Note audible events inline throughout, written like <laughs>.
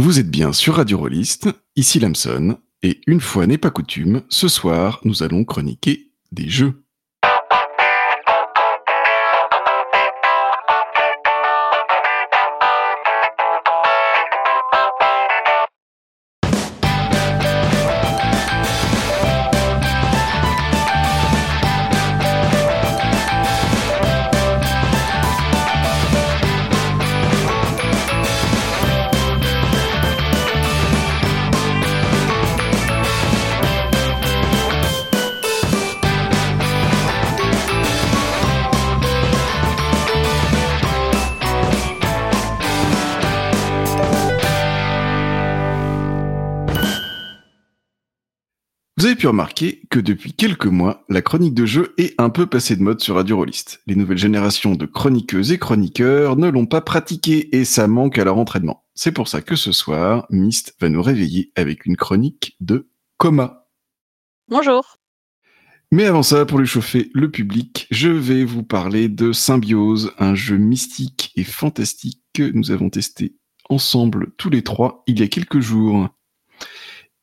Vous êtes bien sur Radio Rollist, ici Lamson, et une fois n'est pas coutume, ce soir nous allons chroniquer des jeux. Pu remarquer que depuis quelques mois, la chronique de jeu est un peu passée de mode sur Radio Rollist. Les nouvelles générations de chroniqueuses et chroniqueurs ne l'ont pas pratiquée et ça manque à leur entraînement. C'est pour ça que ce soir, Myst va nous réveiller avec une chronique de coma. Bonjour. Mais avant ça, pour lui chauffer le public, je vais vous parler de Symbiose, un jeu mystique et fantastique que nous avons testé ensemble tous les trois il y a quelques jours.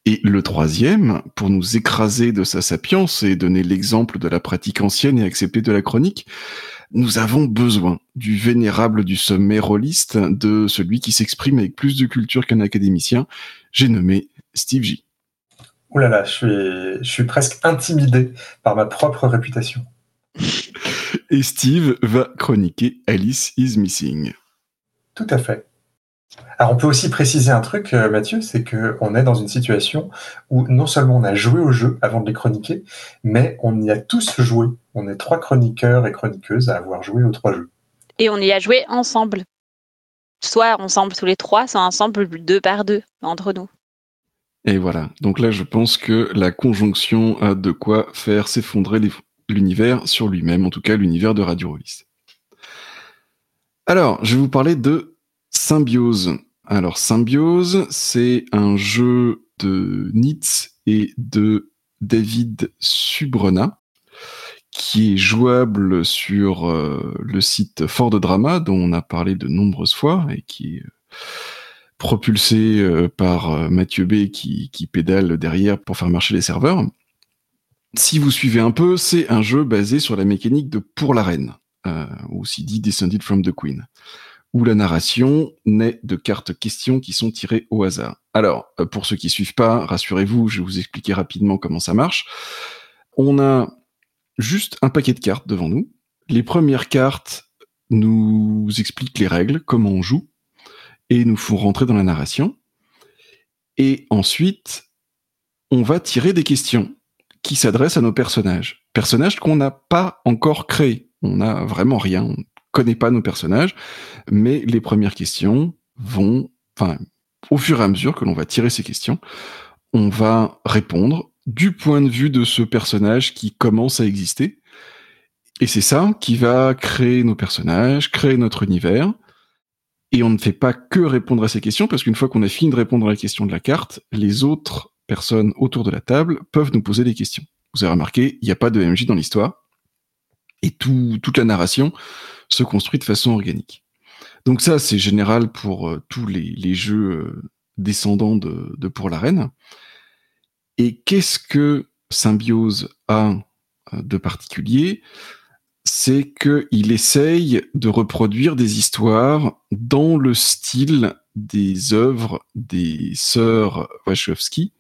Et le troisième, pour nous écraser de sa sapience et donner l'exemple de la pratique ancienne et acceptée de la chronique, nous avons besoin du vénérable du sommet rôliste, de celui qui s'exprime avec plus de culture qu'un académicien. J'ai nommé Steve J. Ouh là là, je suis, je suis presque intimidé par ma propre réputation. Et Steve va chroniquer Alice is Missing. Tout à fait. Alors, on peut aussi préciser un truc, euh, Mathieu, c'est qu'on est dans une situation où non seulement on a joué au jeu avant de les chroniquer, mais on y a tous joué. On est trois chroniqueurs et chroniqueuses à avoir joué aux trois jeux. Et on y a joué ensemble. Soit ensemble tous les trois, soit ensemble deux par deux, entre nous. Et voilà. Donc là, je pense que la conjonction a de quoi faire s'effondrer l'univers sur lui-même, en tout cas l'univers de Radio Rollist. Alors, je vais vous parler de Symbiose. Alors, Symbiose, c'est un jeu de Nitz et de David Subrena qui est jouable sur euh, le site Fort de Drama, dont on a parlé de nombreuses fois et qui est euh, propulsé euh, par Mathieu B qui, pédale derrière pour faire marcher les serveurs. Si vous suivez un peu, c'est un jeu basé sur la mécanique de Pour la Reine, aussi dit Descended from the Queen, où la narration naît de cartes questions qui sont tirées au hasard. Alors, euh, pour ceux qui suivent pas, rassurez-vous, je vais vous expliquer rapidement comment ça marche. On a juste un paquet de cartes devant nous. Les premières cartes nous expliquent les règles, comment on joue, et nous font rentrer dans la narration. Et ensuite, on va tirer des questions qui s'adressent à nos personnages. Personnages qu'on n'a pas encore créés. On n'a vraiment rien. Connaît pas nos personnages. Mais les premières questions vont, enfin, au fur et à mesure que l'on va tirer ces questions, on va répondre du point de vue de ce personnage qui commence à exister. Et c'est ça qui va créer nos personnages, créer notre univers. Et on ne fait pas que répondre à ces questions, parce qu'une fois qu'on a fini de répondre à la question de la carte, les autres personnes autour de la table peuvent nous poser des questions. Vous avez remarqué, il n'y a pas de MJ dans l'histoire, et tout, toute la narration se construit de façon organique. Donc ça, c'est général pour euh, tous les, jeux euh, descendants de, de Pour la Reine. Et qu'est-ce que Symbiose a euh, de particulier? C'est qu'il essaye de reproduire des histoires dans le style des œuvres des sœurs Wachowski.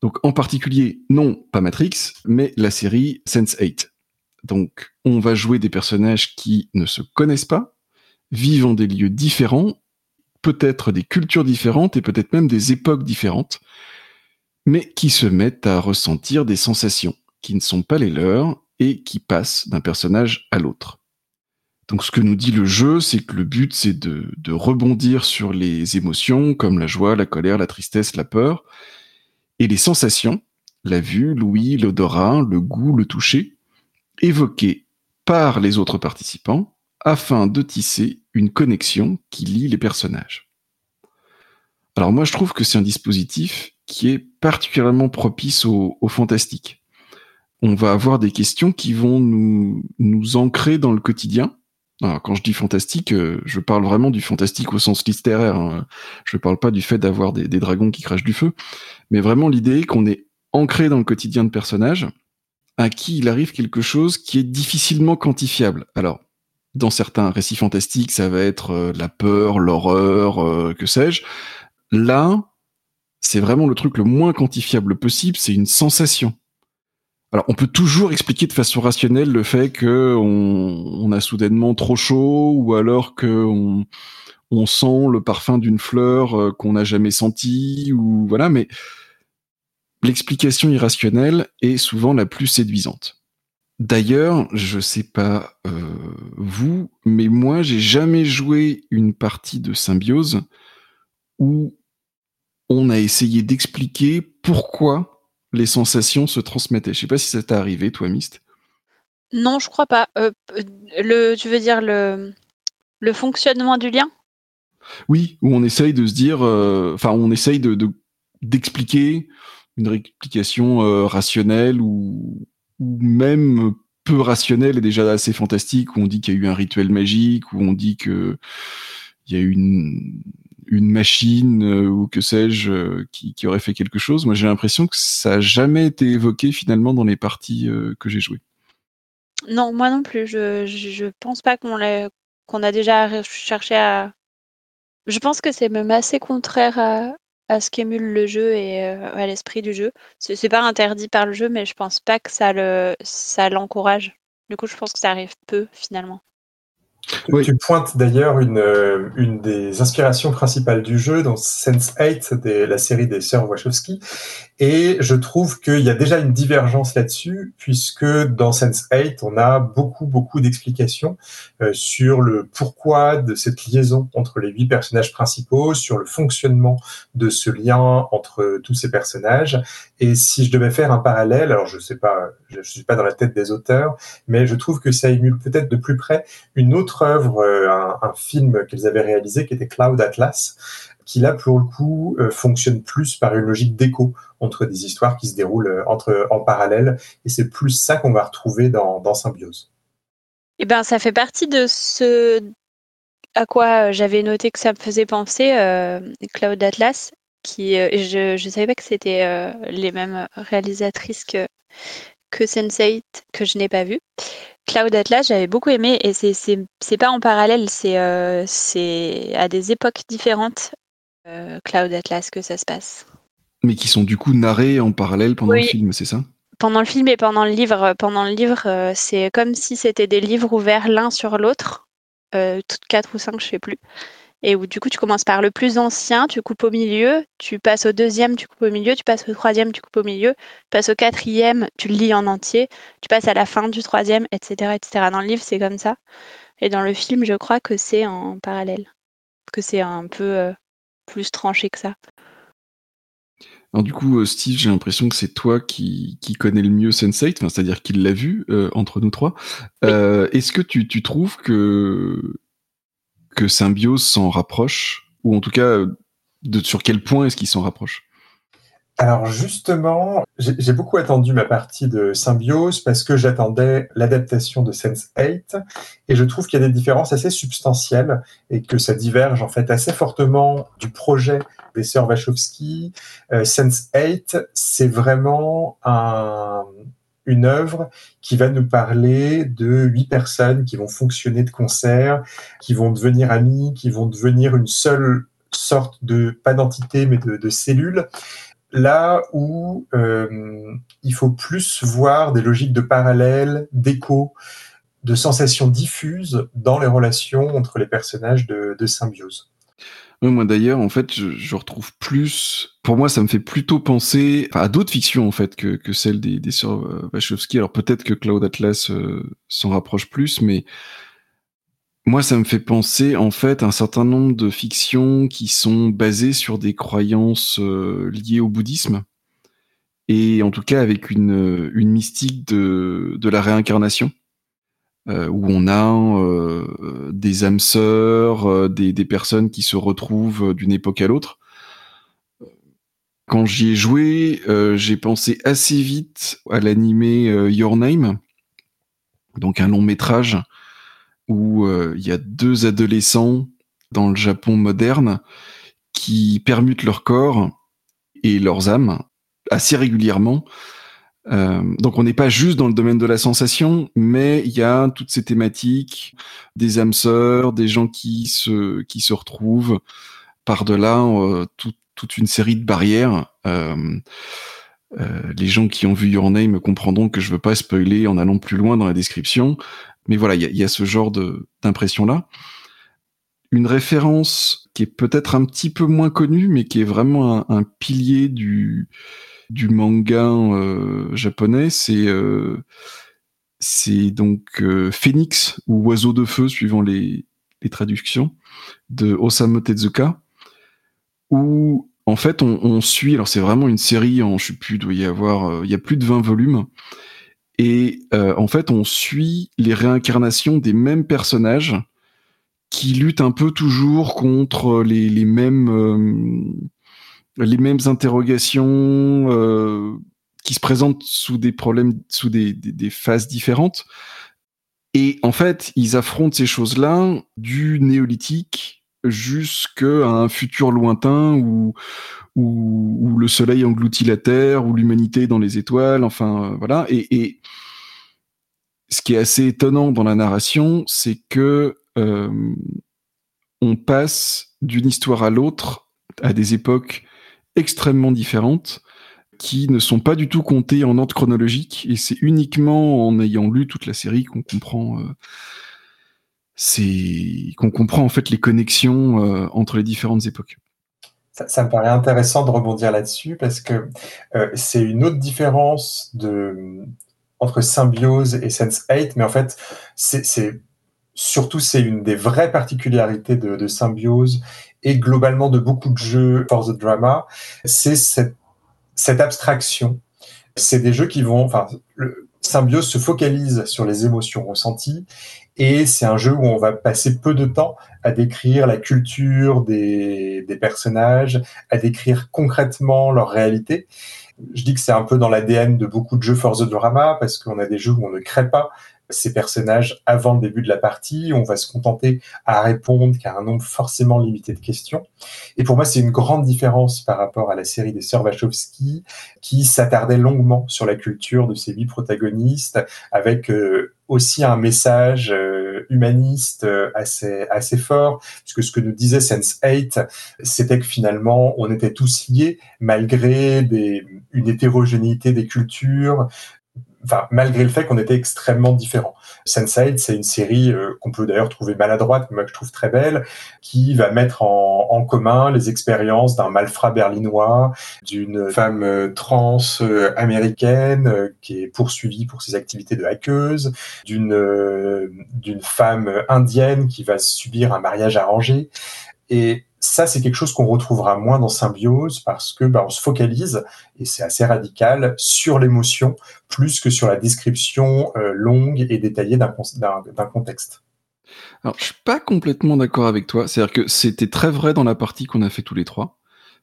Donc en particulier, non pas Matrix, mais la série Sense8. Donc on va jouer des personnages qui ne se connaissent pas, vivent en des lieux différents, peut-être des cultures différentes et peut-être même des époques différentes, mais qui se mettent à ressentir des sensations qui ne sont pas les leurs et qui passent d'un personnage à l'autre. Donc ce que nous dit le jeu, c'est que le but, c'est de, de, rebondir sur les émotions comme la joie, la colère, la tristesse, la peur, et les sensations, la vue, l'ouïe, l'odorat, le goût, le toucher, évoquées par les autres participants afin de tisser une connexion qui lie les personnages. Alors moi, je trouve que c'est un dispositif qui est particulièrement propice au, fantastique on va avoir des questions qui vont nous, nous ancrer dans le quotidien Alors, quand je dis fantastique, euh, je parle vraiment du fantastique au sens littéraire. Hein. Je parle pas du fait d'avoir des, dragons qui crachent du feu, mais vraiment l'idée qu'on est ancré dans le quotidien de personnages à qui il arrive quelque chose qui est difficilement quantifiable. Alors, dans certains récits fantastiques, ça va être euh, la peur, l'horreur, euh, que sais-je. Là, c'est vraiment le truc le moins quantifiable possible, c'est une sensation. Alors, on peut toujours expliquer de façon rationnelle le fait que on, a soudainement trop chaud, ou alors que on, sent le parfum d'une fleur euh, qu'on n'a jamais senti, ou voilà. Mais l'explication irrationnelle est souvent la plus séduisante. D'ailleurs, je sais pas euh, vous, mais moi, j'ai jamais joué une partie de Symbiose où on a essayé d'expliquer pourquoi les sensations se transmettaient. Je sais pas si ça t'est arrivé, toi, Mist. Non, je crois pas. Euh, le, tu veux dire le, le fonctionnement du lien? Oui, où on essaye de se dire, euh, enfin, on essaye de d'expliquer une réplication euh, rationnelle ou, même peu rationnelle et déjà assez fantastique, où on dit qu'il y a eu un rituel magique, où on dit que il y a une une machine euh, ou que sais-je euh, qui, aurait fait quelque chose. Moi, j'ai l'impression que ça n'a jamais été évoqué finalement dans les parties que j'ai jouées. Non, moi non plus. Je, pense pas qu'on a déjà cherché à. Je pense que c'est même assez contraire à, à ce qu'émule le jeu et à l'esprit du jeu. C'est pas interdit par le jeu, mais je pense pas que ça le ça l'encourage. Du coup, je pense que ça arrive peu finalement. Tu pointes d'ailleurs une, euh, une des inspirations principales du jeu dans Sense8, de la série des sœurs Wachowski, et je trouve qu'il y a déjà une divergence là-dessus, puisque dans Sense8, on a beaucoup, beaucoup d'explications euh, sur le pourquoi de cette liaison entre les huit personnages principaux, sur le fonctionnement de ce lien entre tous ces personnages. Et si je devais faire un parallèle, alors je sais pas, je suis pas dans la tête des auteurs, mais je trouve que ça émule peut-être de plus près une autre œuvre, euh, un, film qu'ils avaient réalisé qui était Cloud Atlas, qui là, pour le coup, euh, fonctionne plus par une logique d'écho entre des histoires qui se déroulent euh, entre, en parallèle. Et c'est plus ça qu'on va retrouver dans, dans Symbiose. Eh ben, ça fait partie de ce à quoi j'avais noté que ça me faisait penser, Cloud Atlas, qui, je ne savais pas que c'était les mêmes réalisatrices que, que Sense8, que je n'ai pas vu. Cloud Atlas, j'avais beaucoup aimé, et c'est pas en parallèle, c'est à des époques différentes. Euh, Cloud Atlas que ça se passe. Mais qui sont du coup narrés en parallèle pendant le film, c'est ça? Pendant le film et pendant le livre. Pendant le livre, euh, c'est comme si c'était des livres ouverts l'un sur l'autre, euh, toutes quatre ou cinq, je sais plus. Et où du coup tu commences par le plus ancien, tu coupes au milieu, tu passes au deuxième, tu coupes au milieu, tu passes au troisième, tu coupes au milieu, tu passes au quatrième, tu le lis en entier, tu passes à la fin du troisième, etc. etc. Dans le livre, c'est comme ça. Et dans le film, je crois que c'est en parallèle. Que c'est un peu plus tranché que ça. Alors du coup, euh, Steve, j'ai l'impression que c'est toi qui, qui connais le mieux Sense8, c'est-à-dire qu'il l'a vu euh, entre nous trois. Euh, est-ce que tu, tu, trouves que, que Symbiose s'en rapproche Ou en tout cas, de, sur quel point est-ce qu'il s'en rapproche? Alors justement, j'ai beaucoup attendu ma partie de Symbiose parce que j'attendais l'adaptation de Sense8 et je trouve qu'il y a des différences assez substantielles et que ça diverge en fait assez fortement du projet des sœurs Wachowski. Euh, Sense8, c'est vraiment un, une œuvre qui va nous parler de huit personnes qui vont fonctionner de concert, qui vont devenir amies, qui vont devenir une seule sorte de, pas d'entité, mais de, de cellule là où euh, il faut plus voir des logiques de parallèle, d'écho, de sensations diffuses dans les relations entre les personnages de, symbiose. Moi d'ailleurs, en fait, je, retrouve plus. Pour moi, ça me fait plutôt penser à d'autres fictions en fait que, que celles des, des sœurs Wachowski. Alors peut-être que Cloud Atlas euh, s'en rapproche plus, mais moi, ça me fait penser en fait un certain nombre de fictions qui sont basées sur des croyances euh, liées au bouddhisme et en tout cas avec une, mystique de la réincarnation euh, où on a euh, des âmes sœurs, des, des personnes qui se retrouvent d'une époque à l'autre. Quand j'y ai joué, j'ai pensé assez vite à l'animé Your Name, donc un long métrage où il y a deux adolescents dans le Japon moderne qui permutent leur corps et leurs âmes assez régulièrement. Euh, donc on n'est pas juste dans le domaine de la sensation, mais il y a toutes ces thématiques, des âmes sœurs, des gens qui se qui se retrouvent par-delà euh, toute une série de barrières. Euh, les gens qui ont vu Your Name me comprendront que je veux pas spoiler en allant plus loin dans la description, mais voilà, il y a, y a, ce genre d'impression là. Une référence qui est peut-être un petit peu moins connue, mais qui est vraiment un, pilier du, du manga euh, japonais, c'est euh, donc euh, Phoenix ou Oiseau de feu, suivant les, traductions, de Osamu Tezuka, où en fait on, suit, alors c'est vraiment une série, en, je sais plus, doit y avoir, il y a plus de 20 volumes, et en fait on suit les réincarnations des mêmes personnages qui lutte un peu toujours contre les, mêmes les mêmes interrogations euh, qui se présentent sous des problèmes, sous des, des, des, phases différentes. Et en fait, ils affrontent ces choses-là du néolithique jusqu'à un futur lointain où, où, où, le soleil engloutit la terre, où l'humanité dans les étoiles, enfin euh, voilà. Et, et, ce qui est assez étonnant dans la narration, c'est que euh, on passe d'une histoire à l'autre à des époques extrêmement différentes qui ne sont pas du tout comptées en ordre chronologique et c'est uniquement en ayant lu toute la série qu'on comprend euh, qu'on comprend en fait les connexions euh, entre les différentes époques. Ça, me paraît intéressant de rebondir là-dessus parce que euh, c'est une autre différence de entre Symbiose et Sense8, mais en fait c'est surtout, c'est une des vraies particularités de, Symbiose et globalement de beaucoup de jeux for the drama, c'est cette, abstraction. C'est des jeux qui vont, enfin, le Symbiose se focalise sur les émotions ressenties et c'est un jeu où on va passer peu de temps à décrire la culture des, des personnages, à décrire concrètement leur réalité. Je dis que c'est un peu dans l'ADN de beaucoup de jeux for the drama parce qu'on a des jeux où on ne crée pas ces personnages avant le début de la partie. On va se contenter à répondre qu'à un nombre forcément limité de questions. Et pour moi, c'est une grande différence par rapport à la série des sœurs Wachowski, qui s'attardait longuement sur la culture de ces huit protagonistes, avec euh, aussi un message euh, humaniste euh, assez assez fort, puisque ce que nous disait Sense8, c'était que finalement on était tous liés malgré des, une hétérogénéité des cultures, enfin, malgré le fait qu'on était extrêmement différents. Sense8, c'est une série euh, qu'on peut d'ailleurs trouver maladroite, mais que je trouve très belle, qui va mettre en, en commun les expériences d'un malfrat berlinois, d'une femme euh, trans euh, américaine qui est poursuivie pour ses activités de hackeuse, d'une d'une femme indienne qui va subir un mariage arrangé. Et ça, c'est quelque chose qu'on retrouvera moins dans Symbiose parce que bah, se focalise, et c'est assez radical, sur l'émotion plus que sur la description euh, longue et détaillée d'un contexte. Alors, je suis pas complètement d'accord avec toi. C'est-à-dire que c'était très vrai dans la partie qu'on a fait tous les trois.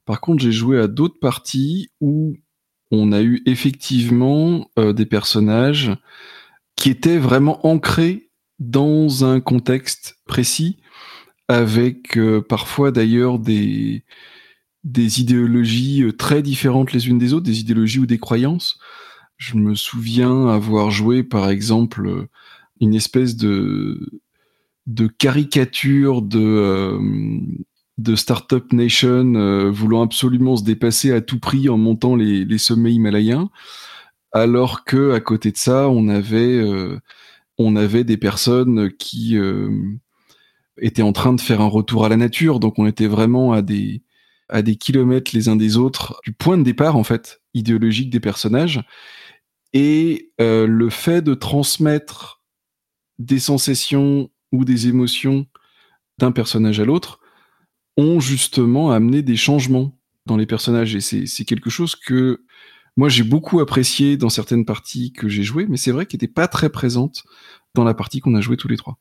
Par contre, j'ai joué à d'autres parties où on a eu effectivement euh, des personnages qui étaient vraiment ancrés dans un contexte précis avec euh, parfois d'ailleurs des, des idéologies euh, très différentes les unes des autres, des idéologies ou des croyances. Je me souviens avoir joué par exemple euh, une espèce de, de caricature de, de Startup Nation voulant absolument se dépasser à tout prix en montant les, sommets himalayens, alors que à côté de ça, on avait, on avait des personnes qui était en train de faire un retour à la nature, donc on était vraiment à des à des kilomètres les uns des autres du point de départ en fait idéologique des personnages. Et euh, le fait de transmettre des sensations ou des émotions d'un personnage à l'autre ont justement amené des changements dans les personnages. Et c'est quelque chose que moi j'ai beaucoup apprécié dans certaines parties que j'ai jouées mais c'est vrai qu'elle n'était pas très présente dans la partie qu'on a joué tous les trois.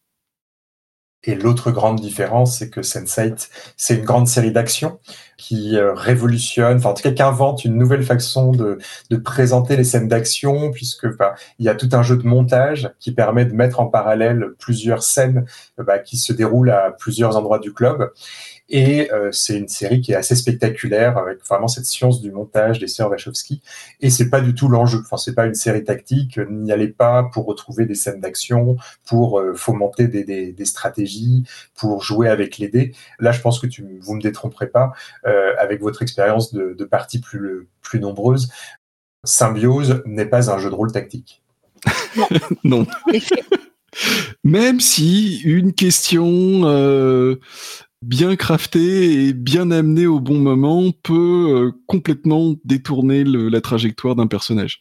Et l'autre grande différence, c'est que Sense8, c'est une grande série d'actions qui euh, révolutionne, enfin en tout cas qui invente une nouvelle façon de, de présenter les scènes d'action, puisque bah, il y a tout un jeu de montage qui permet de mettre en parallèle plusieurs scènes bah, qui se déroulent à plusieurs endroits du club. Et euh, c'est une série qui est assez spectaculaire avec vraiment cette science du montage des sœurs Wachowski. Et c'est pas du tout l'enjeu. Enfin, c'est pas une série tactique. N'y allez pas pour retrouver des scènes d'action, pour euh, fomenter des, des, des, stratégies, pour jouer avec les dés. Là, je pense que tu, vous me détromperez pas euh, avec votre expérience de, de parties plus plus nombreuses. Symbiose n'est pas un jeu de rôle tactique. <laughs> Non. Même si une question euh, bien crafté et bien amené au bon moment peut euh, complètement détourner le, la trajectoire d'un personnage.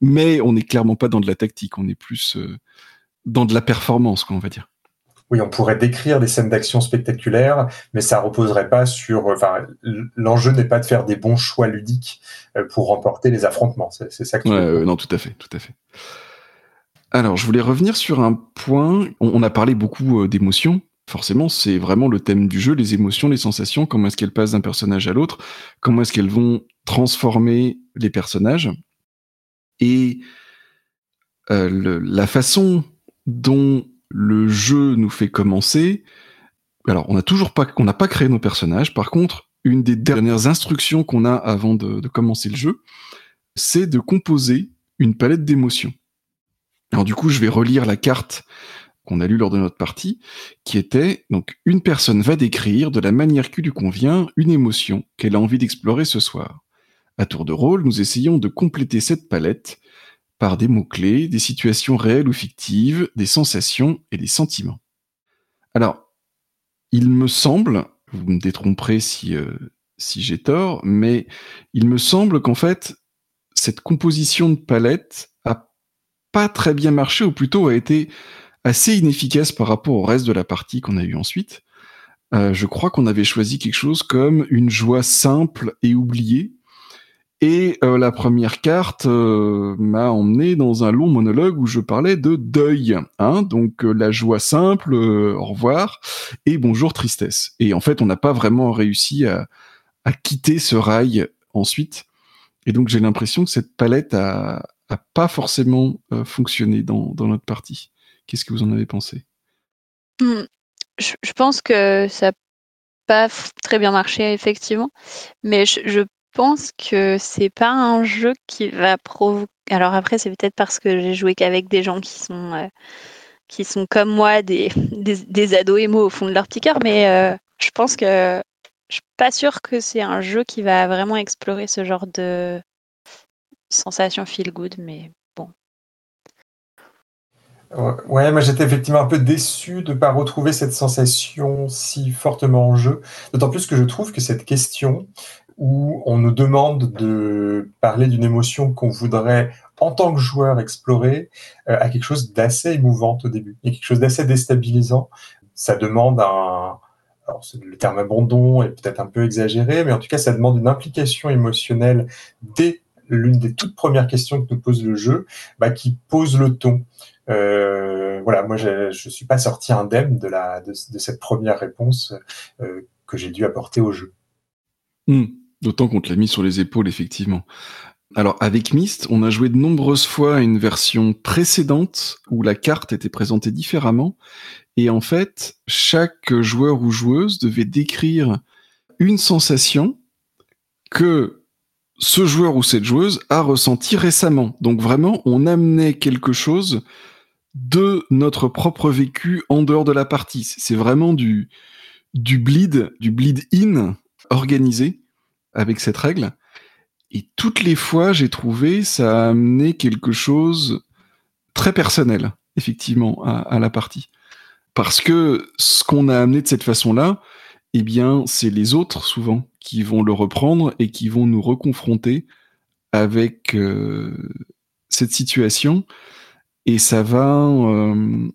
Mais on n'est clairement pas dans de la tactique, on est plus euh, dans de la performance, quoi, on va dire. Oui, on pourrait décrire des scènes d'action spectaculaires, mais ça reposerait pas sur. Enfin, l'enjeu n'est pas de faire des bons choix ludiques euh, pour remporter les affrontements. C'est ça que. Tu ouais, non, tout à fait, tout à fait. Alors, je voulais revenir sur un point. On, on a parlé beaucoup d'émotions, forcément, c'est vraiment le thème du jeu, les émotions, les sensations, comment est-ce qu'elles passent d'un personnage à l'autre, comment est-ce qu'elles vont transformer les personnages. Et euh, la façon dont le jeu nous fait commencer, alors on n'a toujours pas, on n'a pas créé nos personnages. Par contre, une des dernières instructions qu'on a avant de commencer le jeu, c'est de composer une palette d'émotions. Alors du coup, je vais relire la carte qu'on a lu lors de notre partie, qui était donc une personne va décrire de la manière qui lui convient une émotion qu'elle a envie d'explorer ce soir. À tour de rôle, nous essayons de compléter cette palette par des mots-clés, des situations réelles ou fictives, des sensations et des sentiments. Alors, il me semble, vous me détromperez si, euh, si j'ai tort, mais il me semble qu'en fait, cette composition de palette a pas très bien marché, ou plutôt a été assez inefficace par rapport au reste de la partie qu'on a eu ensuite. Euh, je crois qu'on avait choisi quelque chose comme une joie simple et oubliée. Et euh, la première carte euh, m'a emmené dans un long monologue où je parlais de deuil, hein, donc euh, la joie simple, euh, au revoir, et bonjour tristesse. Et en fait, on n'a pas vraiment réussi à, à, quitter ce rail ensuite. Et donc j'ai l'impression que cette palette a, a pas forcément fonctionné dans, dans notre partie. Qu'est-ce que vous en avez pensé? Mmh. je, pense que ça n'a pas très bien marché, effectivement. Mais je, pense que c'est pas un jeu qui va provoquer. Alors après, c'est peut-être parce que j'ai joué qu'avec des gens qui sont, euh, qui sont comme moi, des, <laughs> des, des, ados émo au fond de leur petit cœur. Mais euh, je pense que je suis pas sûre que c'est un jeu qui va vraiment explorer ce genre de sensation feel good. Mais Ouais, moi j'étais effectivement un peu déçu de ne pas retrouver cette sensation si fortement en jeu. D'autant plus que je trouve que cette question où on nous demande de parler d'une émotion qu'on voudrait en tant que joueur explorer euh, a quelque chose d'assez émouvant au début. A quelque chose d'assez déstabilisant. Ça demande un, alors le terme abandon est peut-être un peu exagéré, mais en tout cas ça demande une implication émotionnelle dès l'une des toutes premières questions que nous pose le jeu, bah, qui pose le ton. Euh, voilà, moi je ne suis pas sorti indemne de, la, de, cette première réponse euh, que j'ai dû apporter au jeu. Mmh, D'autant qu'on te l'a mis sur les épaules, effectivement. Alors avec Myst, on a joué de nombreuses fois à une version précédente où la carte était présentée différemment. Et en fait, chaque joueur ou joueuse devait décrire une sensation que ce joueur ou cette joueuse a ressenti récemment. Donc vraiment, on amenait quelque chose de notre propre vécu en dehors de la partie. C'est vraiment du, du bleed, du bleed in organisé avec cette règle. Et toutes les fois, j'ai trouvé, ça a amené quelque chose très personnel, effectivement, à, à la partie. Parce que ce qu'on a amené de cette façon-là, eh bien, c'est les autres, souvent, qui vont le reprendre et qui vont nous reconfronter avec euh, cette situation et ça va. Euh,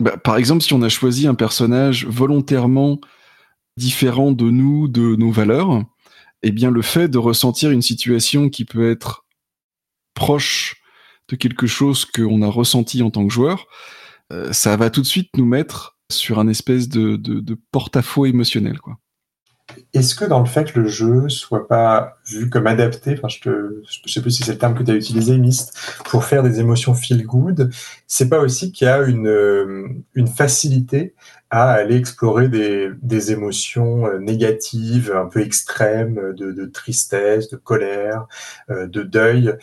bah, par exemple, si on a choisi un personnage volontairement différent de nous, de nos valeurs, eh bien, le fait de ressentir une situation qui peut être proche de quelque chose qu'on a ressenti en tant que joueur, euh, ça va tout de suite nous mettre sur un espèce de, de, porte-à-faux émotionnel, quoi. Est-ce que dans le fait que le jeu soit pas vu comme adapté, je te, je sais plus si c'est le terme que tu as utilisé, Mist, pour faire des émotions feel good, c'est pas aussi qu'il y a une, une facilité à aller explorer des, émotions euh, négatives, un peu extrêmes, de, tristesse, de colère, euh, de deuil,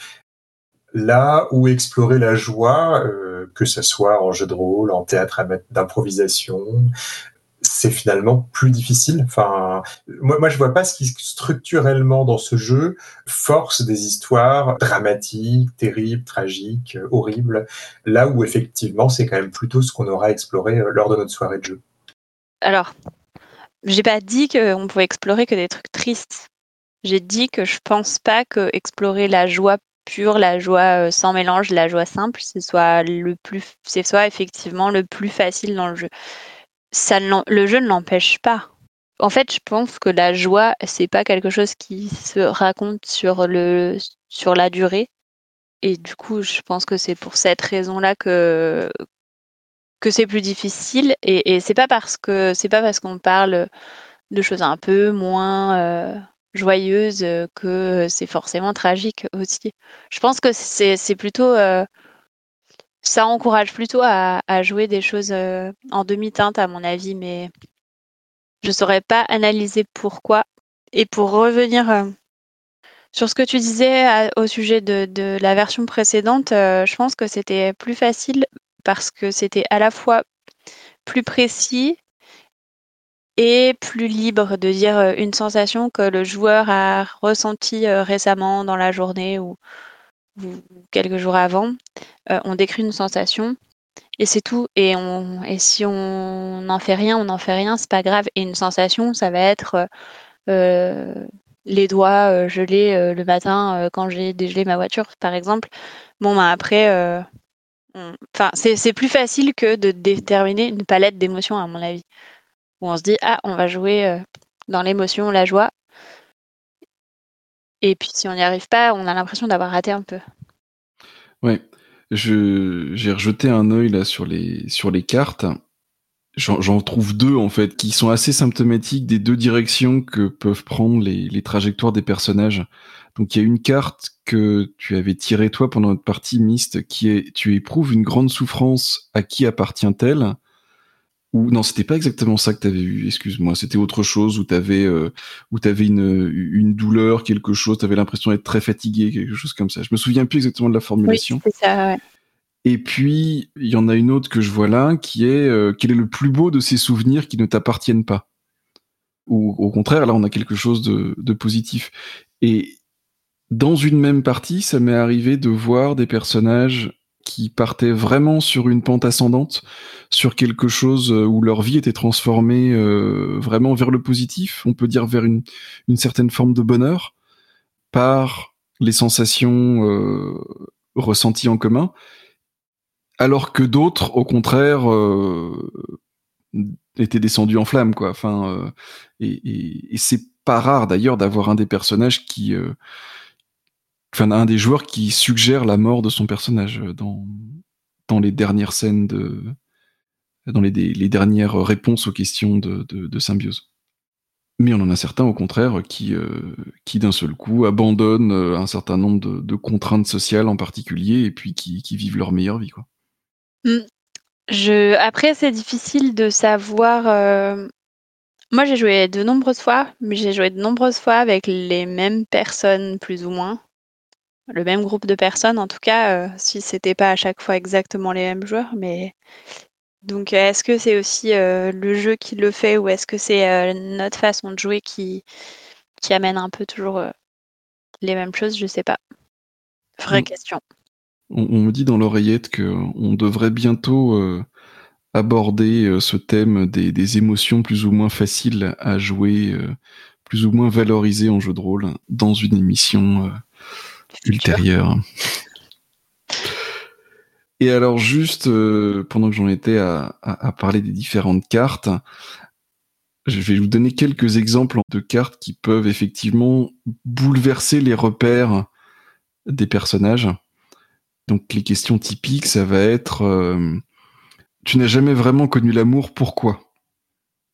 là où explorer la joie, euh, que ce soit en jeu de rôle, en théâtre d'improvisation, c'est finalement plus difficile. Enfin, moi, moi, je vois pas ce qui structurellement dans ce jeu force des histoires dramatiques, terribles, tragiques, horribles, là où effectivement c'est quand même plutôt ce qu'on aura exploré euh, lors de notre soirée de jeu. Alors, j'ai pas dit qu'on pouvait explorer que des trucs tristes. J'ai dit que je pense pas que explorer la joie pure, la joie euh, sans mélange, la joie simple, ce soit le plus, c'est soit effectivement le plus facile dans le jeu. Le jeu ne l'empêche pas. En fait, je pense que la joie, c'est pas quelque chose qui se raconte sur le sur la durée. Et du coup, je pense que c'est pour cette raison-là que que c'est plus difficile. Et, et c'est pas parce que c'est pas parce qu'on parle de choses un peu moins euh, joyeuse euh, que c'est forcément tragique aussi. Je pense que c'est plutôt euh, ça encourage plutôt à, jouer des choses euh, en demi-teinte à mon avis, mais je saurais pas analyser pourquoi. Et pour revenir sur ce que tu disais au sujet de, la version précédente, je pense que c'était plus facile parce que c'était à la fois plus précis et plus libre de dire euh, une sensation que le joueur a ressentie euh, récemment dans la journée ou, quelques jours avant. Euh, on décrit une sensation et c'est tout. Et, si on n'en fait rien, on n'en fait rien, c'est pas grave. Et une sensation, ça va être les doigts gelés le matin quand j'ai dégelé ma voiture, par exemple. Bon, ben après, c'est plus facile que de déterminer une palette d'émotions, à mon avis où on se dit ah on va jouer euh, dans l'émotion, la joie. Et puis si on n'y arrive pas, on a l'impression d'avoir raté un peu. Ouais, j'ai rejeté un œil là sur les sur les cartes. J'en trouve deux en fait qui sont assez symptomatiques des deux directions que peuvent prendre les, les trajectoires des personnages. Donc il y a une carte que tu avais tirée toi pendant notre partie mixte qui est tu éprouves une grande souffrance à qui appartient-elle? Ou non, c'était pas exactement ça que tu avais eu, excuse-moi, c'était autre chose où tu avais euh, où une une douleur, quelque chose, tu avais l'impression d'être très fatigué, quelque chose comme ça. Je me souviens plus exactement de la formulation. Oui, ça, ouais. Et puis, il y en a une autre que je vois là, qui est euh, quel est le plus beau de ces souvenirs qui ne t'appartiennent pas? Ou au contraire, là, on a quelque chose de, de positif. Et dans une même partie, ça m'est arrivé de voir des personnages qui partaient vraiment sur une pente ascendante, sur quelque chose euh, où leur vie était transformée euh, vraiment vers le positif, on peut dire vers une, certaine forme de bonheur, par les sensations euh, ressenties en commun, alors que d'autres, au contraire, étaient descendus en flammes, quoi. Enfin, et, et c'est pas rare d'ailleurs d'avoir un des personnages qui enfin un des joueurs qui suggère la mort de son personnage euh, dans dans les dernières scènes de dans les, dernières réponses aux questions de, symbiose. Mais on en a certains au contraire qui euh, qui d'un seul coup abandonnent euh, un certain nombre de, contraintes sociales en particulier et puis qui, qui vivent leur meilleure vie quoi. Je après c'est difficile de savoir moi j'ai joué de nombreuses fois mais j'ai joué de nombreuses fois avec les mêmes personnes plus ou moins le même groupe de personnes, en tout cas, euh, si c'était pas à chaque fois exactement les mêmes joueurs. Mais donc, euh, est-ce que c'est aussi euh, le jeu qui le fait ou est-ce que c'est notre façon de jouer qui, qui amène un peu toujours les mêmes choses? Je sais pas. Vraie mm. question. On, me dit dans l'oreillette qu'on devrait bientôt aborder ce thème des, des, émotions plus ou moins faciles à jouer, plus ou moins valorisées en jeu de rôle dans une émission ultérieure. Et alors juste, euh, pendant que j'en étais à, parler des différentes cartes, je vais vous donner quelques exemples de cartes qui peuvent effectivement bouleverser les repères des personnages. Donc les questions typiques, ça va être euh, tu n'as jamais vraiment connu l'amour, pourquoi?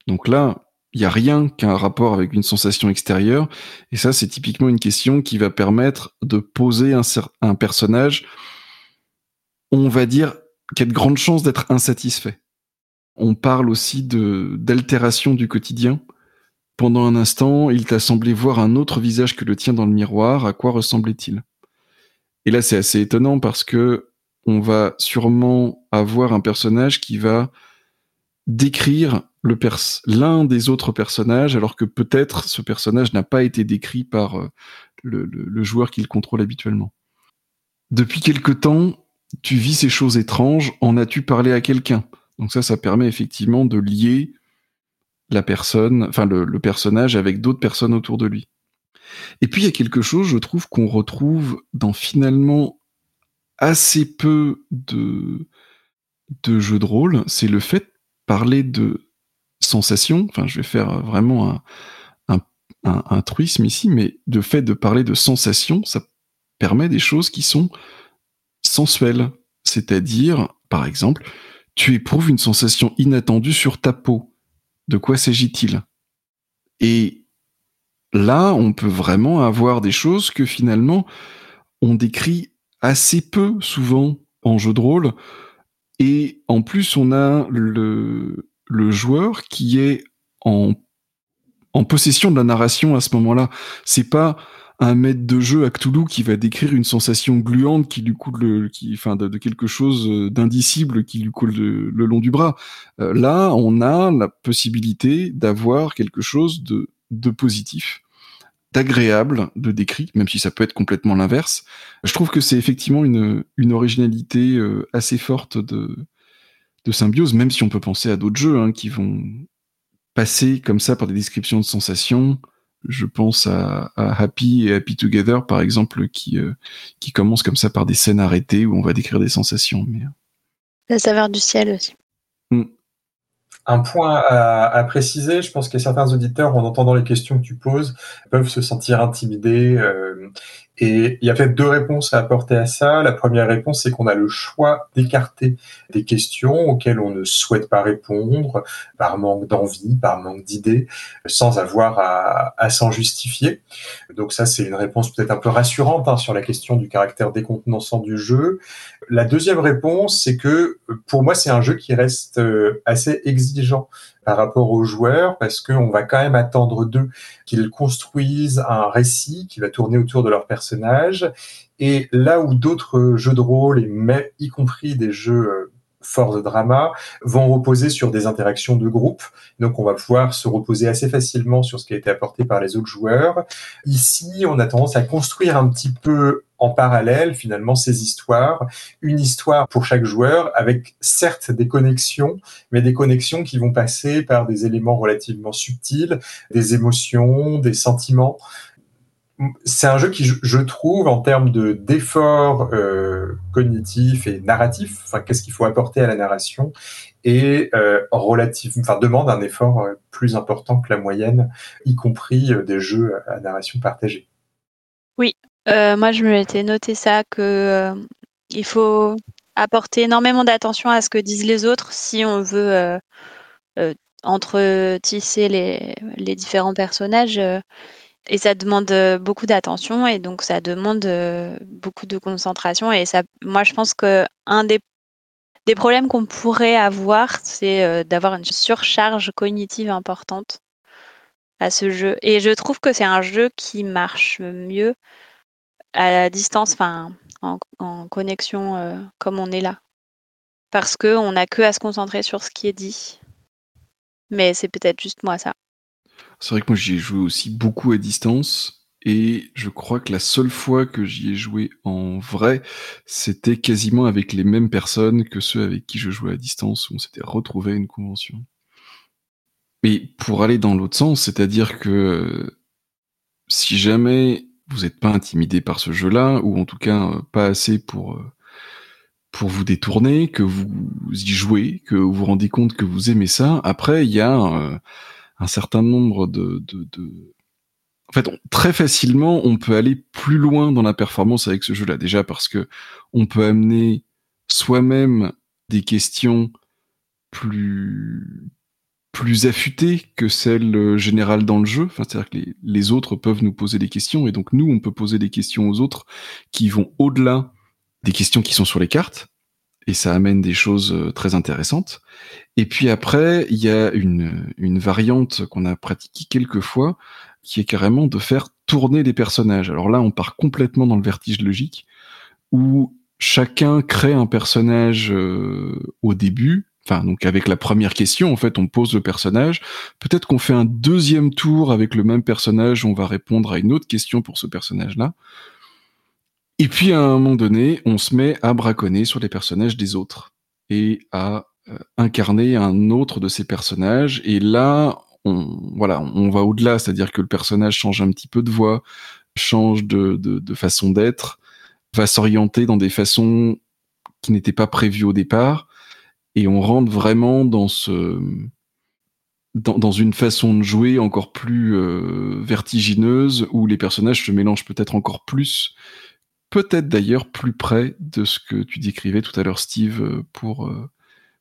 Donc là, il n'y a rien qu'un rapport avec une sensation extérieure, et ça, c'est typiquement une question qui va permettre de poser un, personnage, on va dire, qui a de grandes chances d'être insatisfait. On parle aussi de d'altération du quotidien. Pendant un instant, il t'a semblé voir un autre visage que le tien dans le miroir. À quoi ressemblait-il? Et là, c'est assez étonnant parce que on va sûrement avoir un personnage qui va décrire l'un des autres personnages, alors que peut-être ce personnage n'a pas été décrit par euh, le, joueur qu'il contrôle habituellement. Depuis quelque temps, tu vis ces choses étranges, en as-tu parlé à quelqu'un? Donc ça, ça permet effectivement de lier la personne, enfin le, personnage avec d'autres personnes autour de lui. Et puis il y a quelque chose, je trouve, qu'on retrouve dans finalement assez peu de, jeux de rôle, c'est le fait parler de sensations. Enfin, je vais faire vraiment un, un, un truisme ici, mais le fait de parler de sensations, ça permet des choses qui sont sensuel. C'est-à-dire, par exemple, tu éprouves une sensation inattendue sur ta peau. De quoi s'agit-il? Et là, on peut vraiment avoir des choses que finalement, on décrit assez peu souvent en jeu de rôle. Et en plus, on a le, joueur qui est en, possession de la narration à ce moment-là. C'est pas un maître de jeu à qui va décrire une sensation gluante qui lui coule le, qui, enfin, de, quelque chose d'indicible qui lui coule le long du bras. Euh, là, on a la possibilité d'avoir quelque chose de positif, d'agréable, de décrit, même si ça peut être complètement l'inverse. Je trouve que c'est effectivement une, une originalité euh, assez forte de, de Symbiose, même si on peut penser à d'autres jeux hein, qui vont passer comme ça par des descriptions de sensations, je pense à, Happy et Happy Together, par exemple, qui, euh, qui commencent comme ça par des scènes arrêtées où on va décrire des sensations. Mais... Euh. La saveur du ciel aussi. Mm. Un point à, préciser, je pense que certains auditeurs, en entendant les questions que tu poses, peuvent se sentir intimidés. Euh, et il y a peut-être deux réponses à apporter à ça. La première réponse, c'est qu'on a le choix d'écarter des questions auxquelles on ne souhaite pas répondre par manque d'envie, par manque d'idées, sans avoir à, s'en justifier. Donc ça, c'est une réponse peut-être un peu rassurante hein, sur la question du caractère décontenançant du jeu. La deuxième réponse, c'est que pour moi, c'est un jeu qui reste euh, assez exigeant par rapport aux joueurs parce qu'on va quand même attendre d'eux qu'ils construisent un récit qui va tourner autour de leur personnage. Et là où d'autres jeux de rôle, et y compris des jeux euh, forts de drama, vont reposer sur des interactions de groupe. Donc on va pouvoir se reposer assez facilement sur ce qui a été apporté par les autres joueurs. Ici, on a tendance à construire un petit peu en parallèle finalement ces histoires, une histoire pour chaque joueur avec certes des connexions, mais des connexions qui vont passer par des éléments relativement subtils, des émotions, des sentiments. C'est un jeu qui, je trouve, en termes de d'efforts euh, cognitifs et narratifs, enfin qu'est-ce qu'il faut apporter à la narration, et euh, relative, enfin demande un effort euh, plus important que la moyenne, y compris euh, des jeux à narration partagée. Oui, euh, moi, je me m'étais noté ça que euh, il faut apporter énormément d'attention à ce que disent les autres si on veut euh, euh entre tisser les, les différents personnages. et ça demande beaucoup d'attention et donc ça demande beaucoup de concentration. Et ça, moi, je pense que un des, des problèmes qu'on pourrait avoir, c'est d'avoir une surcharge cognitive importante à ce jeu. Et je trouve que c'est un jeu qui marche mieux à distance, enfin en, connexion euh, comme on est là. Parce qu'on n'a que à se concentrer sur ce qui est dit. Mais c'est peut-être juste moi ça. C'est vrai que moi j'y ai joué aussi beaucoup à distance. Et je crois que la seule fois que j'y ai joué en vrai, c'était quasiment avec les mêmes personnes que ceux avec qui je jouais à distance, où on s'était retrouvé à une convention. Mais pour aller dans l'autre sens, c'est-à-dire que si jamais vous n'êtes pas intimidé par ce jeu-là, ou en tout cas euh, pas assez pour, euh, pour vous détourner, que vous y jouez, que vous vous rendez compte que vous aimez ça. Après, il y a euh, un certain nombre de, de. En fait, très facilement, on peut aller plus loin dans la performance avec ce jeu-là. Déjà parce que on peut amener soi-même des questions plus plus affûtée que celle euh, générale dans le jeu. C'est-à-dire que les, autres peuvent nous poser des questions et donc nous, on peut poser des questions aux autres qui vont au-delà des questions qui sont sur les cartes et ça amène des choses euh, très intéressantes. Et puis après, il y a une, une variante qu'on a pratiquée quelques fois qui est carrément de faire tourner les personnages. Alors là, on part complètement dans le vertige logique où chacun crée un personnage euh, au début Enfin, donc avec la première question, en fait, on pose le personnage. Peut-être qu'on fait un deuxième tour avec le même personnage, on va répondre à une autre question pour ce personnage-là. Et puis à un moment donné, on se met à braconner sur les personnages des autres et à euh, incarner un autre de ces personnages. Et là, on, voilà, on va au-delà, c'est-à-dire que le personnage change un petit peu de voix, change de, façon d'être, va s'orienter dans des façons qui n'étaient pas prévues au départ et on rentre vraiment dans ce dans, dans une façon de jouer encore plus euh, vertigineuse où les personnages se mélangent peut-être encore plus, peut-être d'ailleurs plus près de ce que tu décrivais tout à l'heure, Steve, euh, pour euh,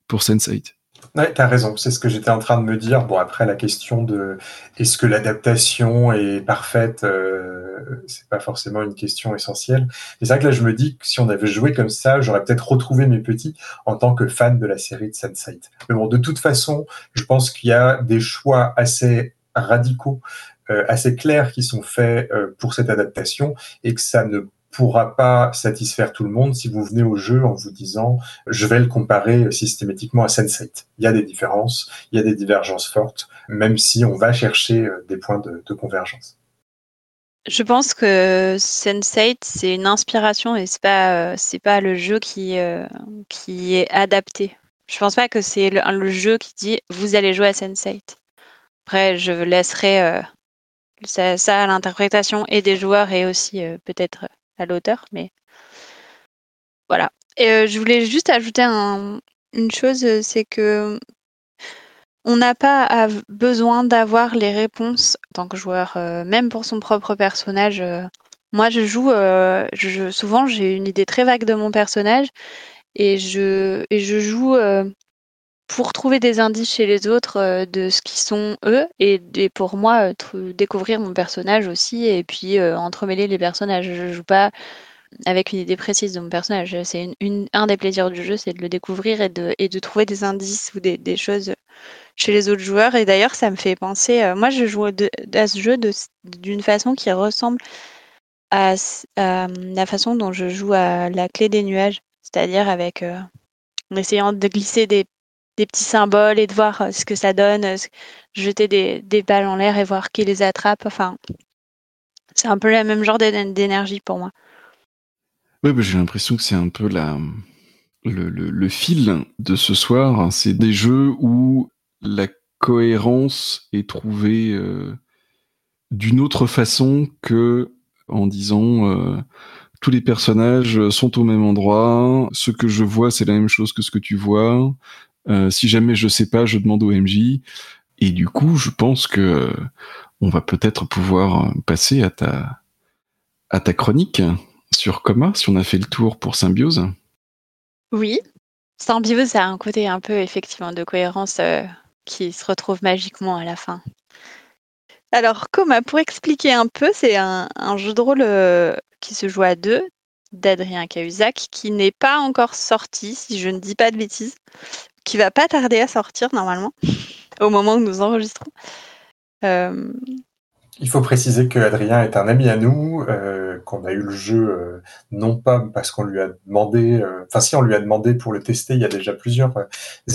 pour Sense8. Ouais, t'as raison. C'est ce que j'étais en train de me dire. Bon, après la question de est-ce que l'adaptation est parfaite, euh, c'est pas forcément une question essentielle. C'est ça que là, je me dis que si on avait joué comme ça, j'aurais peut-être retrouvé mes petits en tant que fan de la série de Sense8. Mais bon, de toute façon, je pense qu'il y a des choix assez radicaux, euh, assez clairs qui sont faits euh, pour cette adaptation et que ça ne pourra pas satisfaire tout le monde si vous venez au jeu en vous disant je vais le comparer systématiquement à Sense8. Il y a des différences, il y a des divergences fortes, même si on va chercher euh, des points de, convergence. Je pense que Sense8 c'est une inspiration et c'est pas euh, c'est pas le jeu qui euh, qui est adapté. Je pense pas que c'est le, jeu qui dit vous allez jouer à Sense8. Après je laisserai ça, à l'interprétation et des joueurs et aussi peut-être à l'auteur, mais voilà. Et euh, je voulais juste ajouter un, une chose, c'est que on n'a pas besoin d'avoir les réponses en tant que joueur, euh, même pour son propre personnage. Euh, moi, je joue, euh, je, souvent j'ai une idée très vague de mon personnage et je, et je joue euh, pour trouver des indices chez les autres euh, de ce qui sont eux et, pour moi découvrir mon personnage aussi et puis entremêler les personnages. Je joue pas avec une idée précise de mon personnage. C'est un des plaisirs du jeu, c'est de le découvrir et de, trouver des indices ou des, choses chez les autres joueurs. Et d'ailleurs, ça me fait penser, euh, moi je joue à ce jeu d'une façon qui ressemble à, à, la façon dont je joue à la clé des nuages, c'est-à-dire avec euh, en essayant de glisser des, des, petits symboles et de voir euh, ce que ça donne, euh, jeter des, balles en l'air et voir qui les attrape. Enfin, c'est un peu le même genre d'énergie pour moi. Oui, j'ai l'impression que c'est un peu la, le, le, fil de ce soir. C'est des jeux où la cohérence est trouvée euh, d'une autre façon que en disant tous les personnages sont au même endroit, ce que je vois c'est la même chose que ce que tu vois. Euh, si jamais je sais pas, je demande au MJ. Et du coup, je pense que on va peut-être pouvoir passer à ta à ta chronique sur Coma, si on a fait le tour pour Symbiose. Oui, Symbiose a un côté un peu effectivement de cohérence euh, qui se retrouve magiquement à la fin. Alors, Coma, pour expliquer un peu, c'est un, jeu de rôle euh, qui se joue à deux d'Adrien Cahuzac, qui n'est pas encore sorti, si je ne dis pas de bêtises, qui va pas tarder à sortir normalement, au moment où nous enregistrons. Euh, il faut préciser que Adrien est un ami à nous, euh, qu'on a eu le jeu euh, non pas parce qu'on lui a demandé, enfin si on lui a demandé pour le tester il y a déjà plusieurs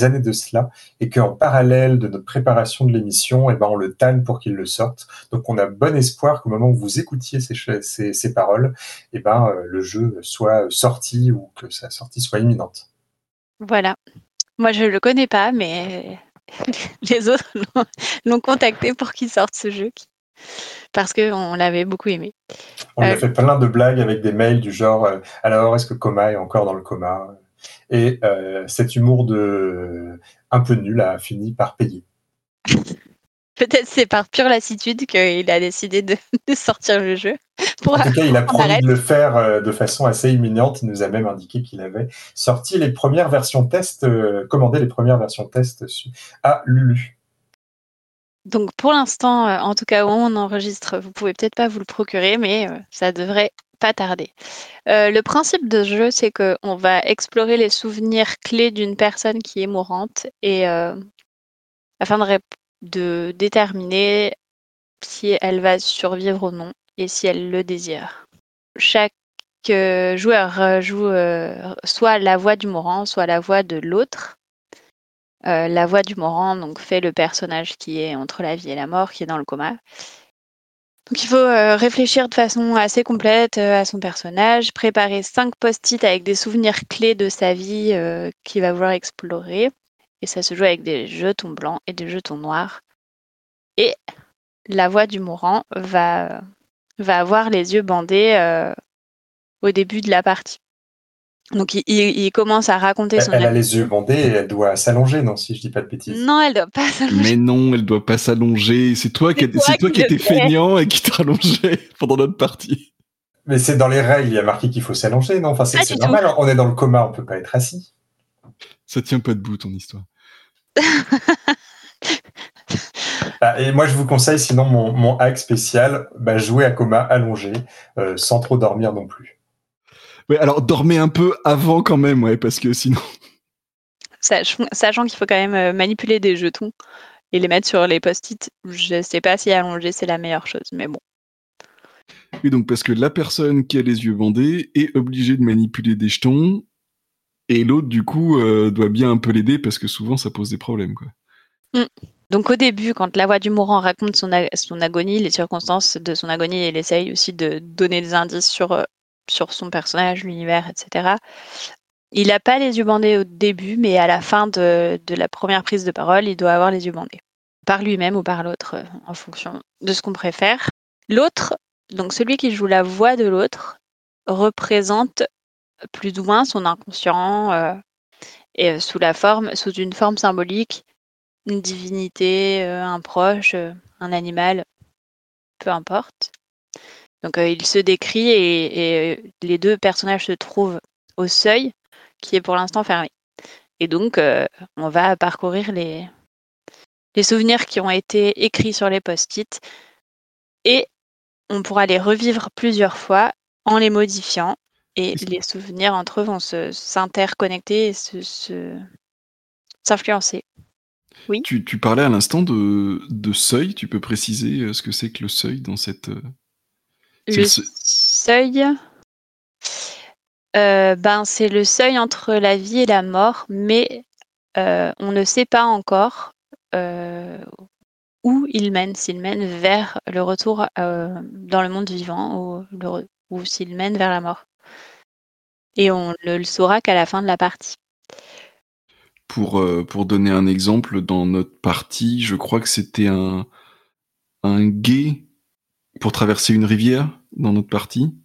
années de cela, et qu'en parallèle de notre préparation de l'émission, eh ben on le tanne pour qu'il le sorte. Donc on a bon espoir qu'au moment où vous écoutiez ces, ces, ces paroles, eh ben le jeu soit sorti ou que sa sortie soit imminente. Voilà. Moi je le connais pas, mais <laughs> les autres l'ont contacté pour qu'il sorte ce jeu parce qu'on l'avait beaucoup aimé. On euh, a fait plein de blagues avec des mails du genre euh, alors est-ce que Coma est encore dans le coma? Et euh, cet humour de un peu nul a fini par payer. <laughs> Peut-être c'est par pure lassitude qu'il a décidé de, <laughs> sortir le jeu. en tout cas, il a promis de le faire euh, de façon assez imminente. Il nous a même indiqué qu'il avait sorti les premières versions test, euh, commandé les premières versions test à Lulu. Donc pour l'instant, euh, en tout cas où on enregistre, vous pouvez peut-être pas vous le procurer, mais ça devrait pas tarder. le principe de ce jeu, c'est qu'on va explorer les souvenirs clés d'une personne qui est mourante et afin de, de déterminer si elle va survivre ou non et si elle le désire. Chaque euh, joueur euh, joue euh, soit la voix du mourant, soit la voix de l'autre. la voix du mourant donc, fait le personnage qui est entre la vie et la mort, qui est dans le coma. Donc il faut réfléchir de façon assez complète à son personnage, préparer cinq post-it avec des souvenirs clés de sa vie qu'il va vouloir explorer. Et ça se joue avec des jetons blancs et des jetons noirs. Et la voix du mourant va, va avoir les yeux bandés euh, au début de la partie. Donc il, commence à raconter son. Elle a les yeux bandés et elle doit s'allonger, non Si je dis pas de bêtises. Non, elle doit pas s'allonger. Mais non, elle doit pas s'allonger. C'est toi, qui, toi qui étais feignant et qui te rallongeais <laughs> pendant notre partie. Mais c'est dans les règles, il y a marqué qu'il faut s'allonger, non? Enfin, c'est normal. On est dans le coma, on peut pas être assis. Ça tient pas debout ton histoire. <laughs> Ah, et moi, je vous conseille, sinon, mon, hack spécial, bah, jouer à coma allongé, euh, sans trop dormir non plus. Oui, alors dormez un peu avant quand même, ouais, parce que sinon. <laughs> Sachant qu'il faut quand même euh, manipuler des jetons et les mettre sur les post-it, je sais pas si allonger c'est la meilleure chose, mais bon. Oui, donc parce que la personne qui a les yeux bandés est obligée de manipuler des jetons et l'autre, du coup, euh, doit bien un peu l'aider parce que souvent, ça pose des problèmes. Quoi. Mm. Donc au début, quand la voix du mourant raconte son, agonie, les circonstances de son agonie, il essaye aussi de donner des indices sur, euh, sur son personnage, l'univers, etc. Il n'a pas les yeux bandés au début, mais à la fin de, de, la première prise de parole, il doit avoir les yeux bandés. Par lui-même ou par l'autre, euh, en fonction de ce qu'on préfère. L'autre, donc celui qui joue la voix de l'autre, représente plus ou moins son inconscient euh, euh, sous la forme, sous une forme symbolique, une divinité, euh, un proche, un animal, peu importe. Donc il se décrit et, les deux personnages se trouvent au seuil qui est pour l'instant fermé. Et donc on va parcourir les, les souvenirs qui ont été écrits sur les post-it et on pourra les revivre plusieurs fois en les modifiant et les souvenirs entre eux vont s'interconnecter et se, s'influencer. Oui. Tu, tu, parlais à l'instant de, de, seuil. Tu peux préciser euh, ce que c'est que le seuil dans cette. Euh, le, seuil. Euh, ben, c'est le seuil entre la vie et la mort, mais on ne sait pas encore où il mène, s'il mène vers le retour dans le monde vivant ou, ou s'il mène vers la mort et on ne le saura qu'à la fin de la partie. Pour, euh, pour donner un exemple, dans notre partie, je crois que c'était un, un guet pour traverser une rivière dans notre partie.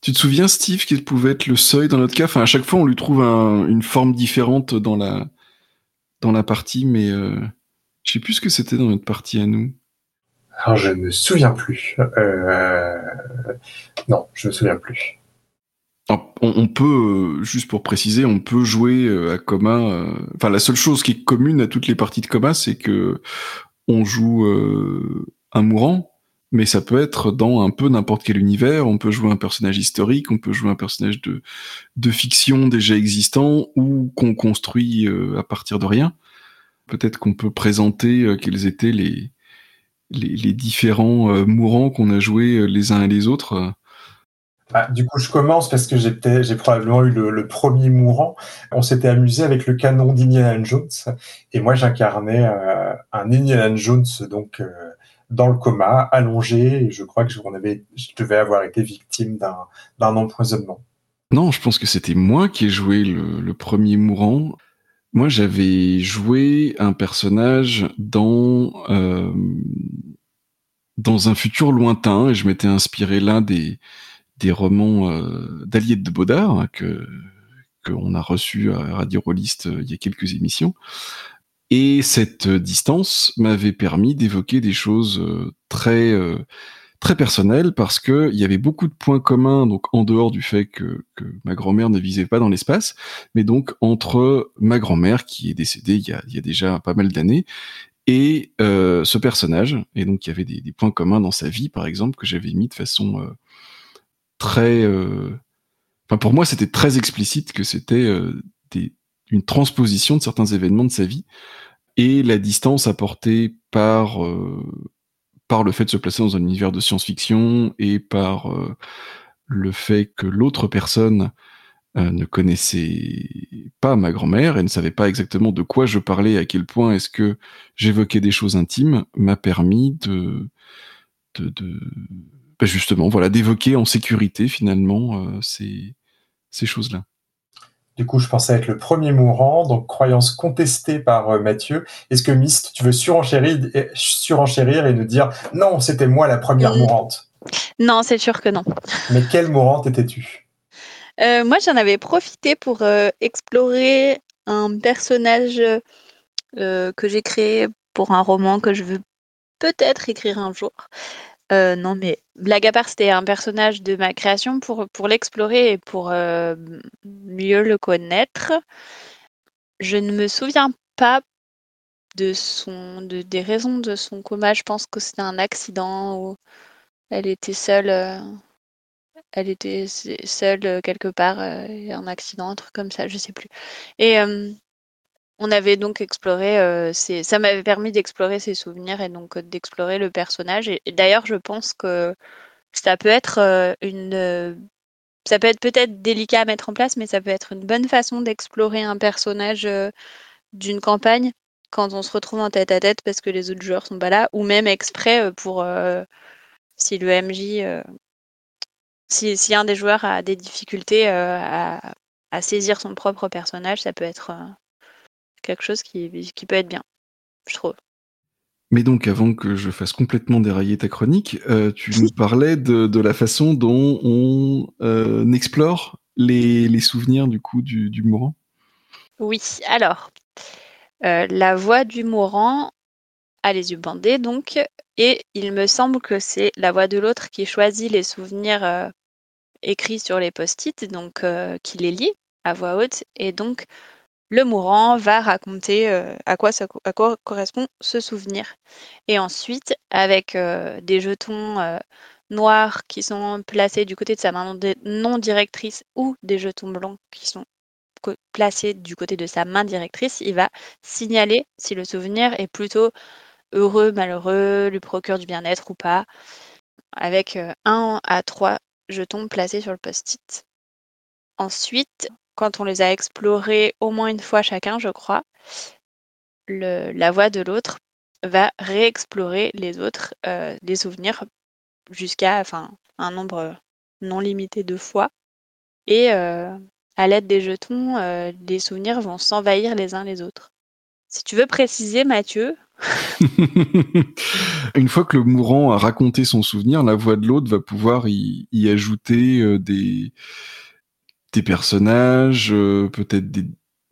Tu te souviens, Steve, qu'il pouvait être le seuil dans notre cas? Enfin, à chaque fois, on lui trouve une forme différente dans la, dans la partie, mais euh, je sais plus ce que c'était dans notre partie à nous. Alors, je ne me souviens plus. Euh, non, je ne me souviens plus on, peut, euh, juste pour préciser, on peut jouer euh, à Coma. Euh, enfin, la seule chose qui est commune à toutes les parties de Coma, c'est que on joue un mourant, mais ça peut être dans un peu n'importe quel univers. On peut jouer un personnage historique, on peut jouer un personnage de, de fiction déjà existant ou qu'on construit à partir de rien. Peut-être qu'on peut présenter quels étaient les, les, les différents mourants qu'on a joués les uns et les autres bah, du coup, je commence parce que j'ai probablement eu le, premier mourant. On s'était amusé avec le canon d'Indiana Jones et moi j'incarnais euh, un Indiana Jones donc euh, dans le coma, allongé. Je crois que je, devais avoir été victime d'un empoisonnement. Non, je pense que c'était moi qui ai joué le, premier mourant. Moi, j'avais joué un personnage dans euh, dans un futur lointain et je m'étais inspiré l'un des des romans euh, d'Aliette de Baudard que qu'on a reçu à Radio Rolliste euh, il y a quelques émissions. Et cette distance m'avait permis d'évoquer des choses très très personnelles parce que il y avait beaucoup de points communs donc en dehors du fait que, que ma grand-mère ne visait pas dans l'espace, mais donc entre ma grand-mère qui est décédée il y a, il y a déjà pas mal d'années et euh, ce personnage. Et donc il y avait des, des, points communs dans sa vie par exemple que j'avais mis de façon euh, très euh, Enfin, pour moi, c'était très explicite que c'était euh, une transposition de certains événements de sa vie et la distance apportée par euh, par le fait de se placer dans un univers de science-fiction et par le fait que l'autre personne ne connaissait pas ma grand-mère et ne savait pas exactement de quoi je parlais, à quel point est-ce que j'évoquais des choses intimes, m'a permis de, de bah justement, voilà, d'évoquer en sécurité finalement euh, ces, ces choses-là. Du coup, je pensais être le premier mourant, donc croyance contestée par euh, Mathieu. Est-ce que Myst, tu veux surenchérir, surenchérir et nous dire non, c'était moi la première mmh. mourante Non, c'est sûr que non. Mais quelle mourante étais-tu? Euh, Moi, j'en avais profité pour euh, explorer un personnage euh, que j'ai créé pour un roman que je veux peut-être écrire un jour. Euh, non, mais blague à part, c'était un personnage de ma création pour, l'explorer et pour euh, mieux le connaître. Je ne me souviens pas de son, de, des raisons de son coma. Je pense que c'était un accident où elle était seule. Euh, elle était seule quelque part, un accident, un truc comme ça, je sais plus. Et on avait donc exploré, euh, ça m'avait permis d'explorer ses souvenirs et donc euh, d'explorer le personnage. Et, d'ailleurs, je pense que ça peut être euh, une, ça peut être peut-être délicat à mettre en place, mais ça peut être une bonne façon d'explorer un personnage d'une campagne quand on se retrouve en tête à tête parce que les autres joueurs sont pas là, ou même exprès pour si le MJ, si, un des joueurs a des difficultés à saisir son propre personnage, ça peut être quelque chose qui, qui peut être bien, je trouve. Mais donc, avant que je fasse complètement dérailler ta chronique, euh, tu nous <laughs> parlais de, de, la façon dont on euh, explore les, les, souvenirs du coup du, du mourant. Oui, alors, euh, la voix du mourant a les yeux bandés, donc, et il me semble que c'est la voix de l'autre qui choisit les souvenirs écrits sur les post-it, donc qui les lit à voix haute, et donc le mourant va raconter euh, à, quoi correspond ce souvenir. Et ensuite, avec euh, des jetons euh, noirs qui sont placés du côté de sa main non directrice ou des jetons blancs qui sont placés du côté de sa main directrice, il va signaler si le souvenir est plutôt heureux, malheureux, lui procure du bien-être ou pas, avec un à trois jetons placés sur le post-it. Ensuite, quand on les a explorés au moins une fois chacun, je crois, la voix de l'autre va réexplorer les autres, euh, les souvenirs jusqu'à un nombre non limité de fois. Et euh, à l'aide des jetons, euh, les souvenirs vont s'envahir les uns les autres. Si tu veux préciser, Mathieu. <laughs> Une fois que le mourant a raconté son souvenir, la voix de l'autre va pouvoir y, ajouter des, des personnages, euh, peut-être des,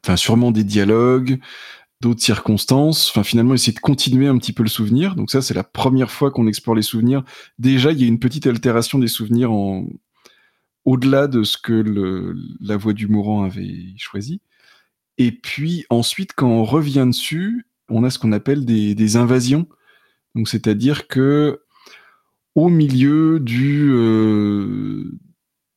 enfin sûrement des dialogues, d'autres circonstances. Enfin finalement essayer de continuer un petit peu le souvenir. Donc ça c'est la première fois qu'on explore les souvenirs. Déjà il y a une petite altération des souvenirs en au-delà de ce que le, la voix du mourant avait choisi. Et puis ensuite quand on revient dessus, on a ce qu'on appelle des, des invasions. Donc c'est-à-dire que au milieu du euh,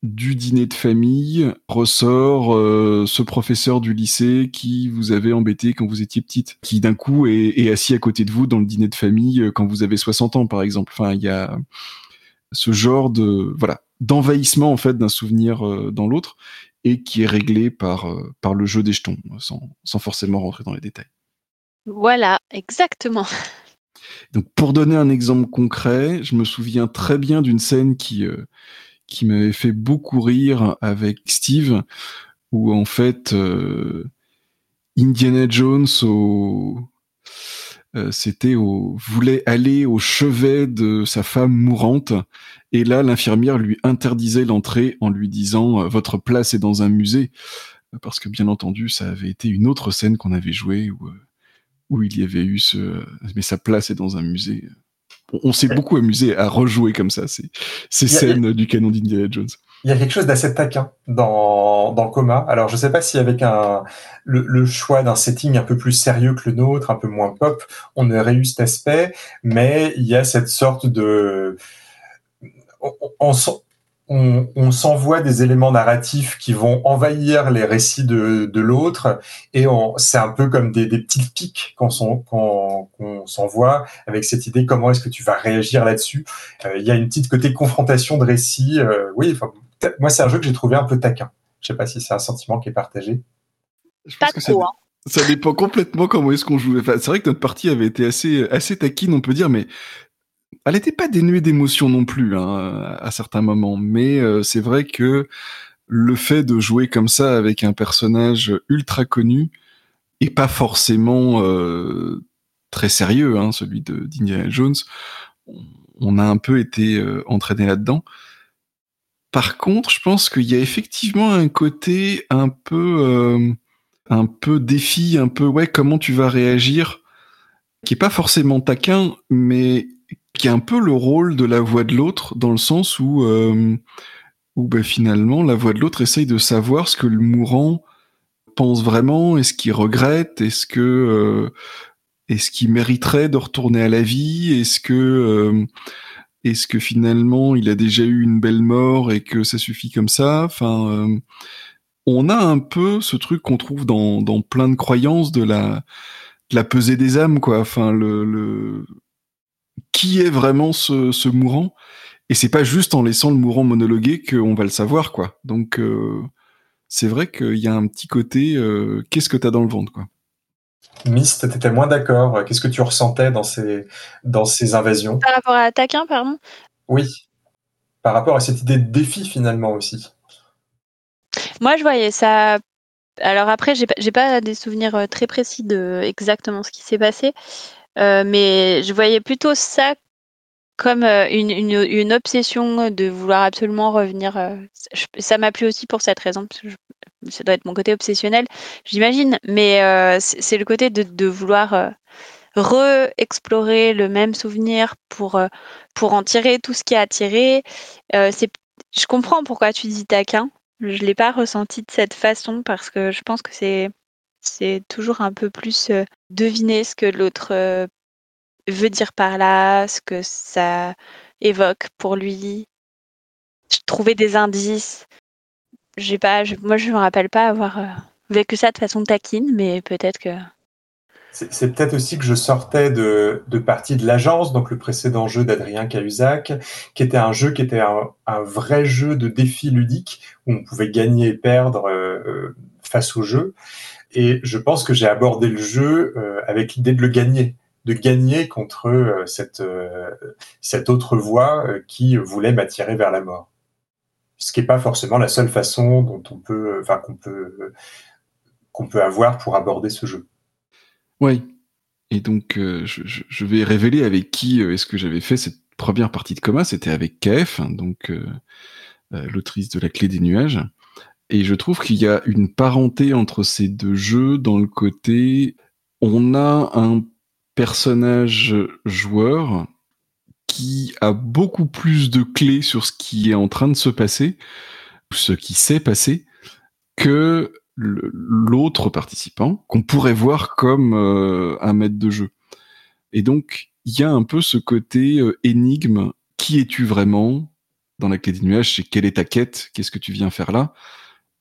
du dîner de famille ressort euh, ce professeur du lycée qui vous avait embêté quand vous étiez petite, qui d'un coup est, est, assis à côté de vous dans le dîner de famille euh, quand vous avez 60 ans, par exemple. Enfin, il y a ce genre de voilà d'envahissement en fait d'un souvenir euh, dans l'autre et qui est réglé par euh, par le jeu des jetons, sans, sans forcément rentrer dans les détails. Voilà, exactement. Donc, pour donner un exemple concret, je me souviens très bien d'une scène qui qui m'avait fait beaucoup rire avec Steve, où en fait euh, Indiana Jones au euh, c'était au voulait aller au chevet de sa femme mourante et là l'infirmière lui interdisait l'entrée en lui disant euh, votre place est dans un musée parce que bien entendu ça avait été une autre scène qu'on avait jouée où où il y avait eu ce, mais sa place est dans un musée. On, s'est beaucoup amusé à rejouer comme ça ces, ces scènes du canon d'Indiana Jones. Il y a quelque chose d'assez taquin dans, dans Coma. Alors, je ne sais pas si avec un, le, choix d'un setting un peu plus sérieux que le nôtre, un peu moins pop, on aurait eu cet aspect, mais il y a cette sorte de... On, on, s'envoie des éléments narratifs qui vont envahir les récits de, l'autre, et c'est un peu comme des, des petites piques qu'on s'envoie avec cette idée comment est-ce que tu vas réagir là-dessus? Euh, il y a une petite côté confrontation de récits. Euh, oui, enfin, moi, c'est un jeu que j'ai trouvé un peu taquin. Je sais pas si c'est un sentiment qui est partagé. pas trop, hein. ça, dépend complètement comment est-ce qu'on joue. c'est vrai que notre partie avait été assez, assez taquine, on peut dire, mais elle n'était pas dénuée d'émotion non plus hein, à certains moments. Mais euh, c'est vrai que le fait de jouer comme ça avec un personnage ultra connu et pas forcément euh, très sérieux, hein, celui de d'Indiana Jones, on a un peu été euh, entraîné là-dedans. Par contre, je pense qu'il y a effectivement un côté un peu, un peu défi, un peu ouais, comment tu vas réagir, qui est pas forcément taquin, mais qui est un peu le rôle de la voix de l'autre, dans le sens où, euh, où bah, finalement la voix de l'autre essaye de savoir ce que le mourant pense vraiment, est-ce qu'il regrette, est-ce que euh, est-ce qu'il mériterait de retourner à la vie, est-ce que est-ce que finalement il a déjà eu une belle mort et que ça suffit comme ça? Enfin, euh, on a un peu ce truc qu'on trouve dans, dans plein de croyances de la, de la pesée des âmes, quoi. Enfin, le, le... qui est vraiment ce, ce mourant Et c'est pas juste en laissant le mourant monologuer qu'on va le savoir, quoi. Donc, euh, c'est vrai qu'il y a un petit côté, euh, qu'est-ce que t'as dans le ventre, quoi? Mist, tu étais moins d'accord. Qu'est-ce que tu ressentais dans ces, dans ces invasions? Par rapport à Taquin, pardon? Oui. Par rapport à cette idée de défi, finalement, aussi. Moi, je voyais ça. Alors après, j'ai pas, pas des souvenirs euh, très précis de exactement ce qui s'est passé, euh, mais je voyais plutôt ça comme euh, une, une, obsession de vouloir absolument revenir. ça m'a plu aussi pour cette raison, parce que ça doit être mon côté obsessionnel, j'imagine, mais euh, c'est le côté de, vouloir euh, re-explorer le même souvenir pour, euh, pour en tirer tout ce qui a attiré. je comprends pourquoi tu dis taquin. Je ne l'ai pas ressenti de cette façon parce que je pense que c'est c'est toujours un peu plus deviner ce que l'autre veut dire par là, ce que ça évoque pour lui, trouver des indices j'ai pas, moi je me rappelle pas avoir vécu ça de façon taquine, mais peut-être que. C'est peut-être aussi que je sortais de, de partie de l'agence, donc le précédent jeu d'Adrien Cahuzac, qui était un jeu qui était un, vrai jeu de défi ludique où on pouvait gagner et perdre face au jeu. Et je pense que j'ai abordé le jeu avec l'idée de le gagner, de gagner contre cette, cette autre voix qui voulait m'attirer vers la mort ce qui n'est pas forcément la seule façon dont on peut, enfin, qu'on peut, qu'on peut avoir pour aborder ce jeu. Oui. Et donc, euh, je, vais révéler avec qui euh, est-ce que j'avais fait cette première partie de coma. C'était avec KF, hein, donc euh, l'autrice de La Clé des nuages. Et je trouve qu'il y a une parenté entre ces deux jeux dans le côté, on a un personnage joueur qui a beaucoup plus de clés sur ce qui est en train de se passer, ce qui s'est passé, que l'autre participant, qu'on pourrait voir comme euh, un maître de jeu. Et donc, il y a un peu ce côté euh, énigme. Qui es-tu vraiment Dans la clé des nuages, c'est quelle est ta quête? Qu'est-ce que tu viens faire là?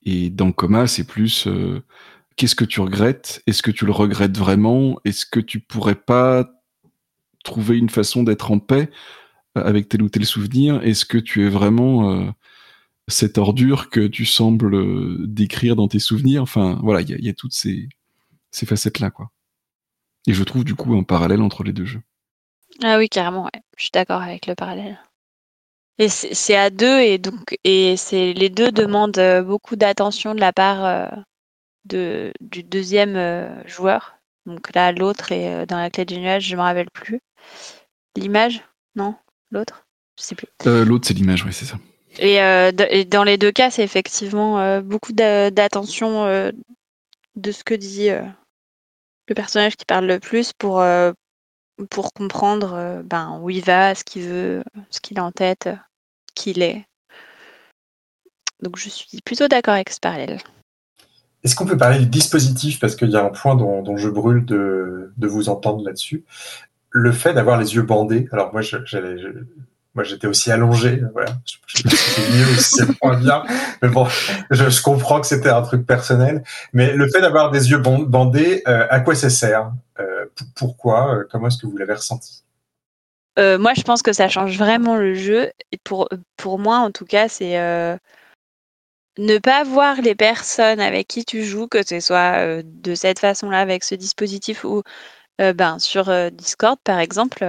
Et dans Coma, c'est plus euh, qu'est-ce que tu regrettes? Est-ce que tu le regrettes vraiment? Est-ce que tu pourrais pas trouver une façon d'être en paix euh, avec tel ou tel souvenir? Est-ce que tu es vraiment euh, cette ordure que tu sembles décrire dans tes souvenirs? Enfin, voilà, il y, a toutes ces, ces facettes-là, quoi. Et je trouve du coup un parallèle entre les deux jeux. Ah oui, carrément, je suis d'accord avec le parallèle. Et c'est à deux, et donc et c'est les deux demandent beaucoup d'attention de la part de, du deuxième joueur. Donc là, l'autre est dans la clé du nuage, je ne me rappelle plus. L'image Non? L'autre? Je sais plus. Euh, l'autre, c'est l'image, oui, c'est ça. Euh, et, dans les deux cas, c'est effectivement euh, beaucoup d'attention de ce que dit le personnage qui parle le plus pour, pour comprendre ben, où il va, ce qu'il veut, ce qu'il a en tête, qui il est. Donc je suis plutôt d'accord avec ce parallèle. Est-ce qu'on peut parler du dispositif? Parce qu'il y a un point dont, je brûle de, vous entendre là-dessus. Le fait d'avoir les yeux bandés. Alors moi, moi j'étais aussi allongé. Voilà. Je, c'est bien. Mais bon, je, comprends que c'était un truc personnel. Mais le fait d'avoir des yeux bandés, euh, à quoi ça sert? Euh, Pourquoi? Euh, Comment est-ce que vous l'avez ressenti? Moi, je pense que ça change vraiment le jeu. Pour, pour moi, en tout cas, c'est ne pas voir les personnes avec qui tu joues, que ce soit de cette façon-là avec ce dispositif ou ben, sur Discord par exemple,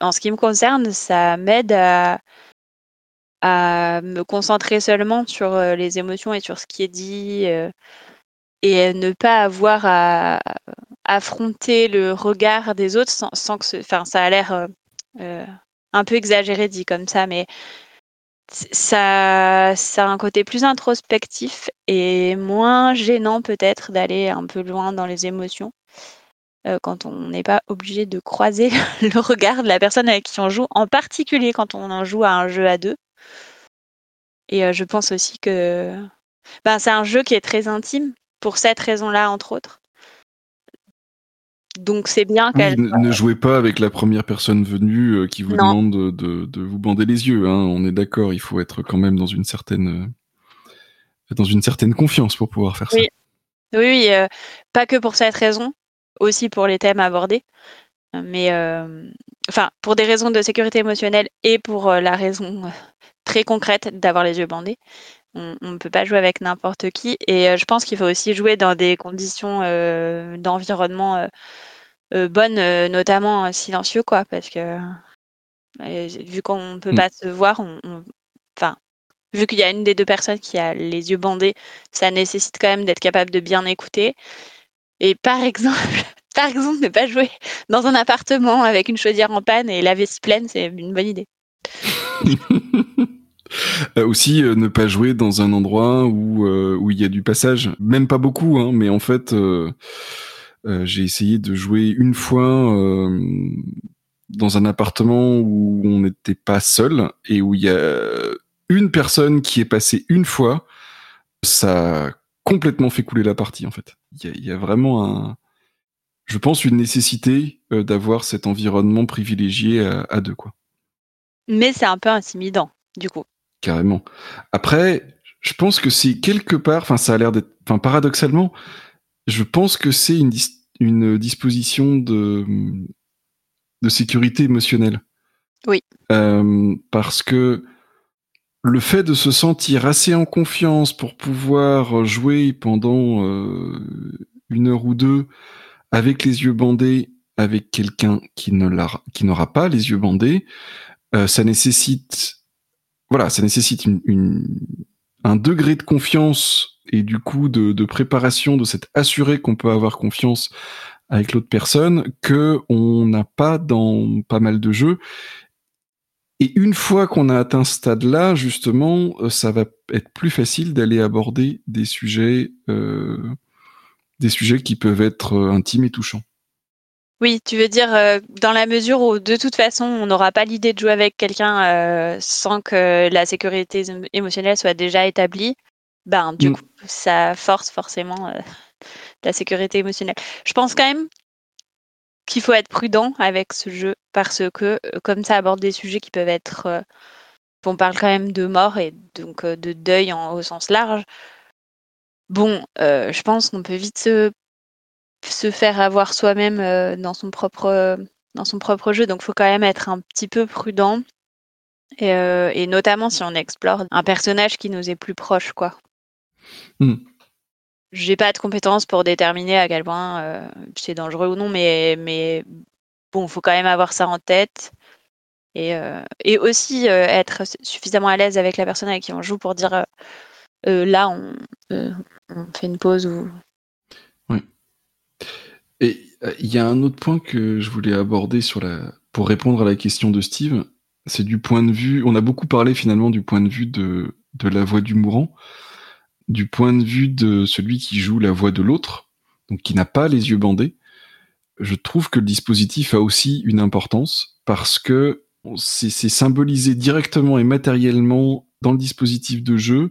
en ce qui me concerne, ça m'aide à, me concentrer seulement sur les émotions et sur ce qui est dit et ne pas avoir à affronter le regard des autres sans, que ce, enfin ça a l'air un peu exagéré dit comme ça, mais ça, ça a un côté plus introspectif et moins gênant peut-être d'aller un peu loin dans les émotions euh, quand on n'est pas obligé de croiser <laughs> le regard de la personne avec qui on joue, en particulier quand on en joue à un jeu à deux. Et euh, je pense aussi que ben, c'est un jeu qui est très intime pour cette raison-là, entre autres. Donc c'est bien qu'elle. ne, jouez pas avec la première personne venue euh, qui vous demande de, vous bander les yeux. Hein. On est d'accord, il faut être quand même dans une certaine euh, dans une certaine confiance pour pouvoir faire ça. Oui, euh, pas que pour cette raison, aussi pour les thèmes abordés, mais enfin pour des raisons de sécurité émotionnelle et pour la raison très concrète d'avoir les yeux bandés. On ne peut pas jouer avec n'importe qui. Et je pense qu'il faut aussi jouer dans des conditions d'environnement euh, bonne, euh, notamment euh, silencieux, quoi, parce que vu qu'on ne peut mm. pas se voir, on, enfin, vu qu'il y a une des deux personnes qui a les yeux bandés, ça nécessite quand même d'être capable de bien écouter. Et par exemple, <laughs> par exemple, ne pas jouer dans un appartement avec une chaudière en panne et la vessie pleine, c'est une bonne idée. <laughs> aussi, ne pas jouer dans un endroit où où il y a du passage, même pas beaucoup, hein, mais en fait, euh, j'ai essayé de jouer une fois euh, dans un appartement où on n'était pas seul et où il y a une personne qui est passée une fois. Ça a complètement fait couler la partie en fait. Il y a, vraiment un, je pense, une nécessité euh, d'avoir cet environnement privilégié à, deux quoi. Mais c'est un peu intimidant du coup. Carrément. Après, je pense que c'est quelque part, enfin ça a l'air d'être, enfin paradoxalement, je pense que c'est une, une disposition de, de sécurité émotionnelle. Oui. Euh, parce que le fait de se sentir assez en confiance pour pouvoir jouer pendant euh, une heure ou deux avec les yeux bandés avec quelqu'un qui ne qui n'aura pas les yeux bandés, euh, ça nécessite voilà, ça nécessite un degré de confiance et du coup de, préparation, de s'être assuré qu'on peut avoir confiance avec l'autre personne que on n'a pas dans pas mal de jeux. Et une fois qu'on a atteint ce stade-là, justement, euh, ça va être plus facile d'aller aborder des sujets, euh, des sujets qui peuvent être euh, intimes et touchants. Oui, tu veux dire dans la mesure où de toute façon on n'aura pas l'idée de jouer avec quelqu'un sans que la sécurité émotionnelle soit déjà établie ben, du mm. coup, ça force forcément euh, <laughs> la sécurité émotionnelle. Je pense quand même qu'il faut être prudent avec ce jeu parce que, euh, comme ça aborde des sujets qui peuvent être. Euh, on parle quand même de mort et donc de deuil en, au sens large. Bon, je pense qu'on peut vite se, se faire avoir soi-même dans, son propre, dans son propre jeu, donc il faut quand même être un petit peu prudent. Et, et, notamment si on explore un personnage qui nous est plus proche, quoi. Hmm. J'ai pas de compétences pour déterminer à quel point euh, c'est dangereux ou non, mais, mais bon, faut quand même avoir ça en tête. Et, euh, et aussi euh, être suffisamment à l'aise avec la personne avec qui on joue pour dire là, on, on, fait une pause. Ou... Et il y a un autre point que je voulais aborder sur la... pour répondre à la question de Steve. C'est du point de vue. On a beaucoup parlé finalement du point de vue de, de la voix du mourant du point de vue de celui qui joue la voix de l'autre, donc qui n'a pas les yeux bandés, je trouve que le dispositif a aussi une importance parce que c'est symbolisé directement et matériellement dans le dispositif de jeu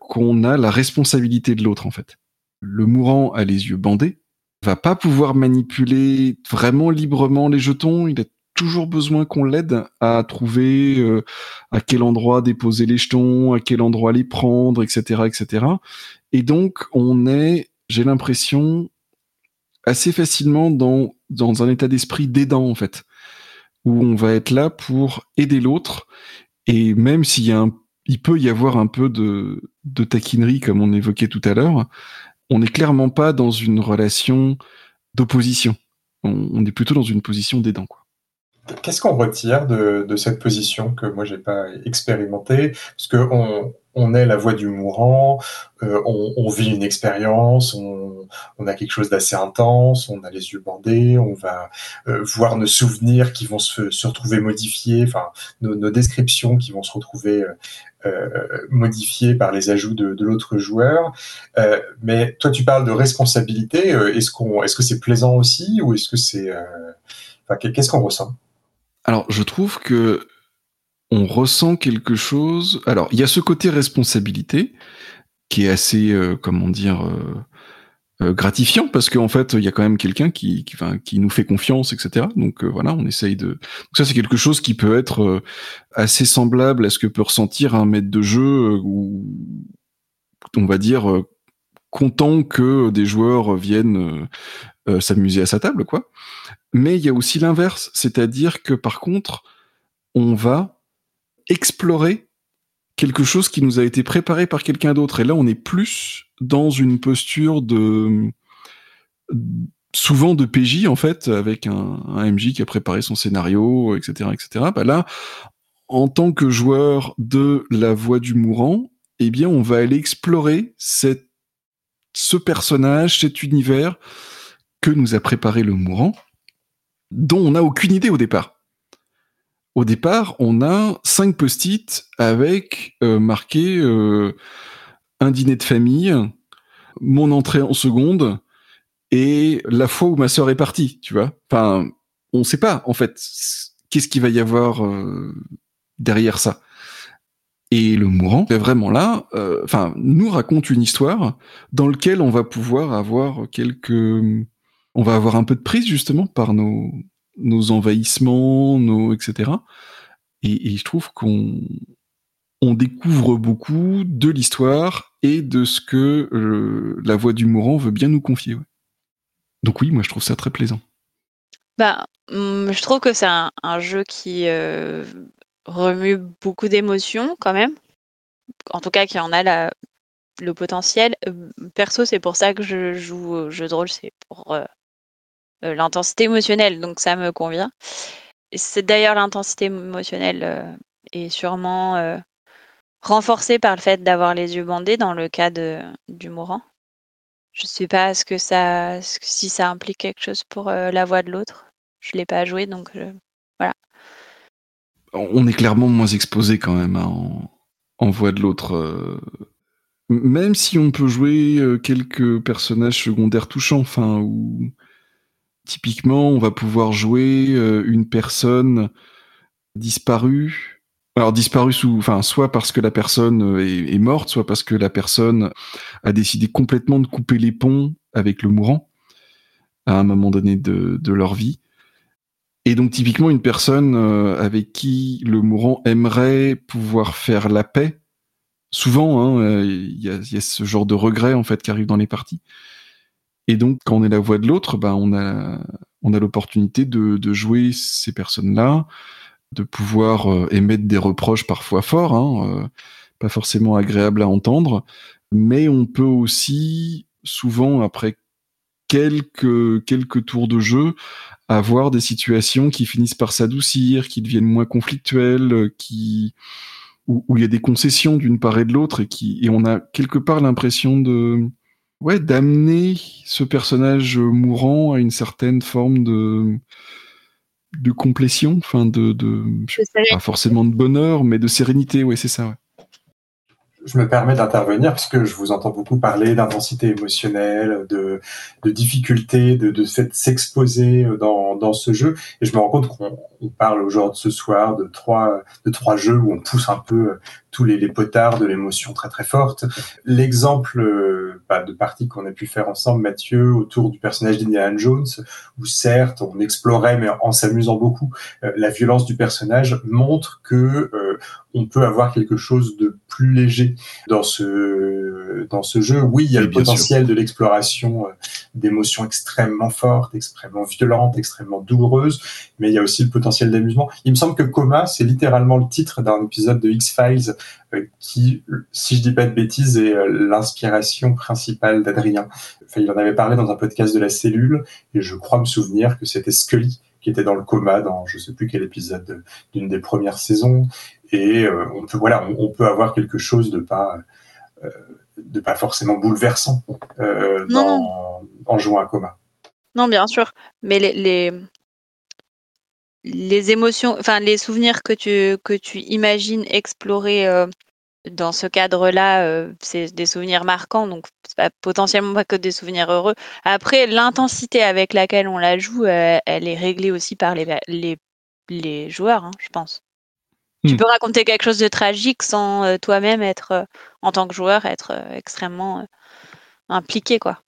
qu'on a la responsabilité de l'autre en fait. Le mourant a les yeux bandés, va pas pouvoir manipuler vraiment librement les jetons, il a toujours besoin qu'on l'aide à trouver euh, à quel endroit déposer les jetons, à quel endroit les prendre, etc., etc. Et donc on est, j'ai l'impression, assez facilement dans dans un état d'esprit d'aidant en fait, où on va être là pour aider l'autre. Et même s'il y a un, il peut y avoir un peu de, de taquinerie comme on évoquait tout à l'heure, on n'est clairement pas dans une relation d'opposition. On, est plutôt dans une position d'aidant quoi. Qu'est-ce qu'on retire de, de, cette position que moi j'ai pas expérimenté Parce que on, on, est la voix du mourant, euh, on, on, vit une expérience, on, on, a quelque chose d'assez intense, on a les yeux bandés, on va euh, voir nos souvenirs qui vont se, se retrouver modifiés, enfin nos, nos, descriptions qui vont se retrouver euh, euh modifiées par les ajouts de, de l'autre joueur. Euh, mais toi, tu parles de responsabilité. Est-ce qu'on, est-ce que c'est plaisant aussi, ou est-ce que c'est, qu'est-ce qu'on ressent? Alors, je trouve que on ressent quelque chose. Alors, il y a ce côté responsabilité qui est assez, euh, comment dire, euh, euh, gratifiant parce qu'en fait, il y a quand même quelqu'un qui, qui, nous fait confiance, etc. Donc voilà, on essaye de. Donc, ça, c'est quelque chose qui peut être assez semblable à ce que peut ressentir un maître de jeu ou, on va dire, content que des joueurs viennent s'amuser à sa table, quoi. Mais il y a aussi l'inverse, c'est-à-dire que par contre, on va explorer quelque chose qui nous a été préparé par quelqu'un d'autre. Et là, on est plus dans une posture de souvent de PJ en fait, avec un, MJ qui a préparé son scénario, etc., etc. Bah là, en tant que joueur de la voix du mourant, eh bien, on va aller explorer ce personnage, cet univers que nous a préparé le mourant dont on n'a aucune idée au départ. Au départ, on a cinq post-it avec euh, marqué euh, un dîner de famille, mon entrée en seconde et la fois où ma sœur est partie, tu vois. Enfin, on ne sait pas en fait qu'est-ce qu'il va y avoir euh, derrière ça. Et le mourant est vraiment là, enfin, nous raconte une histoire dans laquelle on va pouvoir avoir quelques on va avoir un peu de prise justement par nos, nos envahissements, nos, etc. Et, je trouve qu'on on découvre beaucoup de l'histoire et de ce que euh, la voix du mourant veut bien nous confier. Donc oui, moi je trouve ça très plaisant. Bah, je trouve que c'est un, jeu qui euh, remue beaucoup d'émotions quand même. En tout cas, qui en a la, le potentiel. Perso, c'est pour ça que je joue au jeu de rôle, c'est pour euh, l'intensité émotionnelle, donc ça me convient. C'est d'ailleurs l'intensité émotionnelle euh, est sûrement euh, renforcée par le fait d'avoir les yeux bandés dans le cas de, du mourant. Je ne sais pas si ça implique quelque chose pour la voix de l'autre? Je l'ai pas joué, donc voilà. On est clairement moins exposé quand même hein, en, en, voix de l'autre. même si on peut jouer quelques personnages secondaires touchants, enfin, ou Typiquement, on va pouvoir jouer euh, une personne disparue. Alors disparue sous, enfin, soit parce que la personne euh, est, morte, soit parce que la personne a décidé complètement de couper les ponts avec le mourant à un moment donné de, leur vie. Et donc typiquement une personne euh, avec qui le mourant aimerait pouvoir faire la paix. Souvent, il hein, y, a, y, a, ce genre de regret en fait qui arrive dans les parties. Et donc, quand on est la voix de l'autre, ben, on a, on a l'opportunité de, de, jouer ces personnes-là, de pouvoir euh, émettre des reproches parfois forts, hein, euh, pas forcément agréables à entendre, mais on peut aussi, souvent, après quelques, quelques tours de jeu, avoir des situations qui finissent par s'adoucir, qui deviennent moins conflictuelles, qui, où, où il y a des concessions d'une part et de l'autre, et qui, et on a quelque part l'impression de, ouais, d'amener ce personnage mourant à une certaine forme de de complétion, enfin de, de, de pas forcément de bonheur, mais de sérénité, ouais, c'est ça. Ouais. je me permets d'intervenir parce que je vous entends beaucoup parler d'intensité émotionnelle, de, de difficulté, de, de s'exposer dans, dans ce jeu. Et je me rends compte qu'on parle aujourd'hui ce soir de trois, de trois jeux où on pousse un peu tous les, les potards de l'émotion très très forte. L'exemple euh, bah, de partie qu'on a pu faire ensemble, Mathieu, autour du personnage d'Indiana Jones, où certes on explorait, mais en s'amusant beaucoup, euh, la violence du personnage montre que euh, on peut avoir quelque chose de plus léger dans ce dans ce jeu. Oui, il y a le potentiel de l'exploration d'émotions extrêmement fortes, extrêmement violentes, extrêmement douloureuses, mais il y a aussi le potentiel d'amusement. Il me semble que Coma, c'est littéralement le titre d'un épisode de X-Files euh, qui, si je dis pas de bêtises, est euh, l'inspiration principale d'Adrien. Enfin, il en avait parlé dans un podcast de la cellule, et je crois me souvenir que c'était Scully qui était dans le coma dans je sais plus quel épisode d'une des premières saisons. Et euh, on peut voilà, on, peut avoir quelque chose de pas de pas forcément bouleversant dans, en jouant à coma. Non, bien sûr, mais les, les, les émotions, enfin les souvenirs que tu que tu imagines explorer euh, dans ce cadre-là, euh, c'est des souvenirs marquants, donc pas potentiellement pas que des souvenirs heureux. Après, l'intensité avec laquelle on la joue, euh, elle est réglée aussi par les les, les joueurs, hein, je pense. Tu hmm. peux raconter quelque chose de tragique sans toi-même être, en tant que joueur, être extrêmement impliqué, quoi.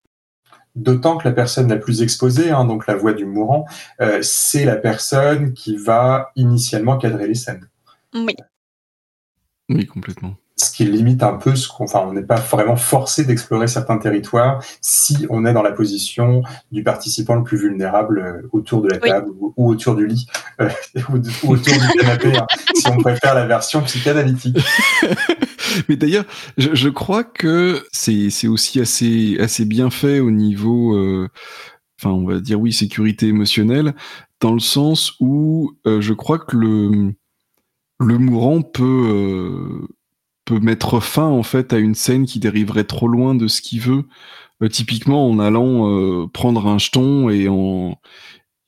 D'autant que la personne la plus exposée, hein, donc la voix du mourant, euh, c'est la personne qui va initialement cadrer les scènes. Oui. Oui, complètement ce qui limite un peu ce qu'on, enfin, on n'est pas vraiment forcé d'explorer certains territoires si on est dans la position du participant le plus vulnérable euh, autour de la table ou, autour du lit euh, <laughs> ou, autour du canapé, hein, <laughs> si on préfère la version psychanalytique. <laughs> Mais d'ailleurs, je, crois que c'est, c'est aussi assez, assez bien fait au niveau, euh, enfin, on va dire oui, sécurité émotionnelle, dans le sens où je crois que le, le mourant peut peut mettre fin en fait à une scène qui dériverait trop loin de ce qu'il veut. Euh, typiquement en allant euh, prendre un jeton et en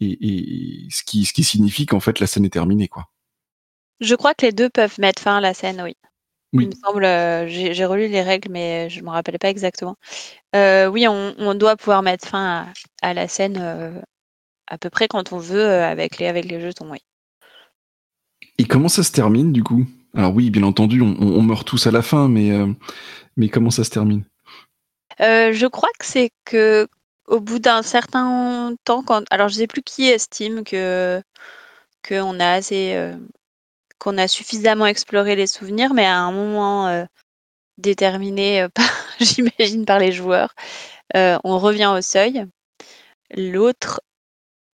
et, ce qui ce qui signifie qu'en fait la scène est terminée quoi. Je crois que les deux peuvent mettre fin à la scène, oui. Il me semble, euh, j'ai relu les règles, mais je ne me rappelais pas exactement. oui, on, doit pouvoir mettre fin à, la scène à peu près quand on veut avec les avec les jetons, oui. Et comment ça se termine du coup? Alors oui, bien entendu, on, meurt tous à la fin, mais, euh, comment ça se termine? Euh, Je crois que c'est que au bout d'un certain temps, quand alors je sais plus qui estime que qu'on a assez euh, qu'on a suffisamment exploré les souvenirs, mais à un moment déterminé, <laughs> j'imagine par les joueurs, on revient au seuil. L'autre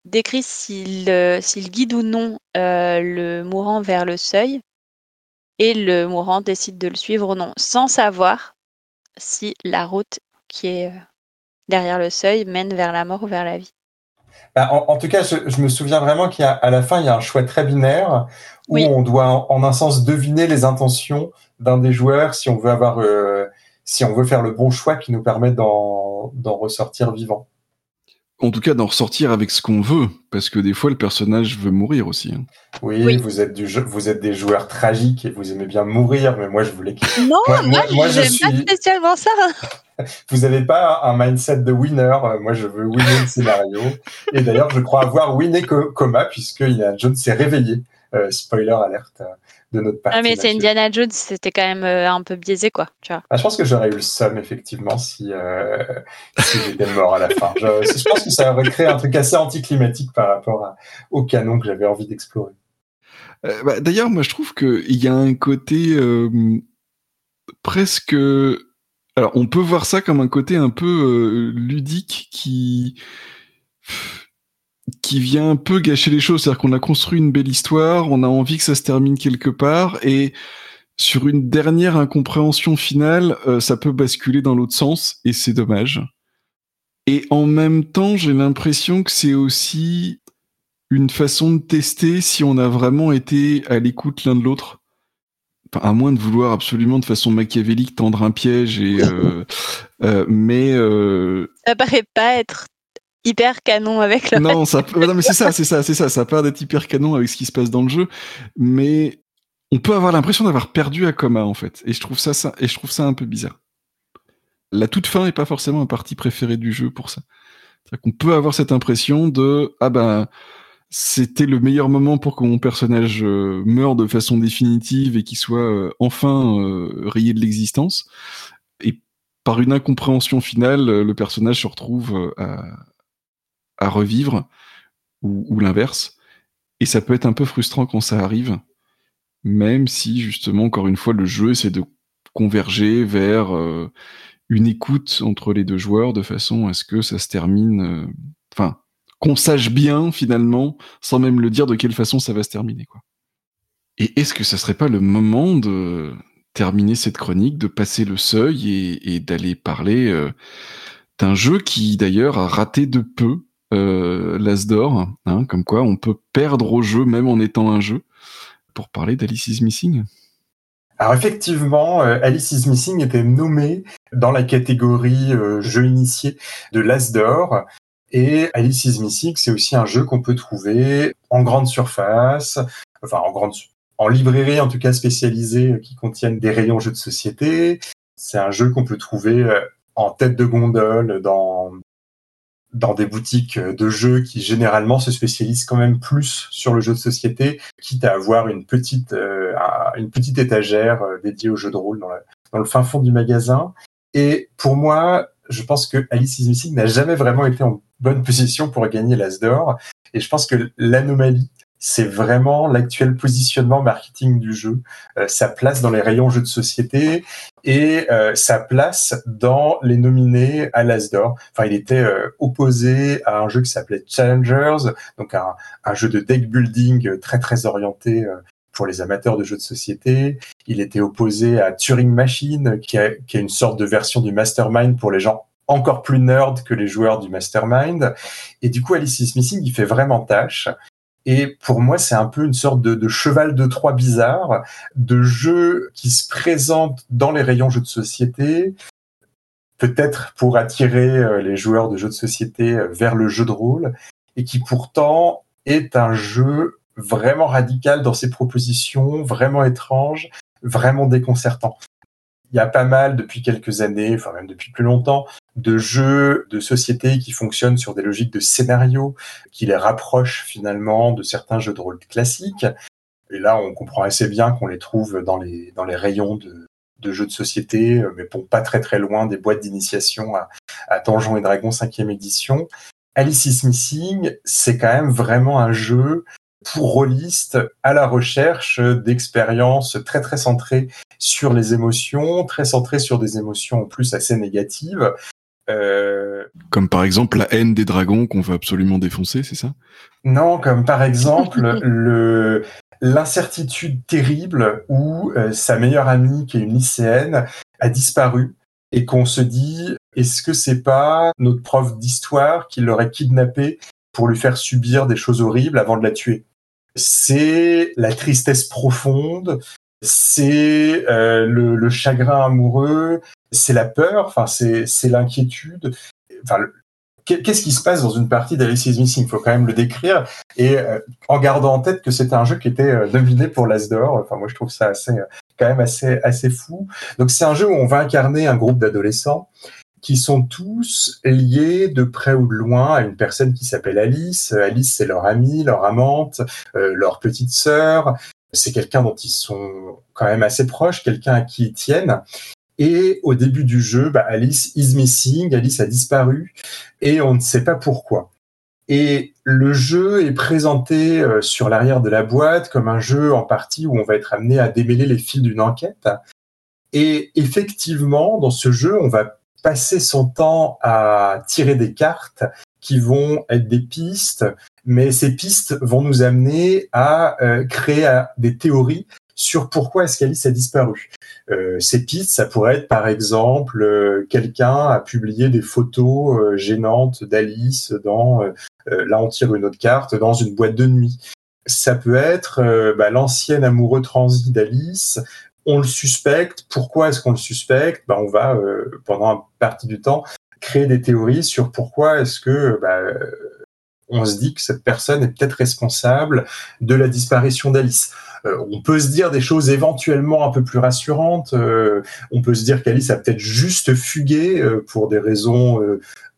décrit s'il guide ou non le mourant vers le seuil et le mourant décide de le suivre ou non, sans savoir si la route qui est euh, derrière le seuil mène vers la mort ou vers la vie. Bah, en, tout cas, je, me souviens vraiment qu'à la fin, il y a un choix très binaire où on doit, en, un sens, deviner les intentions d'un des joueurs si on veut avoir, euh, si on veut faire le bon choix qui nous permet d'en ressortir vivant en tout cas d'en ressortir avec ce qu'on veut, parce que des fois le personnage veut mourir aussi. Hein. Oui, Vous, êtes du vous êtes des joueurs tragiques et vous aimez bien mourir, mais moi je voulais. Non, moi, moi, je suis... pas spécialement ça. <laughs> vous n'avez pas un mindset de winner. Moi je veux winner le scénario. Et d'ailleurs, je crois avoir winné Coma puisque Jones s'est réveillé. Euh, spoiler alerte de notre partie. Ah, mais c'est Indiana Jones, c'était quand même euh, un peu biaisé, quoi. Tu vois. Ah, je pense que j'aurais eu le somme, effectivement, si, euh, <laughs> si j'étais mort à la fin. Je, je, pense que ça aurait créé un truc assez anticlimatique par rapport au canon que j'avais envie d'explorer. Euh, bah, D'ailleurs, moi, je trouve qu'il y a un côté presque. Alors, on peut voir ça comme un côté un peu ludique qui qui vient un peu gâcher les choses. C'est-à-dire qu'on a construit une belle histoire, on a envie que ça se termine quelque part, et sur une dernière incompréhension finale, euh, ça peut basculer dans l'autre sens, et c'est dommage. Et en même temps, j'ai l'impression que c'est aussi une façon de tester si on a vraiment été à l'écoute l'un de l'autre. Enfin, à moins de vouloir absolument de façon machiavélique tendre un piège et euh, <laughs> euh, mais ça paraît pas être hyper canon avec le. Non, ça, non mais c'est ça, c'est ça, c'est ça. Ça part d'être hyper canon avec ce qui se passe dans le jeu, mais on peut avoir l'impression d'avoir perdu Akoma en fait, et je trouve ça, ça et je trouve ça un peu bizarre. La toute fin est pas forcément un parti préféré du jeu pour ça. C'est-à-dire qu'on peut avoir cette impression de ah ben c'était le meilleur moment pour que mon personnage euh, meure de façon définitive et qu'il soit euh, enfin euh, rayé de l'existence. Et par une incompréhension finale, le personnage se retrouve à, à revivre ou, l'inverse. Et ça peut être un peu frustrant quand ça arrive, même si justement, encore une fois, le jeu essaie de converger vers une écoute entre les deux joueurs de façon à ce que ça se termine. Enfin, qu'on sache bien finalement, sans même le dire de quelle façon ça va se terminer. Quoi. Et est-ce que ça serait pas le moment de terminer cette chronique, de passer le seuil et, d'aller parler euh, d'un jeu qui d'ailleurs a raté de peu euh, l'As d'or, hein, comme quoi on peut perdre au jeu même en étant un jeu, pour parler d'Alice is Missing alors effectivement, euh, Alice is Missing était nommé dans la catégorie euh, jeu initié de l'As d'or. Et Alice is Missing, c'est aussi un jeu qu'on peut trouver en grande surface, enfin en grande, en librairie en tout cas spécialisée qui contiennent des rayons jeux de société. C'est un jeu qu'on peut trouver euh, en tête de gondole dans dans des boutiques de jeux qui généralement se spécialisent quand même plus sur le jeu de société, quitte à avoir une petite euh, une petite étagère euh, dédiée au jeu de rôle dans, dans le fin fond du magasin. Et pour moi, je pense que Alice is Missing n'a jamais vraiment été en bonne position pour gagner l'As d'or. Et je pense que l'anomalie, c'est vraiment l'actuel positionnement marketing du jeu, euh, sa place dans les rayons jeux de société et euh, sa place dans les nominés à l'As d'or. Enfin, il était euh, opposé à un jeu qui s'appelait Challengers, donc un, un, jeu de deck building très très orienté pour les amateurs de jeux de société. Il était opposé à Turing Machine, qui, a, qui est une sorte de version du Mastermind pour les gens encore plus nerd que les joueurs du Mastermind. Et du coup, Alice is Missing, il fait vraiment tâche. Et pour moi, c'est un peu une sorte de, cheval de Troie bizarre, de jeu qui se présente dans les rayons jeux de société, peut-être pour attirer euh, les joueurs de jeux de société euh, vers le jeu de rôle, et qui pourtant est un jeu vraiment radical dans ses propositions, vraiment étrange, vraiment déconcertant il y a pas mal depuis quelques années, enfin même depuis plus longtemps, de jeux de société qui fonctionnent sur des logiques de scénario, qui les rapprochent finalement de certains jeux de rôle classiques. Et là, on comprend assez bien qu'on les trouve dans les, dans les rayons de, jeux de société, mais pas très très loin des boîtes d'initiation à, à et Dragons 5e édition. Alice is Missing, c'est quand même vraiment un jeu pour rôlistes à la recherche d'expériences très très centrées sur les émotions, très centrées sur des émotions en plus assez négatives. Euh... Comme par exemple la haine des dragons qu'on veut absolument défoncer, c'est ça? Non, comme par exemple <laughs> le l'incertitude terrible où euh, sa meilleure amie, qui est une lycéenne, a disparu et qu'on se dit est-ce que c'est pas notre prof d'histoire qui l'aurait kidnappée pour lui faire subir des choses horribles avant de la tuer? C'est la tristesse profonde, c'est euh, le, le, chagrin amoureux, c'est la peur, enfin c'est l'inquiétude. Enfin, qu'est-ce qui se passe dans une partie d'Alice is Missing? Il faut quand même le décrire et euh, en gardant en tête que c'était un jeu qui était euh, nominé pour l'As d'or. Enfin, moi je trouve ça assez quand même assez assez fou. Donc c'est un jeu où on va incarner un groupe d'adolescents qui sont tous liés de près ou de loin à une personne qui s'appelle Alice. Alice, c'est leur amie, leur amante, euh, leur petite sœur. C'est quelqu'un dont ils sont quand même assez proches, quelqu'un à qui ils tiennent. Et au début du jeu, bah, Alice is missing, Alice a disparu, et on ne sait pas pourquoi. Et le jeu est présenté euh, sur l'arrière de la boîte comme un jeu en partie où on va être amené à démêler les fils d'une enquête. Et effectivement, dans ce jeu, on va passer son temps à tirer des cartes qui vont être des pistes, mais ces pistes vont nous amener à euh, créer des théories sur pourquoi est-ce qu'Alice a disparu. Euh, ces pistes, ça pourrait être par exemple euh, quelqu'un a publié des photos gênantes d'Alice dans, là on tire une autre carte, dans une boîte de nuit. Ça peut être bah, l'ancien amoureux transi d'Alice on le suspecte. Pourquoi est-ce qu'on le suspecte? Ben, On va, euh, pendant une partie du temps, créer des théories sur pourquoi est-ce que ben, on se dit que cette personne est peut-être responsable de la disparition d'Alice. on peut se dire des choses éventuellement un peu plus rassurantes. on peut se dire qu'Alice a peut-être juste fugué pour des raisons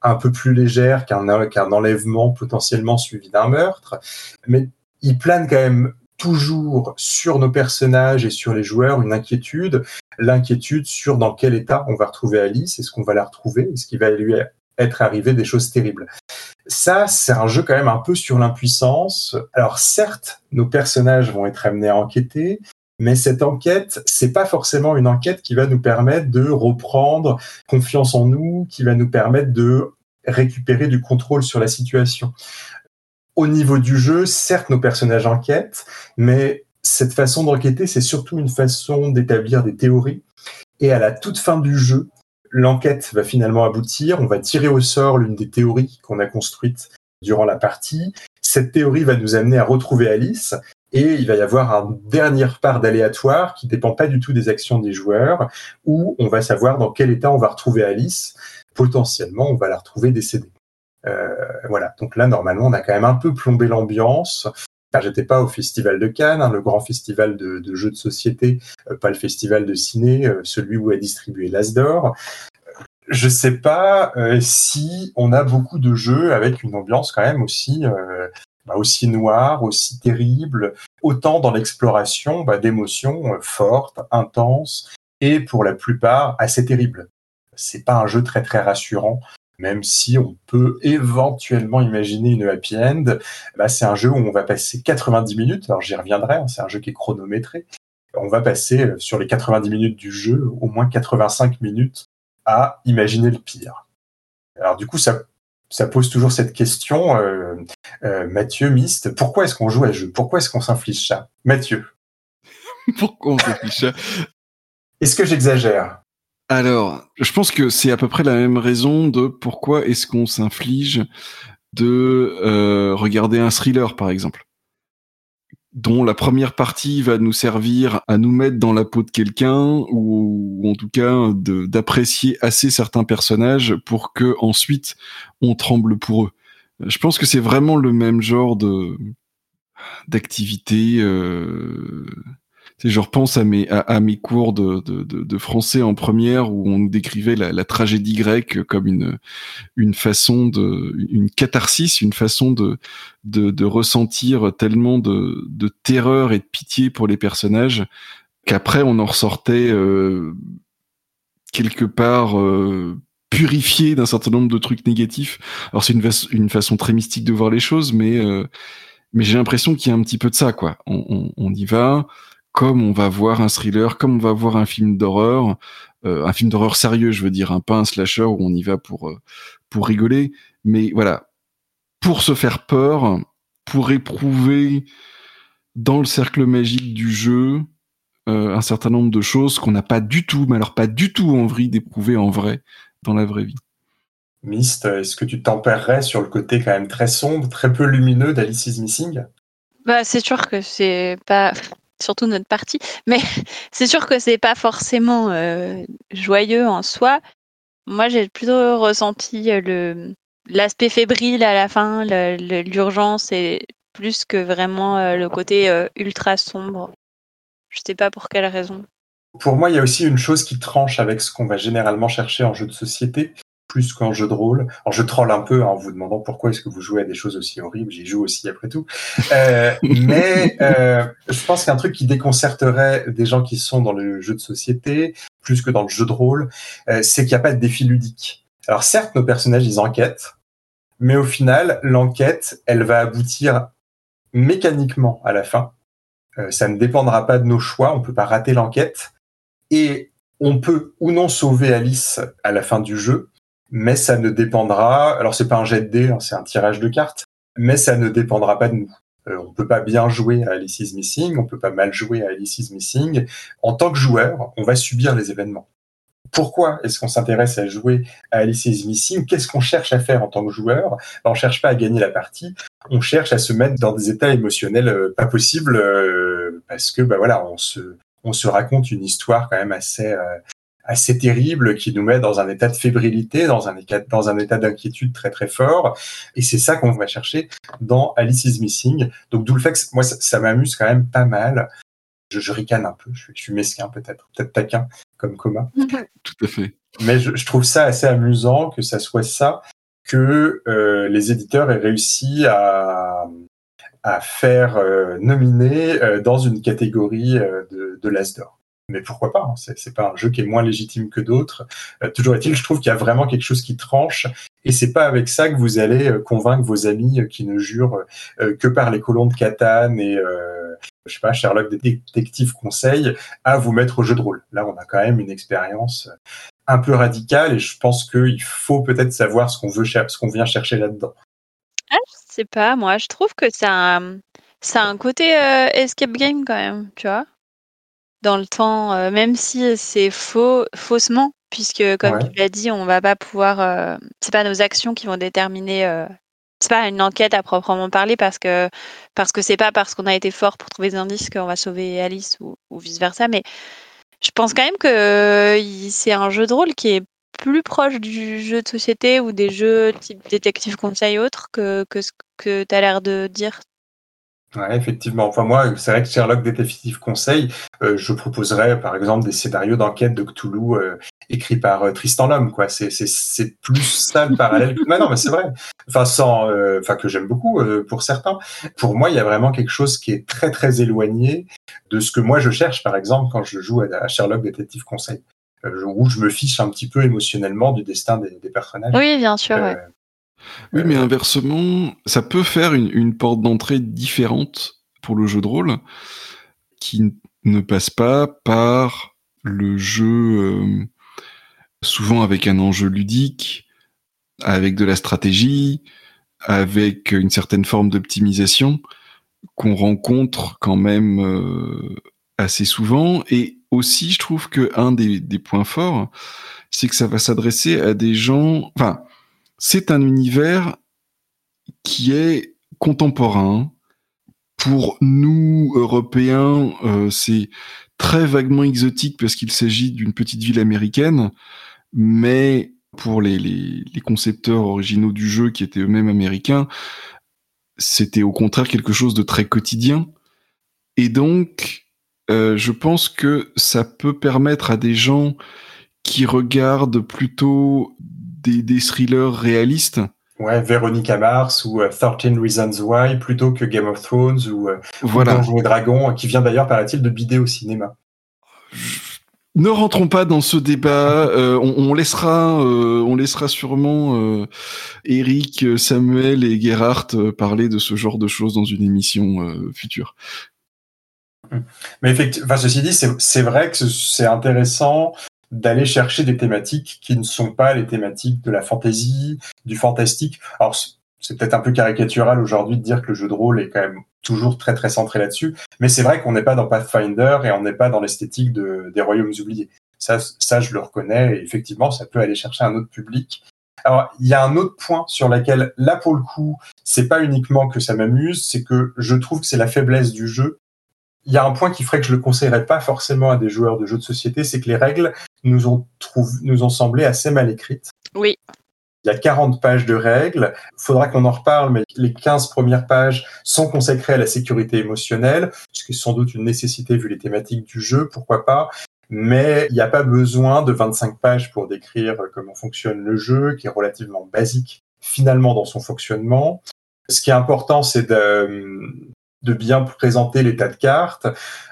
un peu plus légères qu'un enlèvement potentiellement suivi d'un meurtre. Mais il plane quand même toujours sur nos personnages et sur les joueurs une inquiétude, l'inquiétude sur dans quel état on va retrouver Alice, est-ce qu'on va la retrouver, est-ce qu'il va lui être arrivé des choses terribles. Ça, c'est un jeu quand même un peu sur l'impuissance. Alors certes, nos personnages vont être amenés à enquêter, mais cette enquête, c'est pas forcément une enquête qui va nous permettre de reprendre confiance en nous, qui va nous permettre de récupérer du contrôle sur la situation au niveau du jeu, certes, nos personnages enquêtent, mais cette façon d'enquêter, c'est surtout une façon d'établir des théories. Et à la toute fin du jeu, l'enquête va finalement aboutir. On va tirer au sort l'une des théories qu'on a construites durant la partie. Cette théorie va nous amener à retrouver Alice. Et il va y avoir un dernier part d'aléatoire qui dépend pas du tout des actions des joueurs, où on va savoir dans quel état on va retrouver Alice. Potentiellement, on va la retrouver décédée. Euh, voilà. Donc là, normalement, on a quand même un peu plombé l'ambiance. J'étais pas au festival de Cannes, hein, le grand festival de, jeux de société, euh, pas le festival de ciné, euh, celui où est distribué l'Asdor. Je sais pas si on a beaucoup de jeux avec une ambiance quand même aussi bah, aussi noire, aussi terrible, autant dans l'exploration bah, d'émotions fortes, intenses et pour la plupart assez terribles. C'est pas un jeu très très rassurant même si on peut éventuellement imaginer une happy end, bah, c'est un jeu où on va passer 90 minutes, alors j'y reviendrai, hein, c'est un jeu qui est chronométré, on va passer euh, sur les 90 minutes du jeu au moins 85 minutes à imaginer le pire. Alors du coup, ça, ça pose toujours cette question, euh, euh, Mathieu, Mist, pourquoi est-ce qu'on joue à ce jeu? Pourquoi est-ce qu'on s'inflige ça? Mathieu. <laughs> Pourquoi on s'inflige ça? Est-ce que j'exagère? Alors, je pense que c'est à peu près la même raison de pourquoi est-ce qu'on s'inflige de euh, regarder un thriller, par exemple, dont la première partie va nous servir à nous mettre dans la peau de quelqu'un ou, en tout cas d'apprécier assez certains personnages pour que ensuite on tremble pour eux. Je pense que c'est vraiment le même genre de d'activité. Euh, je repense à mes, cours de, français en première où on décrivait la, tragédie grecque comme une, façon de, une catharsis, une façon de, ressentir tellement de, terreur et de pitié pour les personnages qu'après on en ressortait euh, quelque part euh, purifié d'un certain nombre de trucs négatifs. Alors c'est une, façon très mystique de voir les choses, mais euh, mais j'ai l'impression qu'il y a un petit peu de ça, quoi. On y va, comme on va voir un thriller, comme on va voir un film d'horreur, euh, un film d'horreur sérieux, je veux dire, un pas un slasher où on y va pour euh, pour rigoler, mais voilà, pour se faire peur, pour éprouver dans le cercle magique du jeu euh, un certain nombre de choses qu'on n'a pas du tout, mais alors pas du tout envie d'éprouver en vrai dans la vraie vie. Mist, est-ce que tu tempérerais sur le côté quand même très sombre, très peu lumineux d'Alice is Missing? Bah, c'est sûr que c'est pas surtout notre partie. Mais <laughs> c'est sûr que c'est pas forcément euh, joyeux en soi. Moi, j'ai plutôt ressenti euh, le l'aspect fébrile à la fin, l'urgence et plus que vraiment euh, le côté ultra sombre. Je sais pas pour quelle raison. Pour moi, il y a aussi une chose qui tranche avec ce qu'on va généralement chercher en jeu de société, plus qu'en jeu de rôle. Alors je troll un peu en vous demandant pourquoi est-ce que vous jouez à des choses aussi horribles. J'y joue aussi après tout. Euh, <laughs> mais euh, je pense qu'un truc qui déconcerterait des gens qui sont dans le jeu de société, plus que dans le jeu de rôle, euh, c'est qu'il n'y a pas de défi ludique. Alors certes, nos personnages, ils enquêtent, mais au final, l'enquête, elle va aboutir mécaniquement à la fin. ça ne dépendra pas de nos choix, on peut pas rater l'enquête. Et on peut ou non sauver Alice à la fin du jeu, mais ça ne dépendra. Alors c'est pas un jet de dés, hein, c'est un tirage de cartes, mais ça ne dépendra pas de nous. Euh, on peut pas bien jouer à Alice is Missing, on peut pas mal jouer à Alice is Missing. En tant que joueur, on va subir les événements. Pourquoi est-ce qu'on s'intéresse à jouer à Alice is Missing? Qu'est-ce qu'on cherche à faire en tant que joueur? Ben, On cherche pas à gagner la partie, on cherche à se mettre dans des états émotionnels euh, pas possibles euh, parce que ben voilà, on se on se raconte une histoire quand même assez euh, assez terrible qui nous met dans un état de fébrilité, dans un état, dans un état d'inquiétude très très fort. Et c'est ça qu'on va chercher dans Alice is Missing. Donc d'où le fait que moi ça, m'amuse quand même pas mal je, ricane un peu, je, suis mesquin peut-être, peut-être taquin comme coma. <laughs> Tout à fait. Mais je, trouve ça assez amusant que ça soit ça, que euh, les éditeurs aient réussi à, à faire euh, nominer euh, dans une catégorie de, de l'As d'or. Mais pourquoi pas hein, C'est pas un jeu qui est moins légitime que d'autres. toujours est-il, je trouve qu'il y a vraiment quelque chose qui tranche, et c'est pas avec ça que vous allez convaincre vos amis qui ne jurent que par les colons de Catane et je sais pas, Sherlock Détective Conseil à vous mettre au jeu de rôle. Là, on a quand même une expérience un peu radicale et je pense qu'il faut peut-être savoir ce qu'on veut, vient chercher là-dedans. Ah, je sais pas, moi, je trouve que ça a un côté euh, escape game quand même, tu vois. Dans le temps, euh, même si c'est faux, faussement, puisque comme tu l'as dit, on va pas pouvoir. Euh, c'est pas nos actions qui vont déterminer c'est pas une enquête à proprement parler parce que parce que c'est pas parce qu'on a été fort pour trouver des indices qu'on va sauver Alice ou, vice versa. Mais je pense quand même que c'est un jeu de rôle qui est plus proche du jeu de société ou des jeux type détective conseil autre que, que ce que tu as l'air de dire Ouais, effectivement. Enfin, moi, c'est vrai que Sherlock Détective Conseil, euh, je proposerais, par exemple, des scénarios d'enquête de Cthulhu euh, écrits par euh, Tristan Lhomme, quoi. C'est, c'est, c'est plus ça le parallèle. <laughs> mais non, mais c'est vrai. Enfin, sans, enfin, que j'aime beaucoup pour certains. Pour moi, il y a vraiment quelque chose qui est très, très éloigné de ce que moi je cherche, par exemple, quand je joue à, Sherlock Détective Conseil. où je me fiche un petit peu émotionnellement du destin des, des personnages. Oui, bien sûr. Ouais. Oui, mais inversement, ça peut faire une, porte d'entrée différente pour le jeu de rôle qui ne passe pas par le jeu euh, souvent avec un enjeu ludique, avec de la stratégie, avec une certaine forme d'optimisation qu'on rencontre quand même euh, assez souvent. Et aussi, je trouve que un des, des points forts, c'est que ça va s'adresser à des gens, enfin, c'est un univers qui est contemporain. Pour nous, Européens, euh, c'est très vaguement exotique parce qu'il s'agit d'une petite ville américaine, mais pour les, concepteurs originaux du jeu qui étaient eux-mêmes américains, c'était au contraire quelque chose de très quotidien. Et donc, euh, je pense que ça peut permettre à des gens qui regardent plutôt des, thrillers réalistes. Ouais, Véronica Mars ou 13 euh, Reasons Why plutôt que Game of Thrones ou, euh, voilà. Donjons et Dragons, qui vient d'ailleurs, paraît-il, de bider au cinéma. Ne rentrons pas dans ce débat. Euh, on, laissera, on laissera sûrement Eric, Samuel et Gerhardt parler de ce genre de choses dans une émission future. Mais effectivement, ceci dit, c'est vrai que c'est intéressant d'aller chercher des thématiques qui ne sont pas les thématiques de la fantasy, du fantastique. Alors, c'est peut-être un peu caricatural aujourd'hui de dire que le jeu de rôle est quand même toujours très très centré là-dessus, mais c'est vrai qu'on n'est pas dans Pathfinder et on n'est pas dans l'esthétique de, des royaumes oubliés. Ça, ça, je le reconnais, et effectivement, ça peut aller chercher un autre public. Alors, il y a un autre point sur lequel, là, pour le coup, c'est pas uniquement que ça m'amuse, c'est que je trouve que c'est la faiblesse du jeu, il y a un point qui ferait que je le conseillerais pas forcément à des joueurs de jeux de société, c'est que les règles nous ont, nous ont semblé assez mal écrites. Oui. Il y a 40 pages de règles. Faudra qu'on en reparle, mais les 15 premières pages sont consacrées à la sécurité émotionnelle, ce qui est sans doute une nécessité vu les thématiques du jeu, pourquoi pas. Mais il n'y a pas besoin de 25 pages pour décrire comment fonctionne le jeu, qui est relativement basique finalement dans son fonctionnement. Ce qui est important, c'est de, de bien présenter l'état de cartes,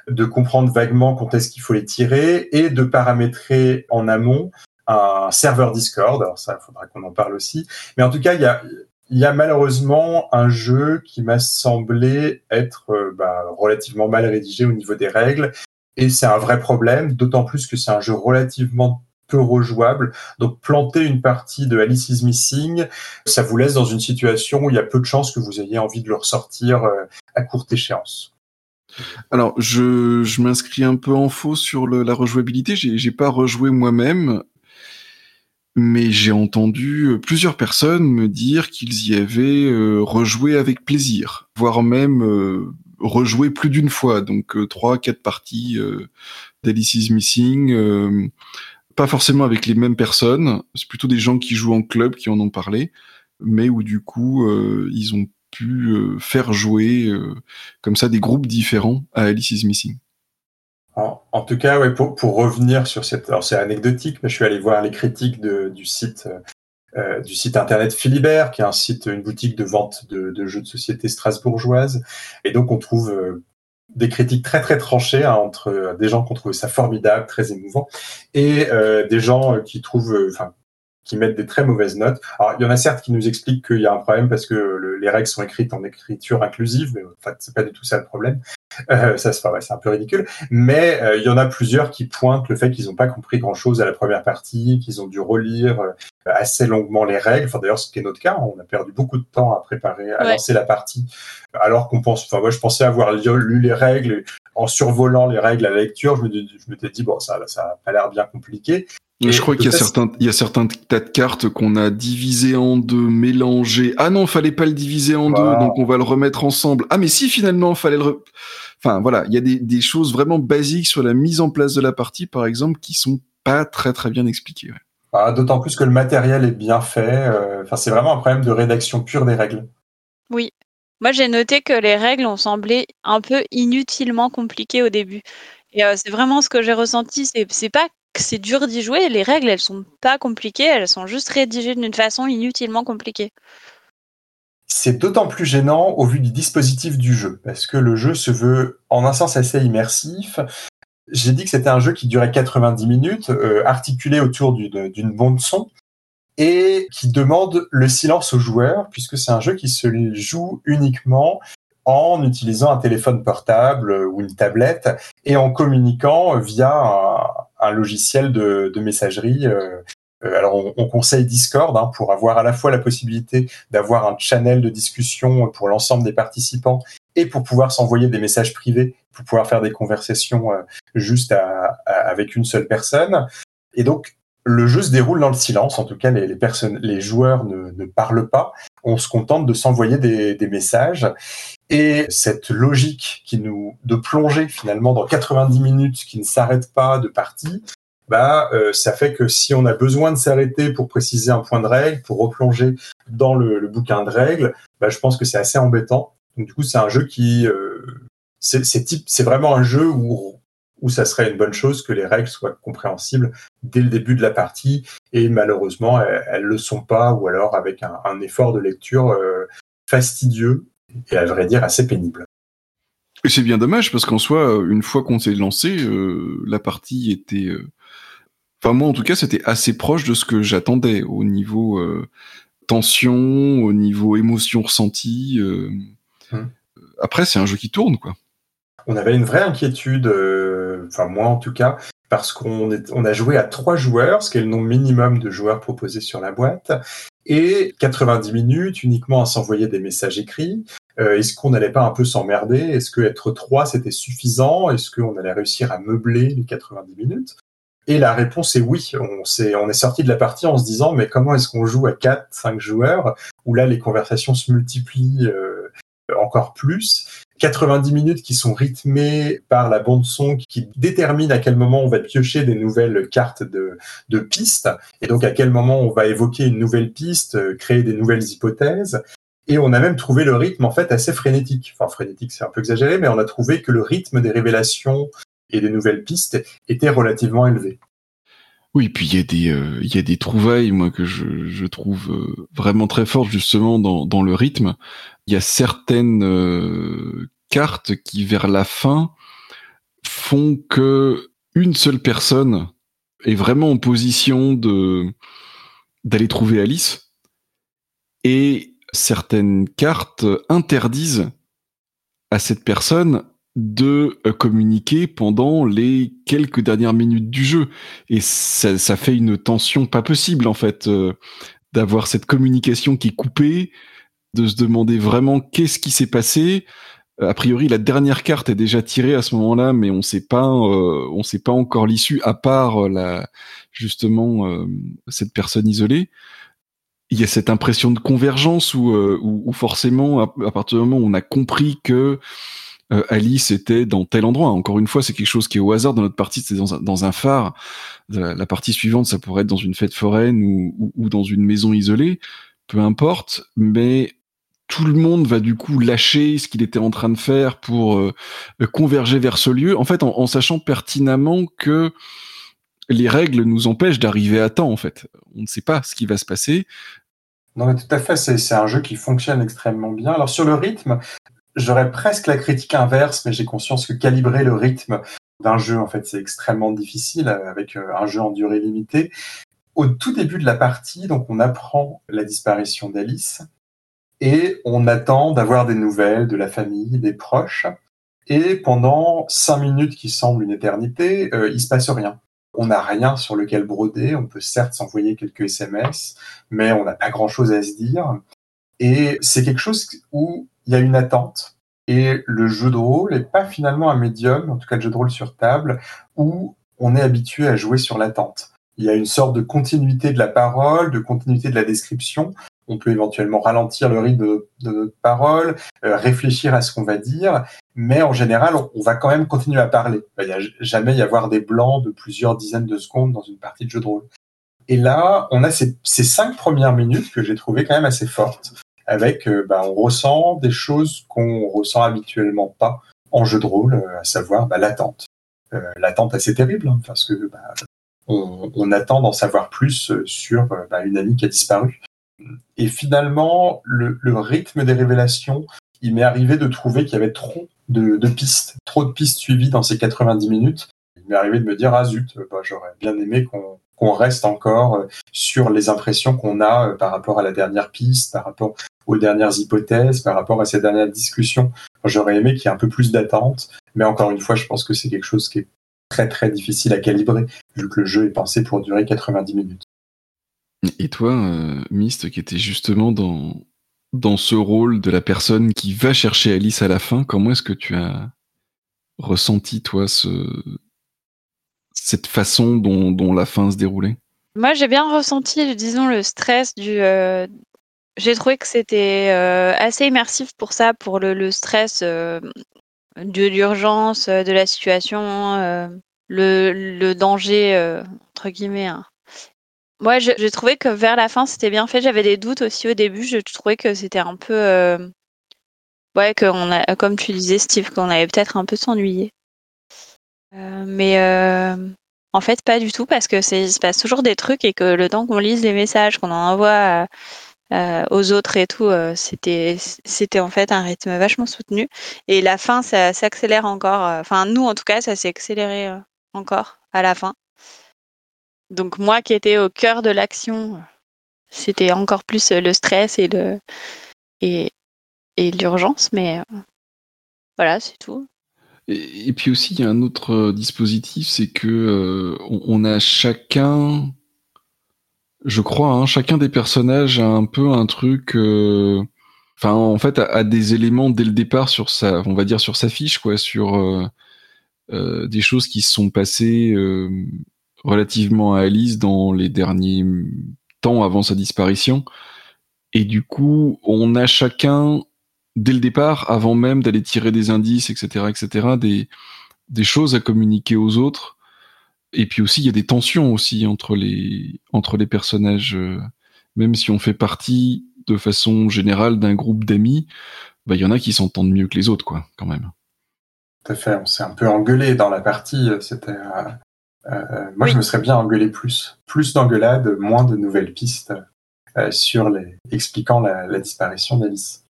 de comprendre vaguement quand est-ce qu'il faut les tirer et de paramétrer en amont un serveur Discord. Alors ça, il faudra qu'on en parle aussi. Mais en tout cas, il y a, il y a malheureusement un jeu qui m'a semblé être euh, bah, relativement mal rédigé au niveau des règles. Et c'est un vrai problème, d'autant plus que c'est un jeu relativement rejouable. Donc planter une partie de Alice is Missing, ça vous laisse dans une situation où il y a peu de chances que vous ayez envie de le ressortir euh, à courte échéance. Alors, je, m'inscris un peu en faux sur la rejouabilité. J'ai, j'ai pas rejoué moi-même, mais j'ai entendu euh, plusieurs personnes me dire qu'ils y avaient euh, rejoué avec plaisir, voire même rejoué plus d'une fois. Donc trois, quatre parties d'Alice is Missing pas forcément avec les mêmes personnes, c'est plutôt des gens qui jouent en club qui en ont parlé, mais où du coup euh, ils ont pu euh, faire jouer euh, comme ça des groupes différents à Alice is Missing. En, tout cas, ouais, pour, revenir sur cette, alors c'est anecdotique, mais je suis allé voir les critiques du site du site internet Philibert, qui est un site, une boutique de vente de, jeux de société strasbourgeoise. Et donc on trouve des critiques très très tranchées hein, entre euh, des gens qui ont trouvé ça formidable, très émouvant, et euh, des gens qui trouvent, qui mettent des très mauvaises notes. Alors, il y en a certes qui nous expliquent qu'il y a un problème parce que le, les règles sont écrites en écriture inclusive, mais en fait, c'est pas du tout ça le problème. Euh, ça, c'est ouais, un peu ridicule. Mais euh, il y en a plusieurs qui pointent le fait qu'ils n'ont pas compris grand-chose à la première partie, qu'ils ont dû relire euh, assez longuement les règles. Enfin, d'ailleurs, ce qui est notre cas, on a perdu beaucoup de temps à préparer, à Ouais. lancer la partie, alors qu'on pense. Enfin, moi, je pensais avoir lu, lu les règles en survolant les règles à la lecture. Je me, je m'étais dit bon, ça, ça a pas l'air bien compliqué. Et je crois qu'il y a certains, il y a certains tas de cartes qu'on a divisées en deux, mélangées. Ah non, fallait pas le diviser en Wow. deux, donc on va le remettre ensemble. Ah mais si finalement fallait le. re- Enfin voilà, il y a des, des choses vraiment basiques sur la mise en place de la partie, par exemple, qui sont pas très très bien expliquées. ouais. Ah, D'autant plus que le matériel est bien fait. euh, Enfin, c'est vraiment un problème de rédaction pure des règles. Moi, j'ai noté que les règles ont semblé un peu inutilement compliquées au début. Et euh, c'est vraiment ce que j'ai ressenti. C'est c'est pas c'est dur d'y jouer. Les règles, elles sont pas compliquées. Elles sont juste rédigées d'une façon inutilement compliquée. C'est d'autant plus gênant au vu du dispositif du jeu, parce que le jeu se veut en un sens assez immersif. J'ai dit que c'était un jeu qui durait 90 minutes, euh, articulé autour d'une d'une bande son, et qui demande le silence aux joueurs, puisque c'est un jeu qui se joue uniquement en utilisant un téléphone portable euh, ou une tablette et en communiquant via un, un logiciel de, messagerie. euh, euh, alors on, on conseille Discord hein, pour avoir à la fois la possibilité d'avoir un channel de discussion pour l'ensemble des participants et pour pouvoir s'envoyer des messages privés, pour pouvoir faire des conversations euh, juste avec une seule personne. Et donc, le jeu se déroule dans le silence. En tout cas, les, personnes, les joueurs ne, parlent pas. On se contente de s'envoyer des messages. Et cette logique qui nous de plonger finalement dans 90 minutes qui ne s'arrête pas de partie, bah, euh, ça fait que si on a besoin de s'arrêter pour préciser un point de règle, pour replonger dans le, le bouquin de règles, bah, je pense que c'est assez embêtant. Donc du coup, c'est un jeu qui, euh, c'est type, c'est vraiment un jeu où où ça serait une bonne chose que les règles soient compréhensibles dès le début de la partie, et malheureusement, elles, elles le sont pas, ou alors avec un, un effort de lecture euh, fastidieux et à vrai dire assez pénible. Et c'est bien dommage parce qu'en soi, euh, une fois qu'on s'est lancé, euh, la partie était. euh, Enfin, moi en tout cas, c'était assez proche de ce que j'attendais au niveau euh, tension, au niveau émotion ressentie. Hum. Après, c'est un jeu qui tourne, quoi. On avait une vraie inquiétude, enfin moi en tout cas, parce qu'on est- on a joué à trois joueurs, ce qui est le nombre minimum de joueurs proposés sur la boîte, et 90 minutes uniquement à s'envoyer des messages écrits. Euh, Est-ce qu'on n'allait pas un peu s'emmerder? Est-ce que être trois c'était suffisant? Est-ce qu'on allait réussir à meubler les 90 minutes? Et la réponse est oui. On, s'est- on est sorti de la partie en se disant mais comment est-ce qu'on joue à 4, 5 joueurs? Où là les conversations se multiplient euh, encore plus. 90 minutes qui sont rythmées par la bande son qui détermine à quel moment on va piocher des nouvelles cartes de, de pistes et donc à quel moment on va évoquer une nouvelle piste, euh, créer des nouvelles hypothèses. Et on a même trouvé le rythme en fait assez frénétique. Enfin frénétique c'est un peu exagéré, mais on a trouvé que le rythme des révélations et des nouvelles pistes était relativement élevé. Oui, puis il y a des euh, il y a des trouvailles moi que je, je trouve euh, vraiment très fortes justement dans dans le rythme. Il y a certaines euh, cartes qui vers la fin font que une seule personne est vraiment en position de d'aller trouver Alice et certaines cartes interdisent à cette personne de euh, communiquer pendant les quelques dernières minutes du jeu. Et ça, ça fait une tension pas possible en fait euh, d'avoir cette communication qui est coupée de se demander vraiment qu'est-ce qui s'est passé. Euh, a priori la dernière carte est déjà tirée à ce moment-là mais on sait pas on sait pas encore l'issue à part la justement cette personne isolée il y a cette impression de convergence où, euh, où, où forcément à, partir du moment où on a compris que euh, Alice était dans tel endroit. Encore une fois, c'est quelque chose qui est au hasard dans notre partie, c'est dans dans un phare. La, partie suivante, ça pourrait être dans une fête foraine ou, ou, ou dans une maison isolée, peu importe. Mais tout le monde va du coup lâcher ce qu'il était en train de faire pour euh, converger vers ce lieu, en fait, en, sachant pertinemment que les règles nous empêchent d'arriver à temps, en fait. On ne sait pas ce qui va se passer. Non, mais tout à fait, c'est un jeu qui fonctionne extrêmement bien. Alors sur le rythme, j'aurais presque la critique inverse, mais j'ai conscience que calibrer le rythme d'un jeu, en fait, c'est extrêmement difficile avec euh, un jeu en durée limitée. Au tout début de la partie, donc on apprend la disparition d'Alice et on attend d'avoir des nouvelles de la famille, des proches. Et pendant cinq minutes qui semblent une éternité, euh, il se passe rien. On n'a rien sur lequel broder. On peut certes s'envoyer quelques SMS, mais on n'a pas grand-chose à se dire. Et c'est quelque chose où il y a une attente. Et le jeu de rôle n'est pas finalement un médium, en tout cas le jeu de rôle sur table, où on est habitué à jouer sur l'attente. Il y a une sorte de continuité de la parole, de continuité de la description, on peut éventuellement ralentir le rythme de, notre parole, euh, réfléchir à ce qu'on va dire, mais en général, on, va quand même continuer à parler. Il n'y a jamais y avoir des blancs de plusieurs dizaines de secondes dans une partie de jeu de rôle. Et là, on a ces, cinq premières minutes que j'ai trouvées quand même assez fortes, avec, euh, bah, on ressent des choses qu'on ressent habituellement pas en jeu de rôle, euh, à savoir bah, l'attente. l'attente assez terrible, hein, parce que bah, on, attend d'en savoir plus sur une amie qui a disparu. Et finalement, le, rythme des révélations, il m'est arrivé de trouver qu'il y avait trop de, pistes, trop de pistes suivies dans ces 90 minutes. Il m'est arrivé de me dire, ah zut, bah, j'aurais bien aimé qu'on reste encore euh, sur les impressions qu'on a euh, par rapport à la dernière piste, par rapport aux dernières hypothèses, par rapport à ces dernières discussions. J'aurais aimé qu'il y ait un peu plus d'attente, mais encore une fois, je pense que c'est quelque chose qui est très très difficile à calibrer, vu que le jeu est pensé pour durer 90 minutes. Et toi, euh, Mist, qui était justement dans, dans ce rôle de la personne qui va chercher Alice à la fin, comment est-ce que tu as ressenti, toi, ce, cette façon dont, la fin se déroulait? Moi, j'ai bien ressenti, disons, le stress du. Euh, j'ai trouvé que c'était euh, assez immersif pour ça, pour le, stress de l'urgence, de la situation, le, le, danger, entre guillemets. Hein. Moi, j'ai trouvé que vers la fin, c'était bien fait. J'avais des doutes aussi au début. Je trouvais que c'était un peu. Euh... Ouais, on a, comme tu disais, Steve, qu'on avait peut-être un peu s'ennuyer. Euh, mais euh, en fait, pas du tout, parce que il se passe toujours des trucs et que le temps qu'on lise les messages, qu'on en envoie euh, aux autres et tout, c'était, c'était en fait un rythme vachement soutenu. Et la fin, ça s'accélère encore. Enfin, nous, en tout cas, ça s'est accéléré encore à la fin. Donc moi qui étais au cœur de l'action, c'était encore plus le stress et l'urgence, mais euh, voilà, c'est tout. Et, puis aussi, il y a un autre euh, dispositif, c'est que euh, on, a chacun, je crois, hein, chacun des personnages a un peu un truc, enfin, en fait, a, des éléments dès le départ sur sa, on va dire sur sa fiche, quoi, sur des choses qui se sont passées relativement à Alice dans les derniers temps avant sa disparition. Et du coup, on a chacun, dès le départ, avant même d'aller tirer des indices, etc., etc., des, des choses à communiquer aux autres. Et puis aussi, il y a des tensions aussi entre les, entre les personnages. Euh, même si on fait partie de façon générale d'un groupe d'amis, bah, il y en a qui s'entendent mieux que les autres, quoi, quand même. Tout à fait, on s'est un peu engueulé dans la partie. C'était euh, moi, je me serais bien engueulé plus. Plus d'engueulades, moins de nouvelles pistes euh, sur les, expliquant la, disparition d'Alice.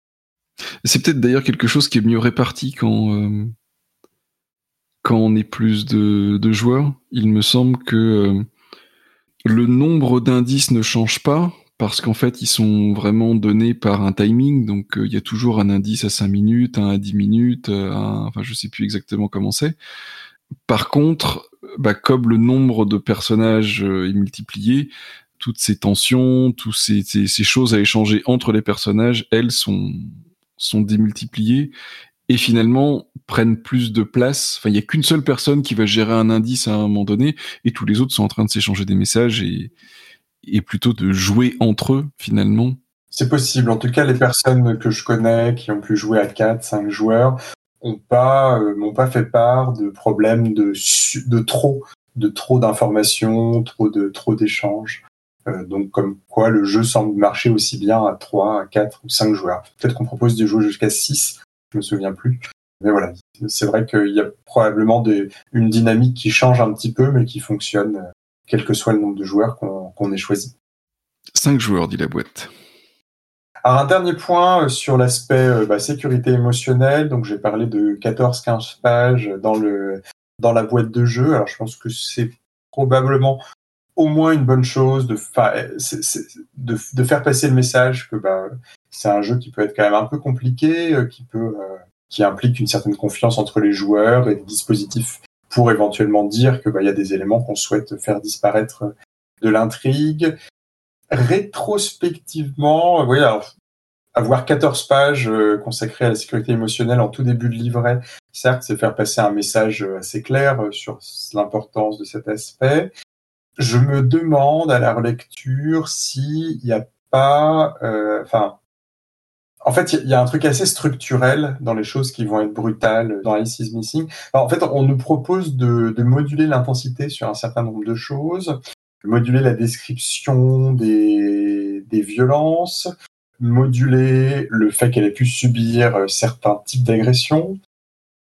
C'est peut-être d'ailleurs quelque chose qui est mieux réparti quand, euh, quand on est plus de, de, joueurs. Il me semble que le nombre d'indices ne change pas parce qu'en fait, ils sont vraiment donnés par un timing. Donc, il y a toujours un indice à 5 minutes, un à 10 minutes, un... enfin, je sais plus exactement comment c'est. Par contre, bah, comme le nombre de personnages euh, est multiplié, toutes ces tensions, toutes ces, choses à échanger entre les personnages, elles sont, démultipliées et finalement prennent plus de place. Enfin, il n'y a qu'une seule personne qui va gérer un indice à un moment donné et tous les autres sont en train de s'échanger des messages et, et plutôt de jouer entre eux finalement. C'est possible. En tout cas, les personnes que je connais qui ont pu jouer à 4, 5 joueurs ont pas euh, pas fait part de problèmes de de trop de trop d'informations, trop de trop d'échanges. Euh, donc comme quoi le jeu semble marcher aussi bien à 3, à 4 ou 5 joueurs. Peut-être qu'on propose de jouer jusqu'à 6, je me souviens plus. Mais voilà, c'est vrai qu'il y a probablement une dynamique qui change un petit peu, mais qui fonctionne, euh, quel que soit le nombre de joueurs qu'on ait choisi. 5 joueurs, dit la boîte. Alors un dernier point euh, sur l'aspect bah, sécurité émotionnelle. Donc j'ai parlé de 14-15 pages dans le dans la boîte de jeu. Alors je pense que c'est probablement au moins une bonne chose de, de, de, faire passer le message que bah, c'est un jeu qui peut être quand même un peu compliqué, euh, qui peut euh, qui implique une certaine confiance entre les joueurs et des dispositifs pour éventuellement dire que bah, y a des éléments qu'on souhaite faire disparaître de l'intrigue. Rétrospectivement, oui, alors, avoir 14 pages euh, consacrées à la sécurité émotionnelle en tout début de livret, certes, c'est faire passer un message assez clair sur l'importance de cet aspect je me demande à la relecture s'il n'y a pas, euh, enfin, en fait, il y, a un truc assez structurel dans les choses qui vont être brutales dans Alice is Missing. en fait, on nous propose de moduler l'intensité sur un certain nombre de choses, moduler la description des, des violences, moduler le fait qu'elle ait pu subir euh, certains types d'agressions,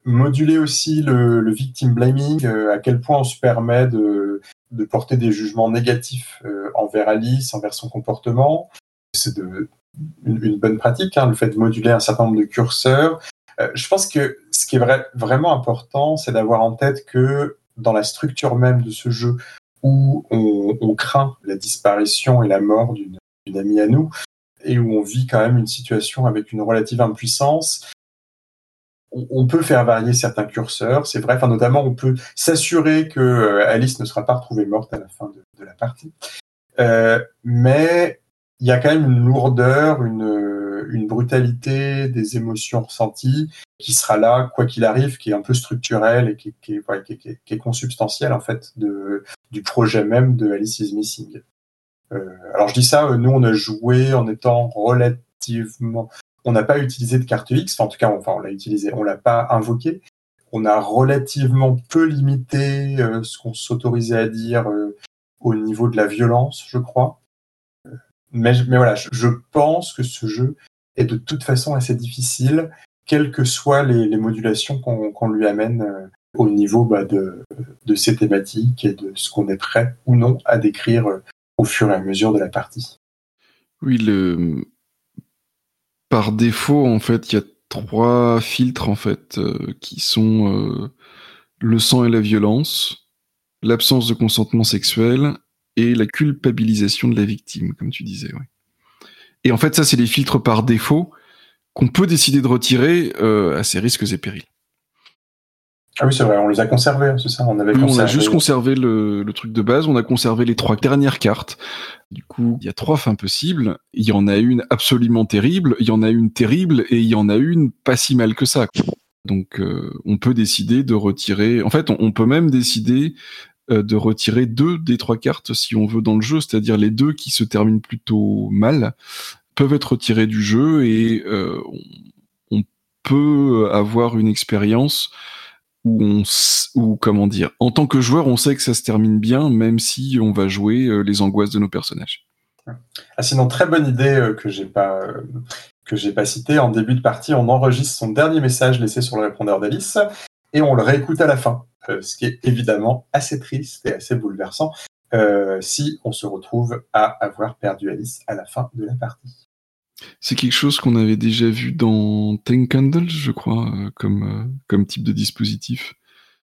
moduler aussi le, victim blaming, euh, à quel point on se permet de, de porter des jugements négatifs euh, envers Alice, envers son comportement. C'est une, bonne pratique, hein, le fait de moduler un certain nombre de curseurs. Je pense que ce qui est vrai, vraiment important, c'est d'avoir en tête que dans la structure même de ce jeu, où on, craint la disparition et la mort d'une amie à nous, et où on vit quand même une situation avec une relative impuissance, on peut faire varier certains curseurs, c'est vrai. Enfin, notamment, on peut s'assurer que euh, Alice ne sera pas retrouvée morte à la fin de, la partie. Euh, mais il y a quand même une lourdeur, une, une brutalité des émotions ressenties qui sera là, quoi qu'il arrive, qui est un peu structurelle et qui, est consubstantielle en fait du projet même de Alice is Missing. Euh, alors je dis ça, nous on a joué en étant relativement on n'a pas utilisé de carte X, en tout cas, enfin, on l'a utilisé, on l'a pas invoqué. On a relativement peu limité euh, ce qu'on s'autorisait à dire euh, au niveau de la violence, je crois. Mais, mais voilà, je, pense que ce jeu est de toute façon assez difficile, quelles que soient les, modulations qu'on lui amène euh, au niveau bah, de, de ses thématiques et de ce qu'on est prêt ou non à décrire au fur et à mesure de la partie. Oui, par défaut, en fait, il y a trois filtres en fait euh, qui sont euh, le sang et la violence, l'absence de consentement sexuel et la culpabilisation de la victime, comme tu disais. Et en fait, ça, c'est les filtres par défaut qu'on peut décider de retirer euh, à ses risques et périls. Ah oui, c'est vrai, on les a conservés, c'est ça On avait On a juste conservé le, le, truc de base, on a conservé les trois dernières cartes. Du coup, il y a trois fins possibles. Il y en a une absolument terrible, il y en a une terrible et il y en a une pas si mal que ça. Donc, euh, on peut décider de retirer. En fait, on, peut même décider de retirer deux des trois cartes si on veut dans le jeu, c'est-à-dire les deux qui se terminent plutôt mal peuvent être retirés du jeu et euh, on, peut avoir une expérience où comment dire, en tant que joueur, on sait que ça se termine bien, même si on va jouer euh, les angoisses de nos personnages. Ah, sinon, très bonne idée euh, que j'ai pas euh, que j'ai pas cité en début de partie, on enregistre son dernier message laissé sur le répondeur d'Alice et on le réécoute à la fin, ce qui est évidemment assez triste et assez bouleversant si on se retrouve à avoir perdu Alice à la fin de la partie. C'est quelque chose qu'on avait déjà vu dans Ten Candles, je crois, euh, comme, euh, comme type de dispositif.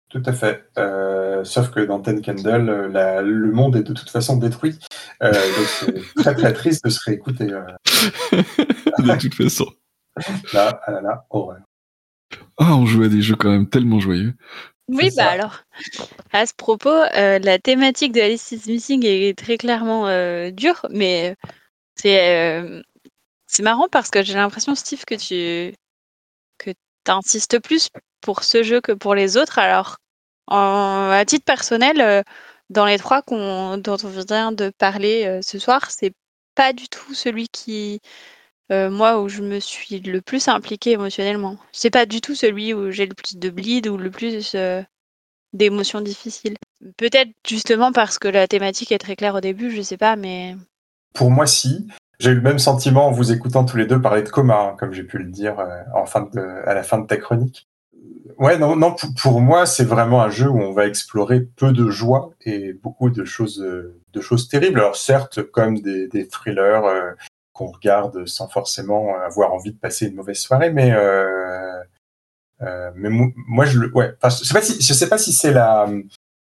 Tout à fait. Euh, sauf que dans Ten Candles, le monde est de toute façon détruit. donc c'est <laughs> très très triste de se réécouter. <laughs> de toute façon. Là, ah là, là, horreur. Ah, on joue à des jeux quand même tellement joyeux. Oui, bah alors, à ce propos, la thématique de Alice is Missing est très clairement dure, mais c'est c'est marrant parce que j'ai l'impression, Steve, que tu que insistes plus pour ce jeu que pour les autres. Alors, à titre personnel, euh, dans les trois dont on vient de parler euh, ce soir, c'est pas du tout celui qui, euh, moi, où je me suis le plus impliquée émotionnellement. C'est pas du tout celui où j'ai le plus de bleed ou le plus d'émotions difficiles. Peut-être justement parce que la thématique est très claire au début, je sais pas, mais. Pour moi, si. J'ai eu le même sentiment en vous écoutant tous les deux parler de coma, hein, comme j'ai pu le dire euh, à la fin de ta chronique. Ouais, non, pour, moi, c'est vraiment un jeu où on va explorer peu de joie et beaucoup de choses, de choses terribles. Alors certes, comme des, thrillers euh, qu'on regarde sans forcément avoir envie de passer une mauvaise soirée, mais euh, euh, mais moi, je le, ouais, je sais pas si, je sais pas si c'est la,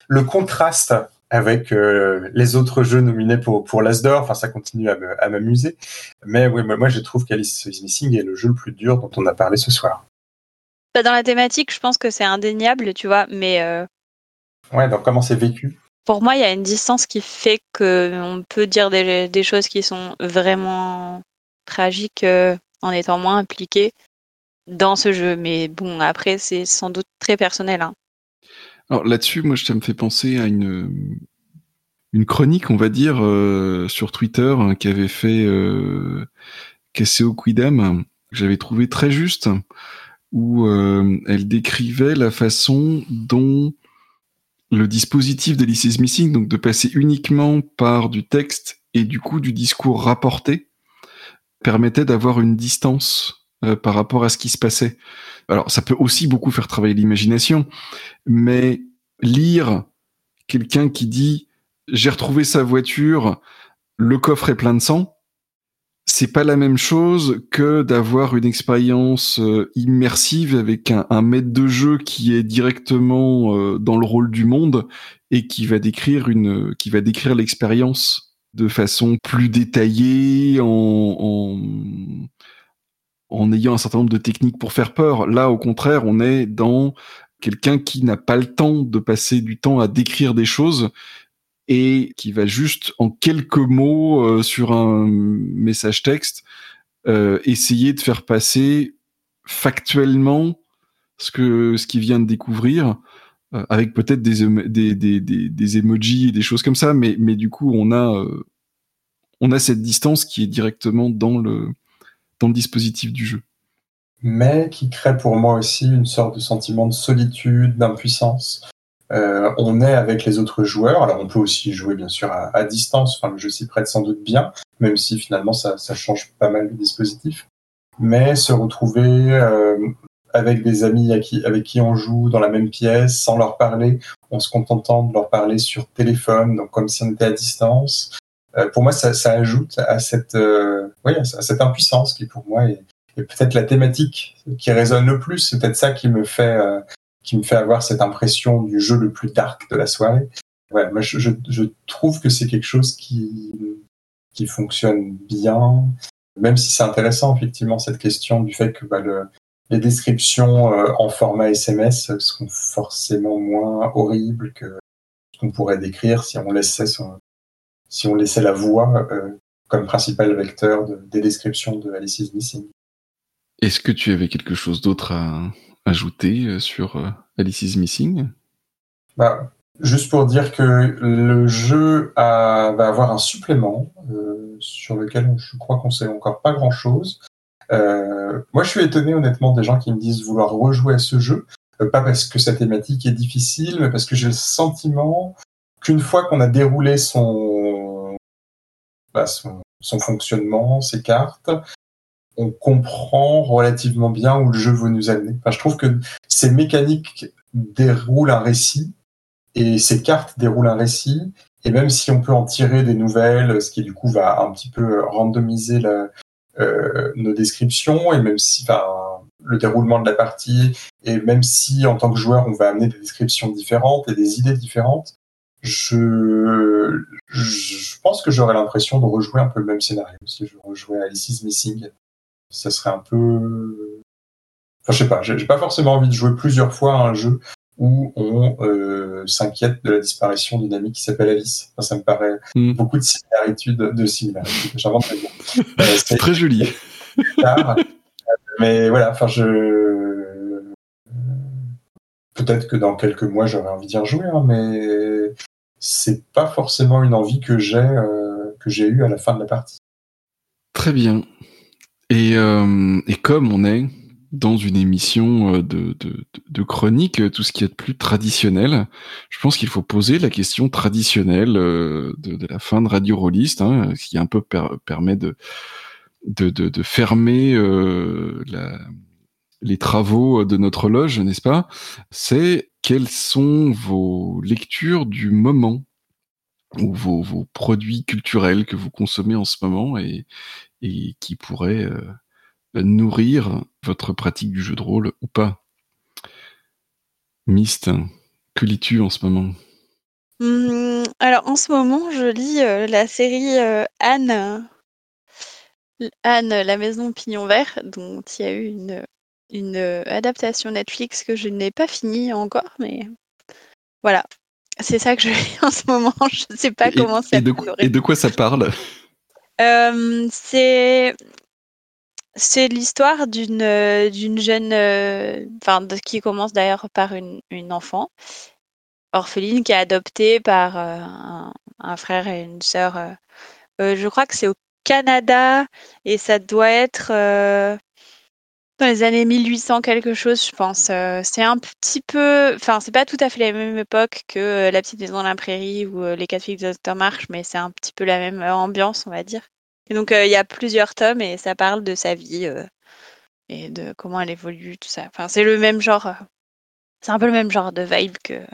le contraste avec euh, les autres jeux nominés pour pour l'Asdor. Enfin, ça continue à m'amuser. Mais oui, moi, je trouve qu'Alice is Missing est le jeu le plus dur dont on a parlé ce soir. Bah, dans la thématique, je pense que c'est indéniable, tu vois, mais. Euh... Ouais, donc comment c'est vécu? Pour moi, il y a une distance qui fait que on peut dire des, choses qui sont vraiment tragiques euh, en étant moins impliqué dans ce jeu. Mais bon, après, c'est sans doute très personnel. Hein. Alors là-dessus, moi, ça me fait penser à une, chronique, on va dire, euh, sur Twitter hein, qu'avait fait euh, Quidam, que j'avais trouvé très juste, où euh, elle décrivait la façon dont le dispositif d'Alice Missing, donc de passer uniquement par du texte et du coup du discours rapporté, permettait d'avoir une distance euh, par rapport à ce qui se passait. Alors, ça peut aussi beaucoup faire travailler l'imagination, mais lire quelqu'un qui dit j'ai retrouvé sa voiture, le coffre est plein de sang, c'est pas la même chose que d'avoir une expérience euh, immersive avec un, maître de jeu qui est directement euh, dans le rôle du monde et qui va décrire une, qui va décrire l'expérience de façon plus détaillée en, en en ayant un certain nombre de techniques pour faire peur. Là, au contraire, on est dans quelqu'un qui n'a pas le temps de passer du temps à décrire des choses et qui va juste en quelques mots euh, sur un message texte euh, essayer de faire passer factuellement ce que ce qu'il vient de découvrir euh, avec peut-être des, des, des, des, des emojis et des choses comme ça mais mais du coup on a on a cette distance qui est directement dans le dans le dispositif du jeu. Mais qui crée pour moi aussi une sorte de sentiment de solitude, d'impuissance. Euh, on est avec les autres joueurs, alors on peut aussi jouer bien sûr à, distance, enfin, le jeu s'y prête sans doute bien, même si finalement ça, ça change pas mal le dispositif. Mais se retrouver euh, avec des amis avec qui on joue dans la même pièce, sans leur parler, en se contentant de leur parler sur téléphone, donc comme si on était à distance, euh, pour moi, ça, ça, ajoute à cette, euh, oui, à cette impuissance qui, pour moi, est, est peut-être la thématique qui résonne le plus. C'est peut-être ça qui me fait, euh, qui me fait avoir cette impression du jeu le plus dark de la soirée. Je, trouve que c'est quelque chose qui, fonctionne bien, même si c'est intéressant, effectivement, cette question du fait que bah, le, les descriptions en format SMS sont forcément moins horribles que ce qu'on pourrait décrire si on laissait son, si on laissait la voix euh, comme principal vecteur des descriptions de Alice is Missing. Est-ce que tu avais quelque chose d'autre à ajouter euh, sur euh, Alice is Missing bah, Juste pour dire que le jeu va avoir un supplément sur lequel je crois qu'on sait encore pas grand-chose. moi, je suis étonné honnêtement des gens qui me disent vouloir rejouer à ce jeu, pas parce que sa thématique est difficile, mais parce que j'ai le sentiment qu'une fois qu'on a déroulé son, bah, son, fonctionnement, ses cartes, on comprend relativement bien où le jeu veut nous amener. Je trouve que ces mécaniques déroulent un récit et ces cartes déroulent un récit. Et même si on peut en tirer des nouvelles, ce qui du coup va un petit peu randomiser euh, nos descriptions et même si, enfin, le déroulement de la partie, et même si en tant que joueur on va amener des descriptions différentes et des idées différentes, je, je pense que j'aurais l'impression de rejouer un peu le même scénario si je rejouais Alice's Missing. Ça serait un peu. Enfin, je sais pas, j'ai pas forcément envie de jouer plusieurs fois à un jeu où on euh, s'inquiète de la disparition d'une amie qui s'appelle Alice. ça me paraît mm. beaucoup de similitudes, de similitudes. J'invente <laughs> euh, C'est très joli. <laughs> mais voilà, enfin, je peut-être que dans quelques mois j'aurais envie d'y rejouer, hein, mais c'est pas forcément une envie que j'ai euh, que j'ai eue à la fin de la partie. Très bien. Et, euh, et comme on est dans une émission euh, de, de, de, chronique tout ce qui est de plus traditionnel. Je pense qu'il faut poser la question traditionnelle de, de la fin de Radio Rolliste, hein, ce qui un peu permet de, de, fermer la, les travaux de notre loge, n'est-ce pas? C'est quelles sont vos lectures du moment? Ou vos, produits culturels que vous consommez en ce moment et, et qui pourraient euh, nourrir votre pratique du jeu de rôle ou pas? Mist, que lis-tu en ce moment? Mmh, Alors en ce moment, je lis euh, la série euh, Anne. Anne, la maison pignon vert, dont il y a eu une, une adaptation Netflix que je n'ai pas finie encore, mais voilà, c'est ça que je lis en ce moment. <laughs> Je ne sais pas comment ça. Et de, et de quoi ça parle? Euh, C'est c'est l'histoire d'une d'une jeune, euh, enfin qui commence d'ailleurs par une, une enfant orpheline qui est adoptée par euh, un, un, frère et une sœur. je crois que c'est au Canada et ça doit être dans les années 1800 quelque chose, je pense. Euh, c'est un petit peu, enfin, c'est pas tout à fait la même époque que euh, La petite maison dans la prairie ou euh, Les quatre filles de Dr mais c'est un petit peu la même ambiance, on va dire. Et donc, il y a plusieurs tomes et ça parle de sa vie et de comment elle évolue, tout ça. Enfin, c'est le même genre, c'est un peu le même genre de vibe que,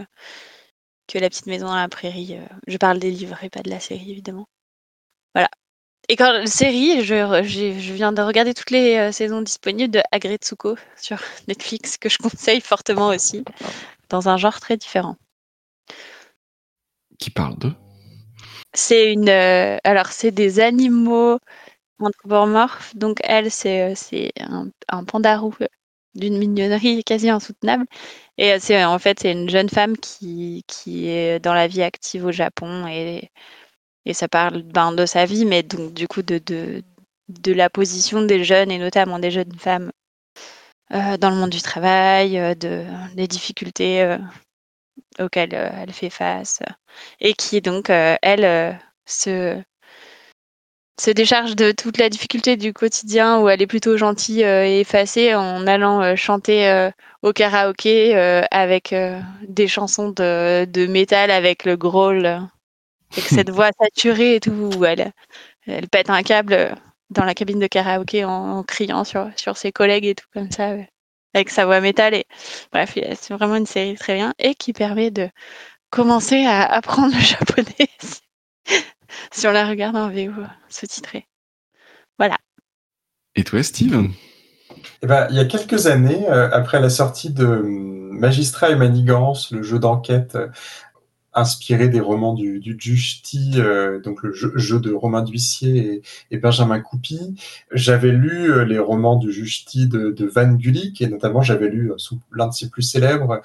que La petite maison dans la prairie. je parle des livres et pas de la série, évidemment. Voilà. Et quand la série, je, je, viens de regarder toutes les euh, saisons disponibles de Agretsuko sur Netflix, que je conseille fortement aussi, dans un genre très différent. Qui parle de C'est une. Euh, alors, c'est des animaux anthropomorphes. Donc, elle, c'est, euh, un, un pandarou d'une mignonnerie quasi insoutenable. Et c'est en fait, c'est une jeune femme qui, qui est dans la vie active au Japon et et ça parle ben, de sa vie, mais donc du coup de, de, la position des jeunes et notamment des jeunes femmes euh, dans le monde du travail, euh, de, des difficultés euh, auxquelles elle fait face, et qui donc, elle, se, se décharge de toute la difficulté du quotidien où elle est plutôt gentille et effacée en allant chanter au karaoké avec des chansons de, de métal avec le growl avec cette voix saturée et tout, où elle, elle pète un câble dans la cabine de karaoké en, criant sur, sur ses collègues et tout comme ça, avec sa voix métal. Et, bref, c'est vraiment une série très bien et qui permet de commencer à apprendre le <laughs> japonais si on la regarde en VO sous-titré. Voilà. Et toi, Steve? Eh ben, il y a quelques années, euh, après la sortie de hum, Magistrat et Manigance, le jeu d'enquête euh, inspiré des romans du, du Justi, euh, donc le jeu, de Romain Duissier et, Benjamin Coupy. J'avais lu euh, les romans du Justi de, Van Gulik et notamment j'avais lu euh, l'un de ses plus célèbres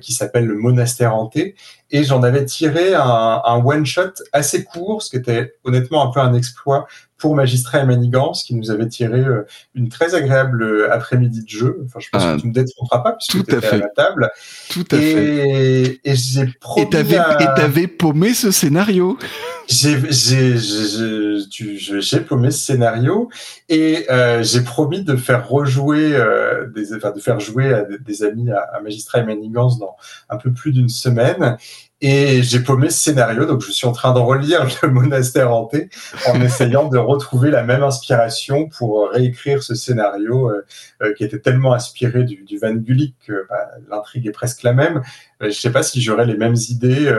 qui s'appelle Le Monastère hanté et j'en avais tiré un, un one-shot assez court, ce qui était honnêtement un peu un exploit pour Magistrat et Manigance, qui nous avait tiré euh, une très agréable euh, après-midi de jeu. Enfin, je pense que ah, tu ne détromperas pas, puisque tu étais à la table. Tout à fait. Et j'ai promis. Et t'avais paumé ce scénario. J'ai paumé ce scénario et euh, j'ai promis de faire rejouer euh, des, enfin, de faire jouer à des, amis à, à Magistrat et Manigance dans un peu plus d'une semaine. Et j'ai paumé ce scénario, donc je suis en train de relire <laughs> le monastère hanté en <laughs> essayant de retrouver la même inspiration pour réécrire ce scénario euh, euh, qui était tellement inspiré du, du Van Gulik que bah, l'intrigue est presque la même. Euh, je ne sais pas si j'aurais les mêmes idées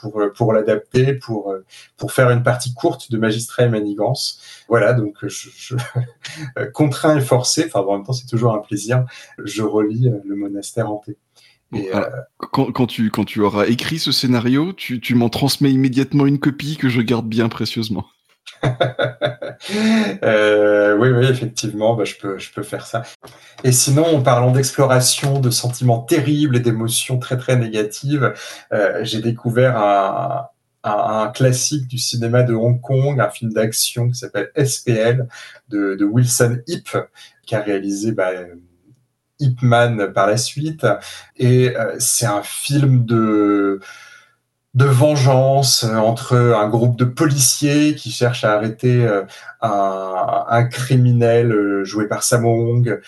pour pour l'adapter, pour pour faire une partie courte de Magistrat et Manigance. Voilà, donc je, je <laughs> contraint et forcé, enfin en même temps c'est toujours un plaisir, je relis le monastère hanté. Euh, quand, tu, quand tu auras écrit ce scénario, tu, tu m'en transmets immédiatement une copie que je garde bien précieusement. <laughs> euh, oui, oui, effectivement, bah, je, peux, je peux faire ça. Et sinon, en parlant d'exploration, de sentiments terribles et d'émotions très très négatives, euh, j'ai découvert un, un, classique du cinéma de Hong Kong, un film d'action qui s'appelle SPL de, de Wilson Hip, qui a réalisé bah, Ip Man par la suite. Et euh, c'est un film de de vengeance euh, entre un groupe de policiers qui cherchent à arrêter euh, un, criminel joué par Sammo Hung.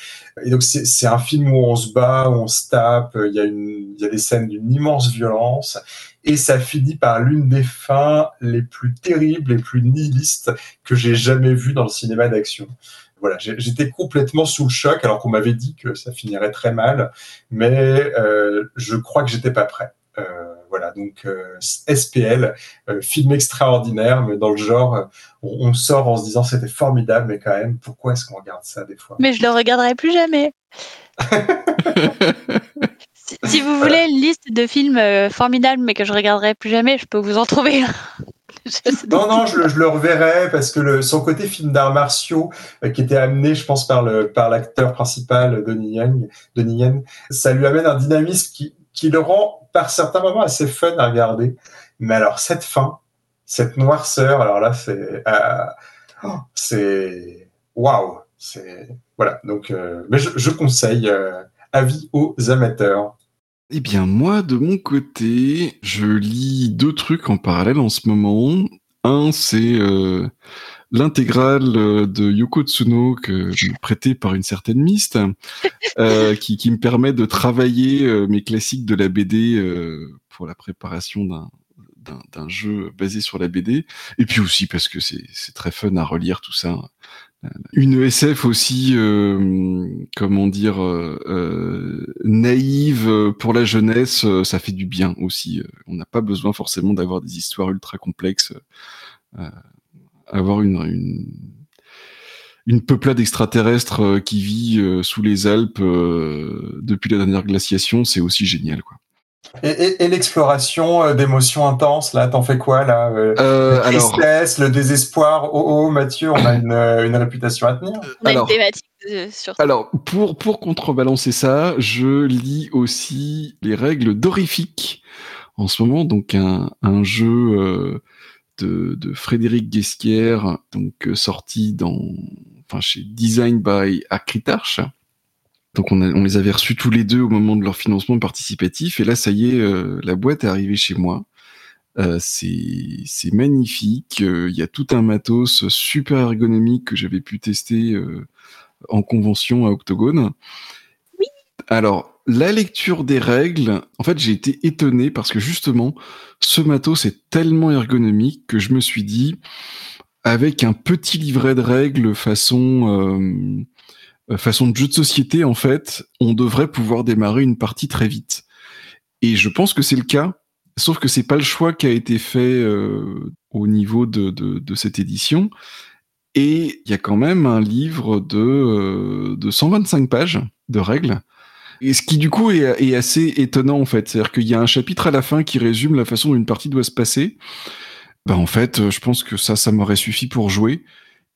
Et donc c'est un film où on se bat, où on se tape, il y a, une, il y a des scènes d'une immense violence, et ça finit par l'une des fins les plus terribles, les plus nihilistes que j'ai jamais vues dans le cinéma d'action voilà, j'étais complètement sous le choc alors qu'on m'avait dit que ça finirait très mal, mais euh, je crois que j'étais pas prêt. Euh, voilà, donc euh, SPL, film extraordinaire, mais dans le genre, on, on sort en se disant c'était formidable, mais quand même, pourquoi est-ce qu'on regarde ça des fois? Mais je le regarderai plus jamais. <laughs> si, si, vous voulez une liste de films formidables, mais que je regarderai plus jamais, je peux vous en trouver. Non, non, je, je, le reverrai parce que le, son côté film d'arts martiaux euh, qui était amené, je pense, par le par l'acteur principal Donnie Yen, Donnie Yen, ça lui amène un dynamisme qui, qui le rend par certains moments assez fun à regarder. Mais alors cette fin, cette noirceur, alors là, c'est euh, oh, c'est waouh, c'est voilà. Donc, euh, mais je, je conseille euh, avis aux amateurs. Eh bien, moi, de mon côté, je lis deux trucs en parallèle en ce moment. Un, c'est euh, l'intégrale euh, de Yoko Tsuno que je prêtais par une certaine miste, euh, <laughs> qui, qui, me permet de travailler euh, mes classiques de la BD euh, pour la préparation d'un d'un jeu basé sur la BD, et puis aussi parce que c'est très fun à relire tout ça une ESF aussi, euh, comment dire, euh, euh, naïve pour la jeunesse, ça fait du bien aussi. On n'a pas besoin forcément d'avoir des histoires ultra complexes. avoir une, une, une peuplade extraterrestre qui vit sous les Alpes depuis la dernière glaciation, c'est aussi génial, quoi. Et, et, et l'exploration euh, d'émotions intenses, là, t'en fais quoi, là euh, euh, La tristesse, alors... le désespoir? Oh, oh, Mathieu, on a une, une réputation à tenir. On a alors, une thématique sur ça. Alors, pour, pour contrebalancer ça, je lis aussi les règles d'horrifique en ce moment, donc un, un jeu de, de Frédéric Guesquière, donc sorti dans, enfin, chez Design by Acritarch donc on, a, on, les avait reçus tous les deux au moment de leur financement participatif. Et là, ça y est, euh, la boîte est arrivée chez moi. Euh, c'est magnifique. Il euh, y a tout un matos super ergonomique que j'avais pu tester en convention à Octogone. Oui. Alors, la lecture des règles, en fait, j'ai été étonné parce que justement, ce matos est tellement ergonomique que je me suis dit, avec un petit livret de règles façon façon de jeu de société, en fait, on devrait pouvoir démarrer une partie très vite. Et je pense que c'est le cas, sauf que c'est pas le choix qui a été fait euh, au niveau de, de, cette édition. Et il y a quand même un livre de, euh, de 125 pages de règles. Et ce qui du coup est, est assez étonnant en fait, c'est-à-dire qu'il y a un chapitre à la fin qui résume la façon dont une partie doit se passer. Ben en fait, je pense que ça, ça m'aurait suffi pour jouer.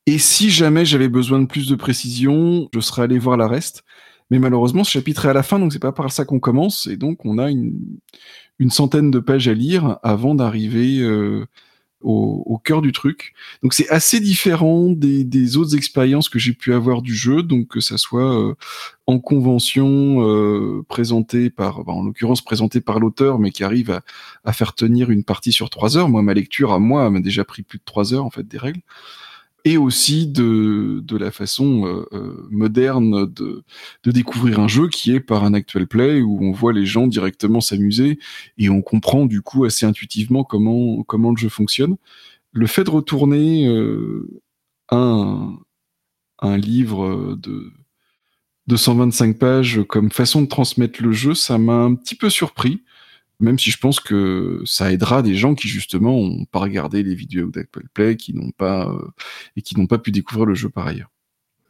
Et si jamais j'avais besoin de plus de précision, je serais allé voir la reste. Mais malheureusement, ce chapitre est à la fin, donc c'est pas par ça qu'on commence, et donc on a une, une centaine de pages à lire avant d'arriver euh, au, au, cœur du truc. Donc c'est assez différent des, des autres expériences que j'ai pu avoir du jeu, donc que ça soit euh, en convention euh, présentée par, bah, en l'occurrence présentée par l'auteur, mais qui arrive à, à, faire tenir une partie sur trois heures. Moi, ma lecture à moi m'a déjà pris plus de trois heures en fait des règles et aussi de, de la façon euh, euh, moderne de, de découvrir un jeu qui est par un actual play où on voit les gens directement s'amuser et on comprend du coup assez intuitivement comment, comment le jeu fonctionne. Le fait de retourner euh, un, un livre de, de 125 pages comme façon de transmettre le jeu, ça m'a un petit peu surpris même si je pense que ça aidera des gens qui justement ont pas regardé les vidéos d'Apple Play, qui n'ont pas euh, et qui n'ont pas pu découvrir le jeu par ailleurs.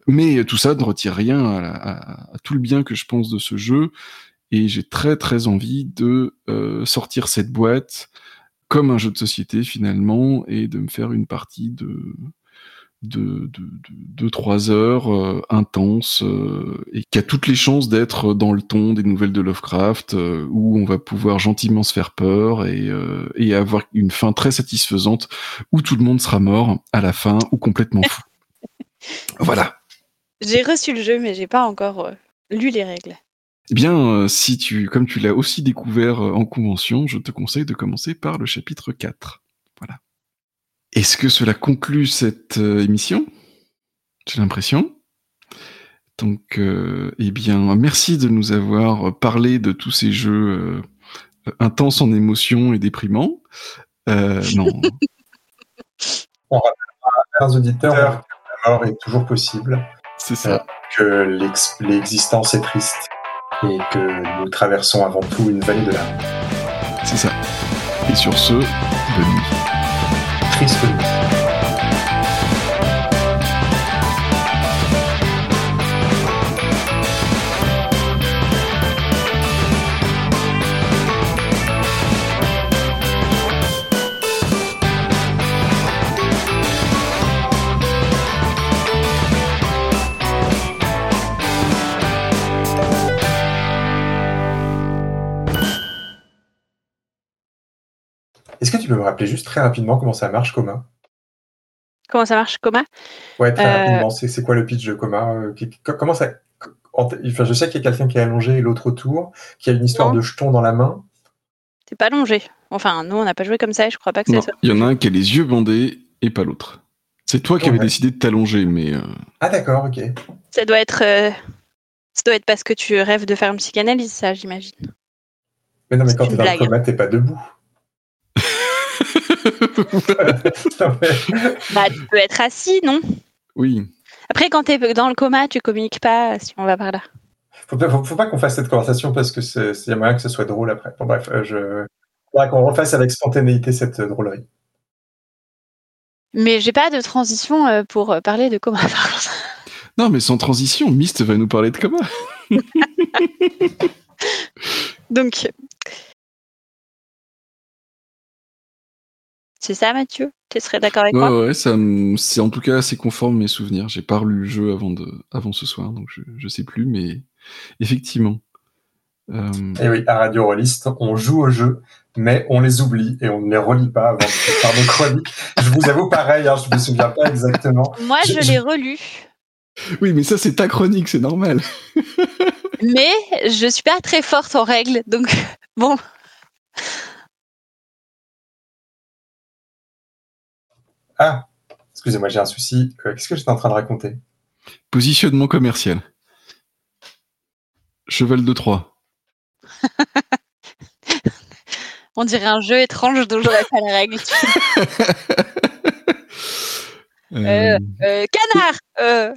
Mais tout ça ne retire rien à, tout le bien que je pense de ce jeu, et j'ai très très envie de euh, sortir cette boîte comme un jeu de société finalement, et de me faire une partie de de, de, de, 3 heures euh, intense euh, et qui a toutes les chances d'être dans le ton des nouvelles de Lovecraft euh, où on va pouvoir gentiment se faire peur et, euh, et avoir une fin très satisfaisante où tout le monde sera mort à la fin ou complètement fou. <laughs> voilà. J'ai reçu le jeu mais j'ai pas encore lu les règles. Eh bien, euh, si tu, comme tu l'as aussi découvert euh, en convention, je te conseille de commencer par le chapitre 4. Voilà. Est-ce que cela conclut cette euh, émission? J'ai l'impression. Donc, euh, eh bien, merci de nous avoir parlé de tous ces jeux euh, intenses en émotions et déprimants. Euh, non, <laughs> On rappellera à nos auditeurs que la mort est toujours possible, c'est ça. que l'ex- l'existence est triste et que nous traversons avant tout une vallée de larmes. C'est ça. Et sur ce, bonne nuit. Triste Est-ce que tu peux me rappeler juste très rapidement comment ça marche, Coma? Comment ça marche, Coma? Ouais, très Euh, rapidement. C'est c'est quoi le pitch de Coma? Euh, Comment ça en- enfin, Je sais qu'il y a quelqu'un qui est allongé et l'autre autour, qui a une histoire Non. de jetons dans la main. C'est pas allongé. Enfin, nous, on n'a pas joué comme ça et je crois pas que Non, c'est ça. il y en a un qui a les yeux bandés et pas l'autre. C'est toi qui avais décidé de t'allonger, mais euh, Ah d'accord, ok. Ça doit être. euh, Ça doit être parce que tu rêves de faire une psychanalyse, ça, j'imagine. Mais non, mais C'est quand t'es dans le coma, t'es pas debout. Bah, tu peux être assis, non? Oui. Après, quand t'es dans le coma, tu communiques pas si on va par là. faut, pas- faut, faut pas qu'on fasse cette conversation parce que c'est c'est- y a moyen que ce soit drôle après. Bon, bref, euh, je. Faudra qu'on refasse avec spontanéité cette euh, drôlerie. Mais j'ai pas de transition euh, pour parler de coma, <laughs> par contre. Non, mais sans transition, Myst va nous parler de coma. <laughs> Donc. C'est ça, Mathieu? Tu serais d'accord avec Ouais, moi? ouais, ça, c'est en tout cas assez conforme à mes souvenirs. J'ai pas relu le jeu avant, de, avant ce soir, donc je, je sais plus, mais effectivement. Euh, Et oui, à Radio Rollist, on joue au jeu, mais on les oublie et on ne les relit pas avant de faire nos chroniques. Je vous avoue pareil, hein, je me souviens pas exactement. Moi, je- je, je- l'ai relu. Oui, mais ça, c'est ta chronique, c'est normal. Mais je suis pas très forte en règles, donc bon. Ah, excusez-moi, j'ai un souci. Euh, Qu'est-ce que j'étais en train de raconter? Positionnement commercial. Cheval de Troie. <laughs> On dirait un jeu étrange dont j'aurais pas les règles. <laughs> Euh, Euh, canard euh,